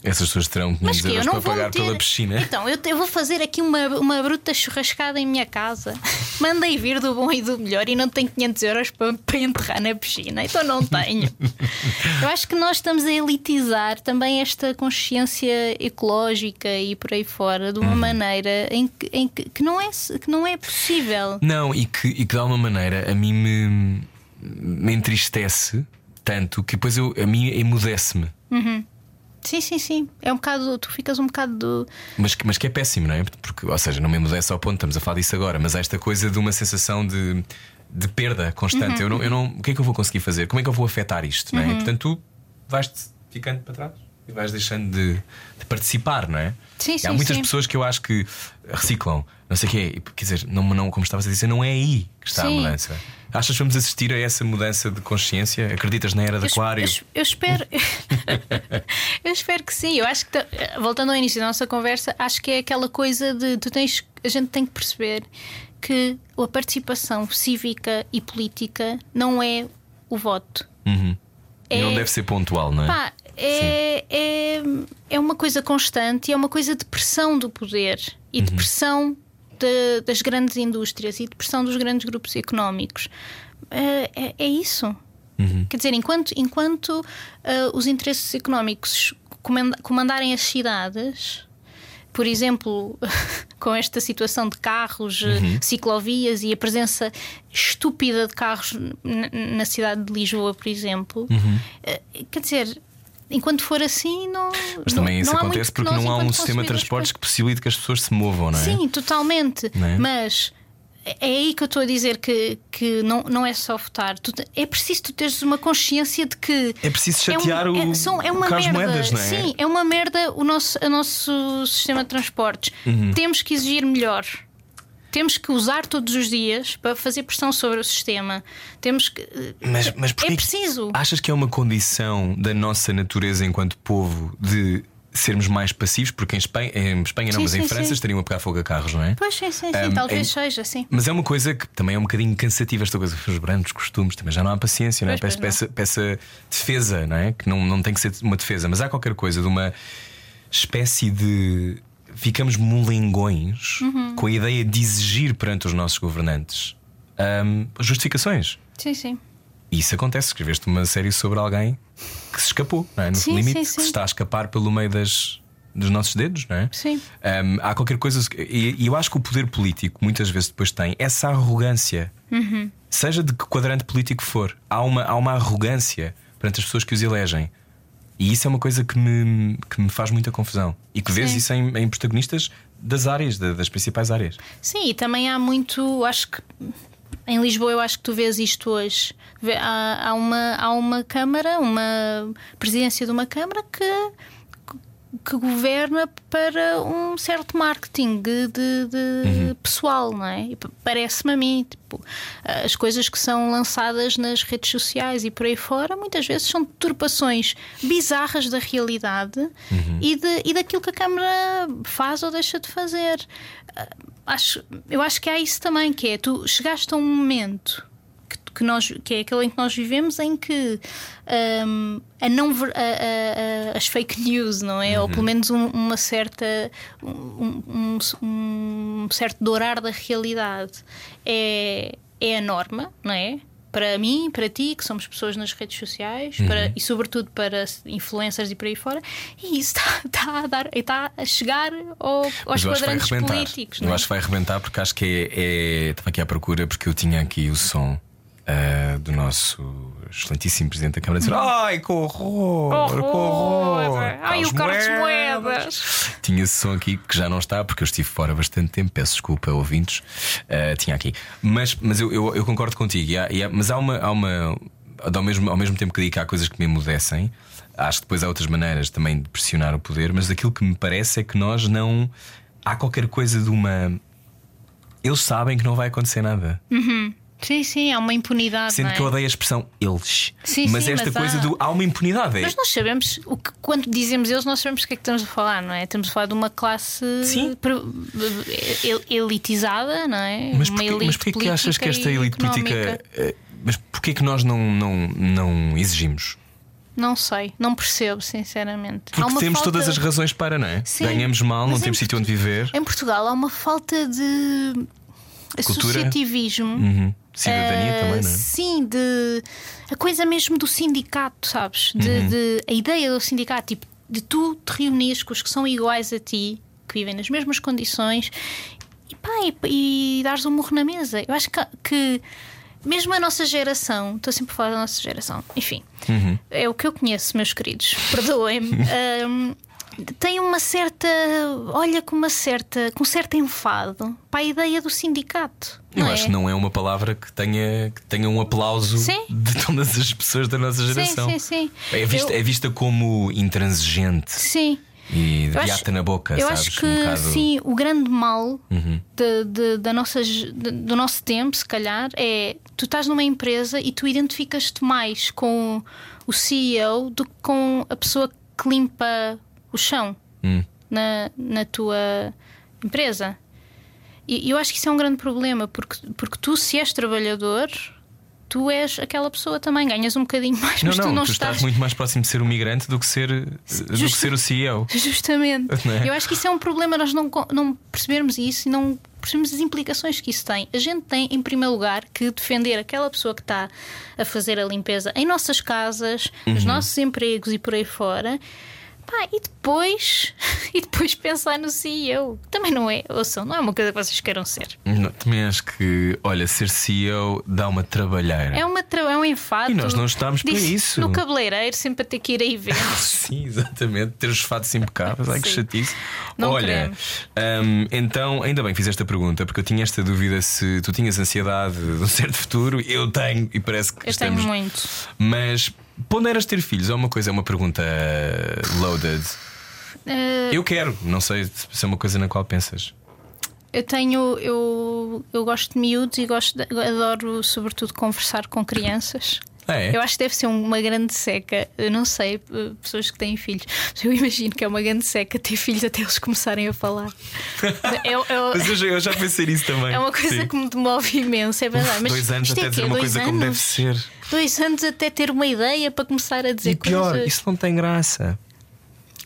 Essas pessoas terão 500 Mas que eu euros para pagar pela piscina. Então, eu, eu vou fazer aqui uma, uma bruta churrascada em minha casa. Mandei vir do bom e do melhor e não tenho 500 euros para, para enterrar na piscina. Então não tenho. eu acho que nós estamos a elitizar também esta consciência ecológica e por aí fora de uma Uhum. maneira em, que, em que, que não é, que não é possível. Não, e que, e que de alguma maneira a mim me, me entristece tanto que depois eu, a mim emudece-me. Sim, sim, sim. É um bocado. Tu ficas um bocado do. Mas, que- mas que é péssimo, não é? Porque, ou seja, não me emudece ao ponto, estamos a falar disso agora, mas há esta coisa de uma sensação de, de perda constante. Eu, não, eu não. O que é que eu vou conseguir fazer? Como é que eu vou afetar isto? Não é? E, portanto, tu vais-te ficando para trás e vais deixando de, de participar, não é? Sim, E há sim, muitas sim. pessoas que eu acho que reciclam, não sei o quê. Quer dizer, não, não, como estavas a dizer, não é aí que está a Sim. mudança. Achas que vamos assistir a essa mudança de consciência? Acreditas na era de Eu, Aquário? eu eu espero. eu espero que sim. Eu acho que, ta- voltando ao início da nossa conversa, acho que é aquela coisa de tu tens, a gente tem que perceber que a participação cívica e política não é o voto. Uhum. E não é- deve ser pontual, não é? Pá, é, é, é uma coisa constante e é uma coisa de pressão do poder e Uhum. de pressão de- das grandes indústrias e de pressão dos grandes grupos económicos. É, é- é isso. Uhum. Quer dizer, enquanto, enquanto ah, os interesses económicos comanda- comandarem as cidades, por exemplo, com esta situação de carros, eh, Uhum. ciclovias e a presença estúpida de carros na, cidade de Lisboa, por exemplo, Uhum. eh, quer dizer, enquanto for assim, não. Mas não- também isso não acontece porque não há um sistema de transportes que possibilite que as pessoas se movam, não é? Sim, totalmente. Não é? Mas é aí que eu estou a dizer que, que não, não é só votar. Tu é preciso tu teres uma consciência de que. É preciso um- chatear o- é, são- é uma merda. Moedas, não é? Sim, é uma merda o nosso, o nosso sistema de transportes. Uhum. Temos que exigir melhor. Temos que usar todos os dias para fazer pressão sobre o sistema. Temos que. Mas, mas é preciso. Achas que é uma condição da nossa natureza enquanto povo de sermos mais passivos? Porque em Espanha, em Espanha não, Sim, mas em sim, França sim. estariam a pegar fogo a carros, não é? Pois sim, sim, sim. Um, talvez em- seja, sim. Mas é uma coisa que também é um bocadinho cansativa, esta coisa, os brancos costumes, também já não há paciência, não é? Pois, Peça, peça defesa, não é? Que não, não tem que ser uma defesa, mas há qualquer coisa de uma espécie de. Ficamos molengões Uhum. com a ideia de exigir perante os nossos governantes um, justificações. Sim, sim. E isso acontece. Escreveste uma série sobre alguém que se escapou, não é? No Sim, limite, sim, que sim. se está a escapar pelo meio das, dos nossos dedos, não é? Sim. Um, há qualquer coisa. E, e eu acho que o poder político muitas vezes depois tem essa arrogância, Uhum. seja de que quadrante político for. Há uma, há uma arrogância perante as pessoas que os elegem. E isso é uma coisa que me, que me faz muita confusão. E que vês Sim. isso em, em protagonistas das áreas, da- das principais áreas. Sim, e também há muito. Acho que em Lisboa eu acho que tu vês isto hoje. Há, há uma, há uma Câmara, uma presidência de uma Câmara que, que governa para um certo marketing de, de- de pessoal, não é? Pa- Parece-me a mim, tipo, as coisas que são lançadas nas redes sociais e por aí fora, muitas vezes são deturpações bizarras da realidade e, de, e daquilo que a Câmara faz ou deixa de fazer. Ah, Acho, eu acho que há isso também, que é tu chegaste a um momento que, nós, que é aquele em que nós vivemos em que hum, a não a- a- as fake news, não é? Ou pelo menos um- uma certa um, um- um certo dourar da realidade é, é a norma, não é? para mim, para ti, que somos pessoas nas redes sociais Uhum. para, e, sobretudo, para influencers e por aí fora, e isso está, está a, dar, está a chegar ao, aos quadrantes políticos. Eu não é? acho que vai arrebentar porque acho que é, é- Estava aqui à procura porque eu tinha aqui o som ah, do nosso excelentíssimo Presidente da Câmara dizer Ai, que horror! que horror! Ai, o Carlos Carlos Moedas! Tinha esse som aqui que já não está porque eu estive fora bastante tempo. Peço desculpa, ouvintes. Ah, tinha aqui. Mas, mas eu, eu, eu concordo contigo. E há- e há- mas há uma. Há uma ao, mesmo, ao mesmo tempo que digo que há coisas que me emudecem, acho que depois há outras maneiras também de pressionar o poder. Mas aquilo que me parece é que nós não. Há qualquer coisa de uma. Eles sabem que não vai acontecer nada. Sim, sim, há uma impunidade. Sendo é? que eu odeio a expressão eles. Sim, mas sim, esta mas coisa há- do. Há uma impunidade. é- Mas nós sabemos, o que, quando dizemos eles, nós sabemos o que é que estamos a falar, não é? Estamos a falar de uma classe elitizada, não é? Mas uma porquê, elite mas porquê que achas que esta elite política. eh, Mas porquê que nós não, não, não exigimos? Não sei, não percebo, sinceramente. Porque uma temos falta- todas as razões para, não é? Sim, Ganhamos mal, não temos sítio onde viver. Em Portugal há uma falta de Cultura? associativismo. Uhum. Cidadania Eh, também, não é? Sim, de a coisa mesmo do sindicato, sabes? De, Uhum. de- a ideia do sindicato, tipo, de tu te reunires com os que são iguais a ti, que vivem nas mesmas condições, e pá, e, e dares um murro na mesa. Eu acho que, que mesmo a nossa geração, estou sempre a falar da nossa geração, enfim, Uhum. é o que eu conheço, meus queridos, perdoem-me. hum, tem uma certa, olha com uma certa, com certo enfado para a ideia do sindicato. Eu não acho é? que não é uma palavra que tenha, que tenha um aplauso Sim. de todas as pessoas da nossa geração. Sim, sim, sim. É, vista, Eu- é vista como intransigente Sim. e de viata na boca, eu sabes? acho que um bocado... Uhum. sim, o grande mal de- de- da nossa, de- do nosso tempo, se calhar, é tu estás numa empresa e tu identificas-te mais com o CEO do que com a pessoa que limpa o chão Hum. na, na tua empresa. E eu acho que isso é um grande problema, porque, porque tu, se és trabalhador, tu és aquela pessoa também, ganhas um bocadinho mais, Não, mas não, tu não tu estás. estás muito mais próximo de ser um migrante do que ser, do que ser o CEO. Justamente. Não é? Eu acho que isso é um problema nós não, não percebermos isso e não percebemos as implicações que isso tem. A gente tem, em primeiro lugar, que defender aquela pessoa que está a fazer a limpeza em nossas casas, nos Uhum. nossos empregos e por aí fora. Pá, e depois e depois pensar no CEO. Também não é, ouçam, não é uma coisa que vocês queiram ser. Não, também acho que, olha, ser CEO dá uma trabalheira. É, uma, tra- é um enfado. E nós não estamos para isso. No cabeleireiro, sempre a ter que ir a eventos. Sim, exatamente. Ter os fatos impecáveis. Ai que chatice. Não Olha, hum, então, ainda bem que fizeste a pergunta, porque eu tinha esta dúvida se tu tinhas ansiedade de um certo futuro. Eu tenho, e parece que Eu estamos. tenho muito. Mas ponderas ter filhos? É uma coisa, é uma pergunta loaded. Eh, Eu quero, não sei se é uma coisa na qual pensas. Eu tenho, eu, eu gosto de miúdos e gosto de- adoro, sobretudo, conversar com crianças. Ah, é? Eu acho que deve ser uma grande seca. Eu não sei, eh, pessoas que têm filhos. Mas eu imagino que é uma grande seca ter filhos até eles começarem a falar. É, é- Mas eu já, eu já pensei nisso também. é uma coisa Sim. que me demove imenso, é verdade. Mas Dois anos é até quê? dizer uma coisa como deve anos? ser. Dois anos até ter uma ideia para começar a dizer E pior, coisas. isso não tem graça.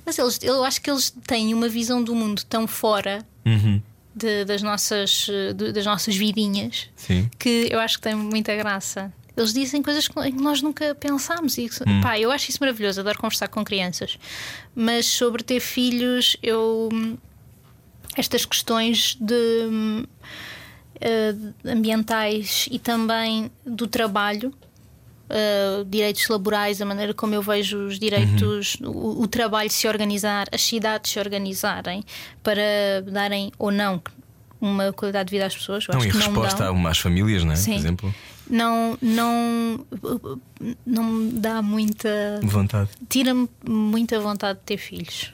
Mas eles, eu acho que eles têm uma visão do mundo tão fora Uhum. de- das, nossas, de- das nossas vidinhas Sim. que eu acho que tem muita graça. Eles dizem coisas que que nós nunca pensámos. E, Hum. pá, eu acho isso maravilhoso, adoro conversar com crianças. Mas sobre ter filhos, eu. Estas questões de. eh, ambientais e também do trabalho, eh, direitos laborais, a maneira como eu vejo os direitos, Uhum. o, o trabalho se organizar, as cidades se organizarem para darem ou não uma qualidade de vida às pessoas. Eu Não, acho e que não resposta dão a umas famílias, não é? Sim. Por exemplo, não, não, não me dá muita. vontade. Tira-me muita vontade de ter filhos.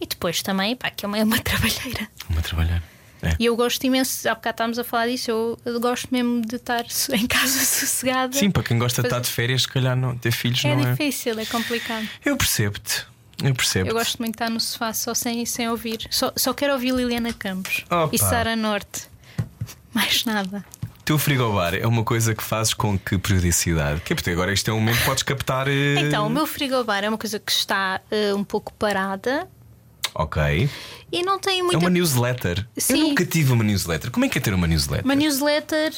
E depois também, pá, que é uma, é uma trabalheira. Uma trabalhar. É. E eu gosto imenso, há bocado estávamos a falar disso, eu, eu gosto mesmo de estar em casa sossegada. Sim, para quem gosta de estar de férias, se calhar não, ter filhos é não é. difícil, é complicado. Eu percebo-te. Eu percebo. Eu gosto muito de estar no sofá só sem, sem ouvir. Só, só quero ouvir Liliana Campos Opa. e Sara Norte. Mais nada. Teu frigobar é uma coisa que fazes com que periodicidade? Que é porque agora isto é um momento que podes captar. eh, Então, o meu frigobar é uma coisa que está eh, um pouco parada. Ok. E não tem É muita. uma newsletter. Eu Sim. nunca tive uma newsletter. Como é que é ter uma newsletter? Uma newsletter,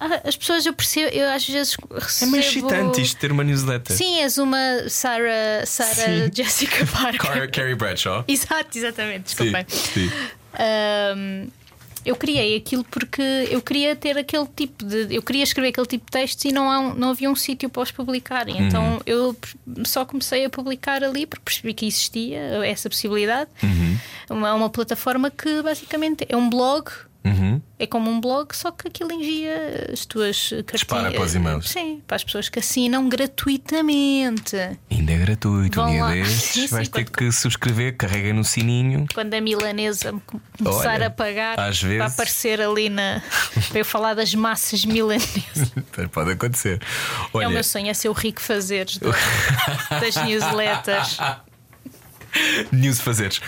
ah, as pessoas eu percebo, eu às vezes É recebo. meio excitante isto ter uma newsletter. Sim, és uma Sarah, Sarah Sim. Jessica Parker. Car- Carrie Bradshaw. Exato, exatamente, Sim, desculpem. sim. Ahm, eu criei aquilo porque eu queria ter aquele tipo de. Eu queria escrever aquele tipo de textos e não, há um- não havia um sítio para os publicarem. Uhum. Então eu só comecei a publicar ali porque percebi que existia essa possibilidade. Uhum. Uma, uma plataforma que basicamente é um blog. Uhum. É como um blog, só que aquilo envia as tuas Dispara cartinhas. para os e-mails. Sim, para as pessoas que assinam gratuitamente. Ainda é gratuito. Vão um dia lá. sim, vais ter que subscrever, carrega no sininho. quando a milanesa me começar Olha, a pagar às para vezes- aparecer ali na. para eu falar das massas milanesas. Pode acontecer. É o Olha, meu sonho, é ser o rico fazeres das newsletters. news fazeres.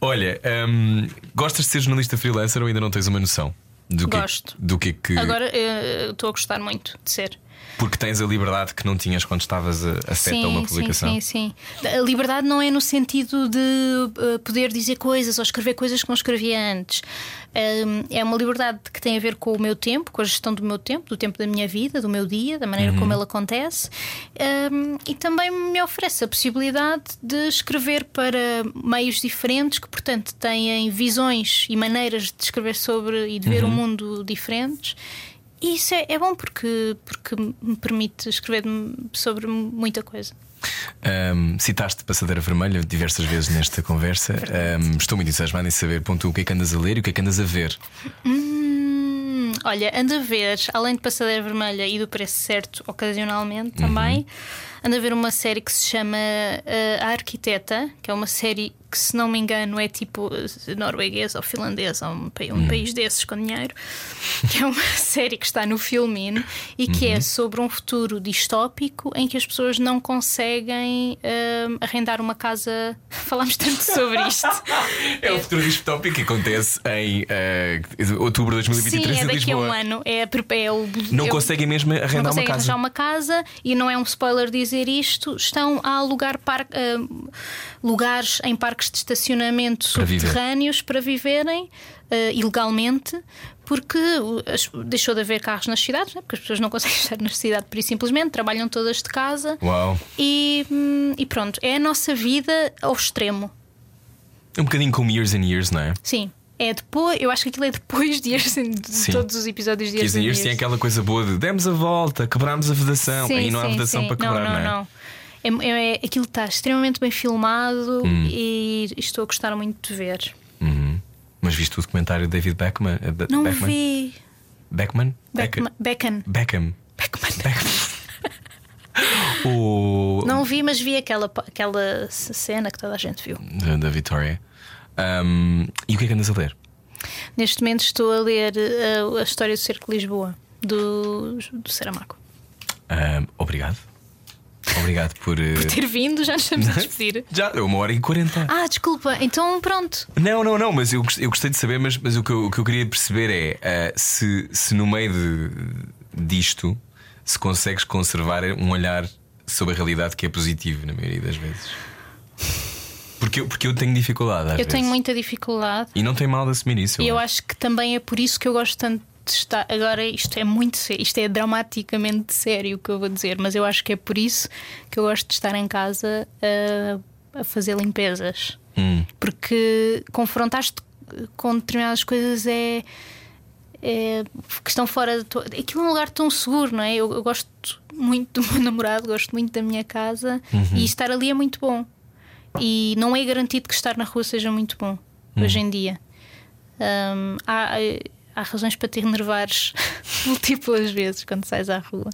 Olha, hum, gostas de ser jornalista freelancer ou ainda não tens uma noção? Do que, Gosto. Do que é que. Agora eh, estou a gostar muito de ser. Porque tens a liberdade que não tinhas quando estavas a, seta a uma publicação. Sim, sim, sim. A liberdade não é no sentido de eh, poder dizer coisas ou escrever coisas que não escrevia antes. É uma liberdade que tem a ver com o meu tempo, com a gestão do meu tempo, do tempo da minha vida, do meu dia, da maneira Uhum. como ele acontece. Um, E também me oferece a possibilidade de escrever para meios diferentes que, portanto, têm visões e maneiras de escrever sobre e de ver o mundo diferentes. E isso é, é bom porque, porque me permite escrever sobre muita coisa. Um, citaste Passadeira Vermelha diversas vezes nesta conversa. Um, estou muito entusiasmado em saber ponto, o que é que andas a ler e o que é que andas a ver. Hum, olha, ando a ver, além de Passadeira Vermelha e do Preço Certo, ocasionalmente também, ando a ver uma série que se chama eh, A Arquiteta, que é uma série que, se não me engano, é tipo norueguesa ou finlandesa, um, um país desses com dinheiro, que é uma série que está no Filmin e que é sobre um futuro distópico em que as pessoas não conseguem eh, arrendar uma casa. Falámos tanto sobre isto. É o futuro distópico que acontece em eh, outubro de 2023 Sim, é em daqui a um Lisboa. ano. É, é o, Não é conseguem mesmo não arrendar uma conseguem casa. arranjar uma casa e não é um spoiler dizer isto. Estão a alugar par- ah, lugares em parques de estacionamento Para viver. subterrâneos para viverem ah, ilegalmente. Porque deixou de haver carros nas cidades, né? porque as pessoas não conseguem estar na cidade por isso simplesmente, trabalham todas de casa Uau! e, hum, e pronto, é a nossa vida ao extremo. É um bocadinho como Years and Years, não é? Sim, é depois, eu acho que aquilo é depois de, Years de Sim. todos os episódios de Years and Years tinha aquela coisa boa de demos a volta, quebrámos a vedação. Aí não há vedação sim. para quebrar, não, não, não, é? não. É, é- aquilo está extremamente bem filmado Hum. e estou a gostar muito de ver. Uhum. Mas viste o documentário de David Beckman? eh, Não Beckman? vi. Beckman? Beckman. Beckham. Beckham. Beckman. o... Não vi, mas vi aquela, aquela cena que toda a gente viu. Da, da Vitória. Um, e o que é que andas a ler? Neste momento estou a ler uh, a história do Cerco de Lisboa, do, do Saramago. Um, obrigado. Obrigado por. eh, Ter vindo, já nos estamos a despedir. Já, é uma hora e quarenta. Ah, desculpa, então pronto. Não, não, não, mas eu, eu gostei de saber, mas, mas o, que eu, o que eu queria perceber é ah, se, se no meio de, disto se consegues conservar um olhar sobre a realidade que é positivo na maioria das vezes. Porque eu, porque eu tenho dificuldade. Eu vezes. tenho muita dificuldade. E não tem mal de assumir isso. E eu acho que também é por isso que eu gosto tanto estar. Agora, isto é muito sério, isto é dramaticamente sério o que eu vou dizer, mas eu acho que é por isso que eu gosto de estar em casa a, a fazer limpezas. Hum. Porque confrontar-te com determinadas coisas é. é que estão fora de tua... Aquilo é um lugar tão seguro, não é? Eu, eu gosto muito do meu namorado, gosto muito da minha casa e estar ali é muito bom. E não é garantido que estar na rua seja muito bom hoje em dia. Hum, há, há razões para te enervares múltiplas vezes quando sais à rua.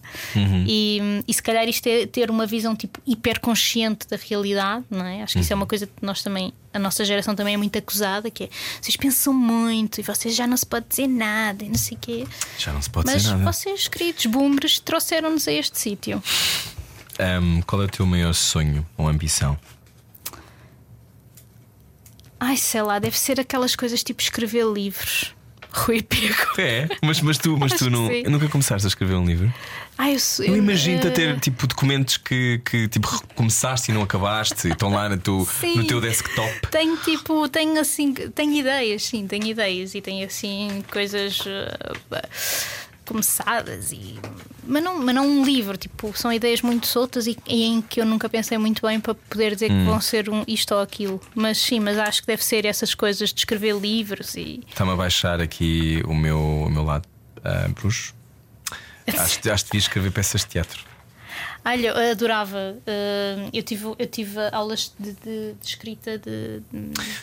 E, e se calhar isto é ter uma visão tipo hiperconsciente da realidade, não é? Acho que isso é uma coisa que nós também, a nossa geração também é muito acusada, que é vocês pensam muito e vocês já não se pode dizer nada e não sei o quê. Já não se pode Mas dizer nada. vocês, queridos boomers, trouxeram-nos a este sítio. Um, qual é o teu maior sonho ou ambição? Ai, sei lá, deve ser aquelas coisas tipo escrever livros. Rui Pego. É, mas, mas tu, mas tu não, nunca começaste a escrever um livro? Ah, eu, sou- Eu imagino-te a eh, ter tipo documentos que, que tipo começaste e não acabaste e estão lá no teu, Sim. no teu desktop. Tenho tipo, tenho assim, tenho ideias, sim, tenho ideias e tenho assim coisas eh, começadas e mas não, mas não um livro, tipo, são ideias muito soltas e, e em que eu nunca pensei muito bem para poder dizer Hum. que vão ser um isto ou aquilo. Mas sim, mas acho que deve ser essas coisas de escrever livros e Está-me a baixar aqui o meu, o meu lado ah, bruxo. Acho, acho que devia escrever peças de teatro. Olha, eu adorava. eh, eu, tive, eu tive aulas de, de- de escrita de.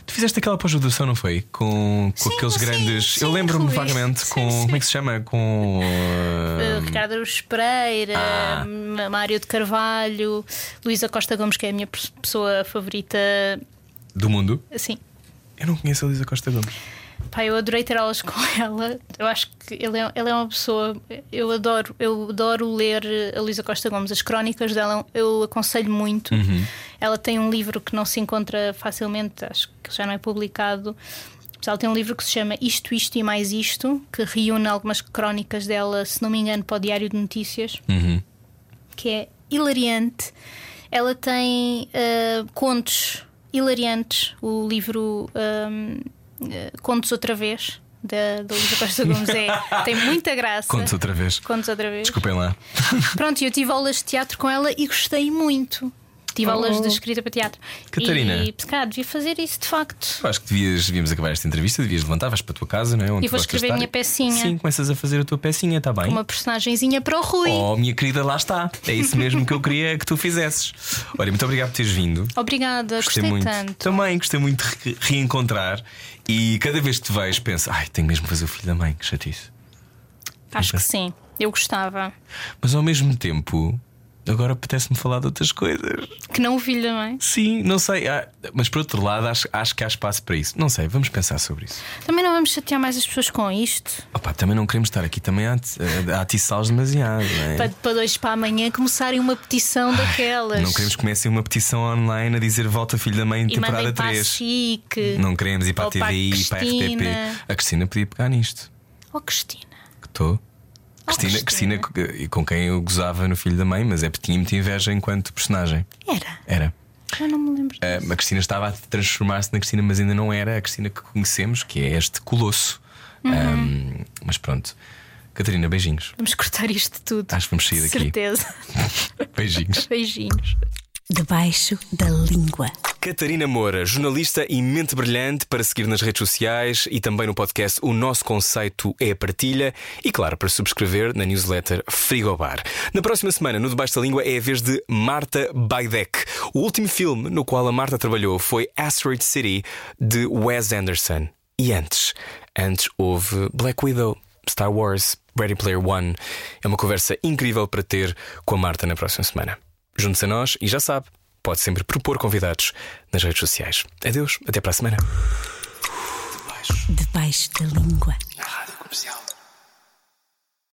Tu fizeste aquela pós-graduação, não foi? Com, com Sim, aqueles sim, grandes. sim, eu lembro-me vagamente Sim, com. sim. Como é que se chama? Com. ah, Ricardo Araújo Pereira, Ah. Mário de Carvalho, Luísa Costa Gomes, que é a minha pessoa favorita. do mundo. Assim, Eu não conheço a Lisa Costa Gomes. Pá, eu adorei ter aulas com ela. Eu acho que ele é, ele é uma pessoa. Eu adoro, eu adoro ler a Luísa Costa Gomes. As crónicas dela eu aconselho muito. Ela tem um livro que não se encontra facilmente, acho que já não é publicado. Mas Ela tem um livro que se chama Isto, Isto e Mais Isto, que reúne algumas crónicas dela, se não me engano, para o Diário de Notícias. Uhum. que é hilariante. Ela tem ah, contos hilariantes. O livro ahm, ah, Contos Outra Vez, da, da Luísa Costa Gomes, é, tem muita graça. Contos outra vez. Contos outra vez. Desculpem lá. Pronto, eu tive aulas de teatro com ela e gostei muito. Tive aulas de escrita para teatro. Oh. Catarina. E, se calhar, devia fazer isso de facto. Eu acho que devias, devíamos acabar esta entrevista, devias levantar, vais para a tua casa, não é? Onde E vou escrever a minha pecinha. Sim, começas a fazer a tua pecinha, está bem? Uma personagenzinha para o Rui. Oh, minha querida, lá está. É isso mesmo que eu queria que tu fizesses. Olha, muito obrigado por teres vindo. Obrigada, gostei, muito. tanto. Também gostei muito de re- reencontrar. E cada vez que te vejo, penso, ai, tenho mesmo que fazer o filho da mãe, que chatice. Acho que sim. Eu gostava. Mas ao mesmo tempo, agora apetece-me falar de outras coisas. Que não o filho da mãe. Sim, não sei. ah, mas por outro lado, acho, acho que há espaço para isso. Não sei, vamos pensar sobre isso. Também não vamos chatear mais as pessoas com isto. Opa, também não queremos estar aqui também a, ati- a atiçá-los demasiado. Não, é? Para, para dois para amanhã começarem uma petição daquelas. não queremos que comecem uma petição online a dizer volta filho da mãe e temporada mandem para a 3. Chique. Não queremos ir para a TVI, para a RTP. A Cristina podia pegar nisto. Oh, Cristina. Que estou. Cristina, Cristina. Cristina, com quem eu gozava no Filho da Mãe, mas é porque tinha muita inveja enquanto personagem. Era. Era. Eu não me lembro. Ah, disso. a Cristina estava a transformar-se na Cristina, mas ainda não era a Cristina que conhecemos, que é este colosso. Uhum. Ah, mas pronto. Catarina, beijinhos. Vamos cortar isto tudo. Acho que vamos sair daqui. Certeza. Beijinhos. Beijinhos. Debaixo da língua. Catarina Moura, jornalista e mente brilhante para seguir nas redes sociais e também no podcast O Nosso Conceito é a Partilha e, claro, para subscrever na newsletter Frigobar. Na próxima semana, no Debaixo da Língua, é a vez de Marta Baidek. O último filme no qual a Marta trabalhou foi Asteroid City, de Wes Anderson. E antes? Antes houve Black Widow, Star Wars, Ready Player One. É uma conversa incrível para ter com a Marta na próxima semana. Junte-se a nós e já sabe, pode sempre propor convidados nas redes sociais. Adeus, até para a semana. Debaixo da língua. Na Rádio Comercial.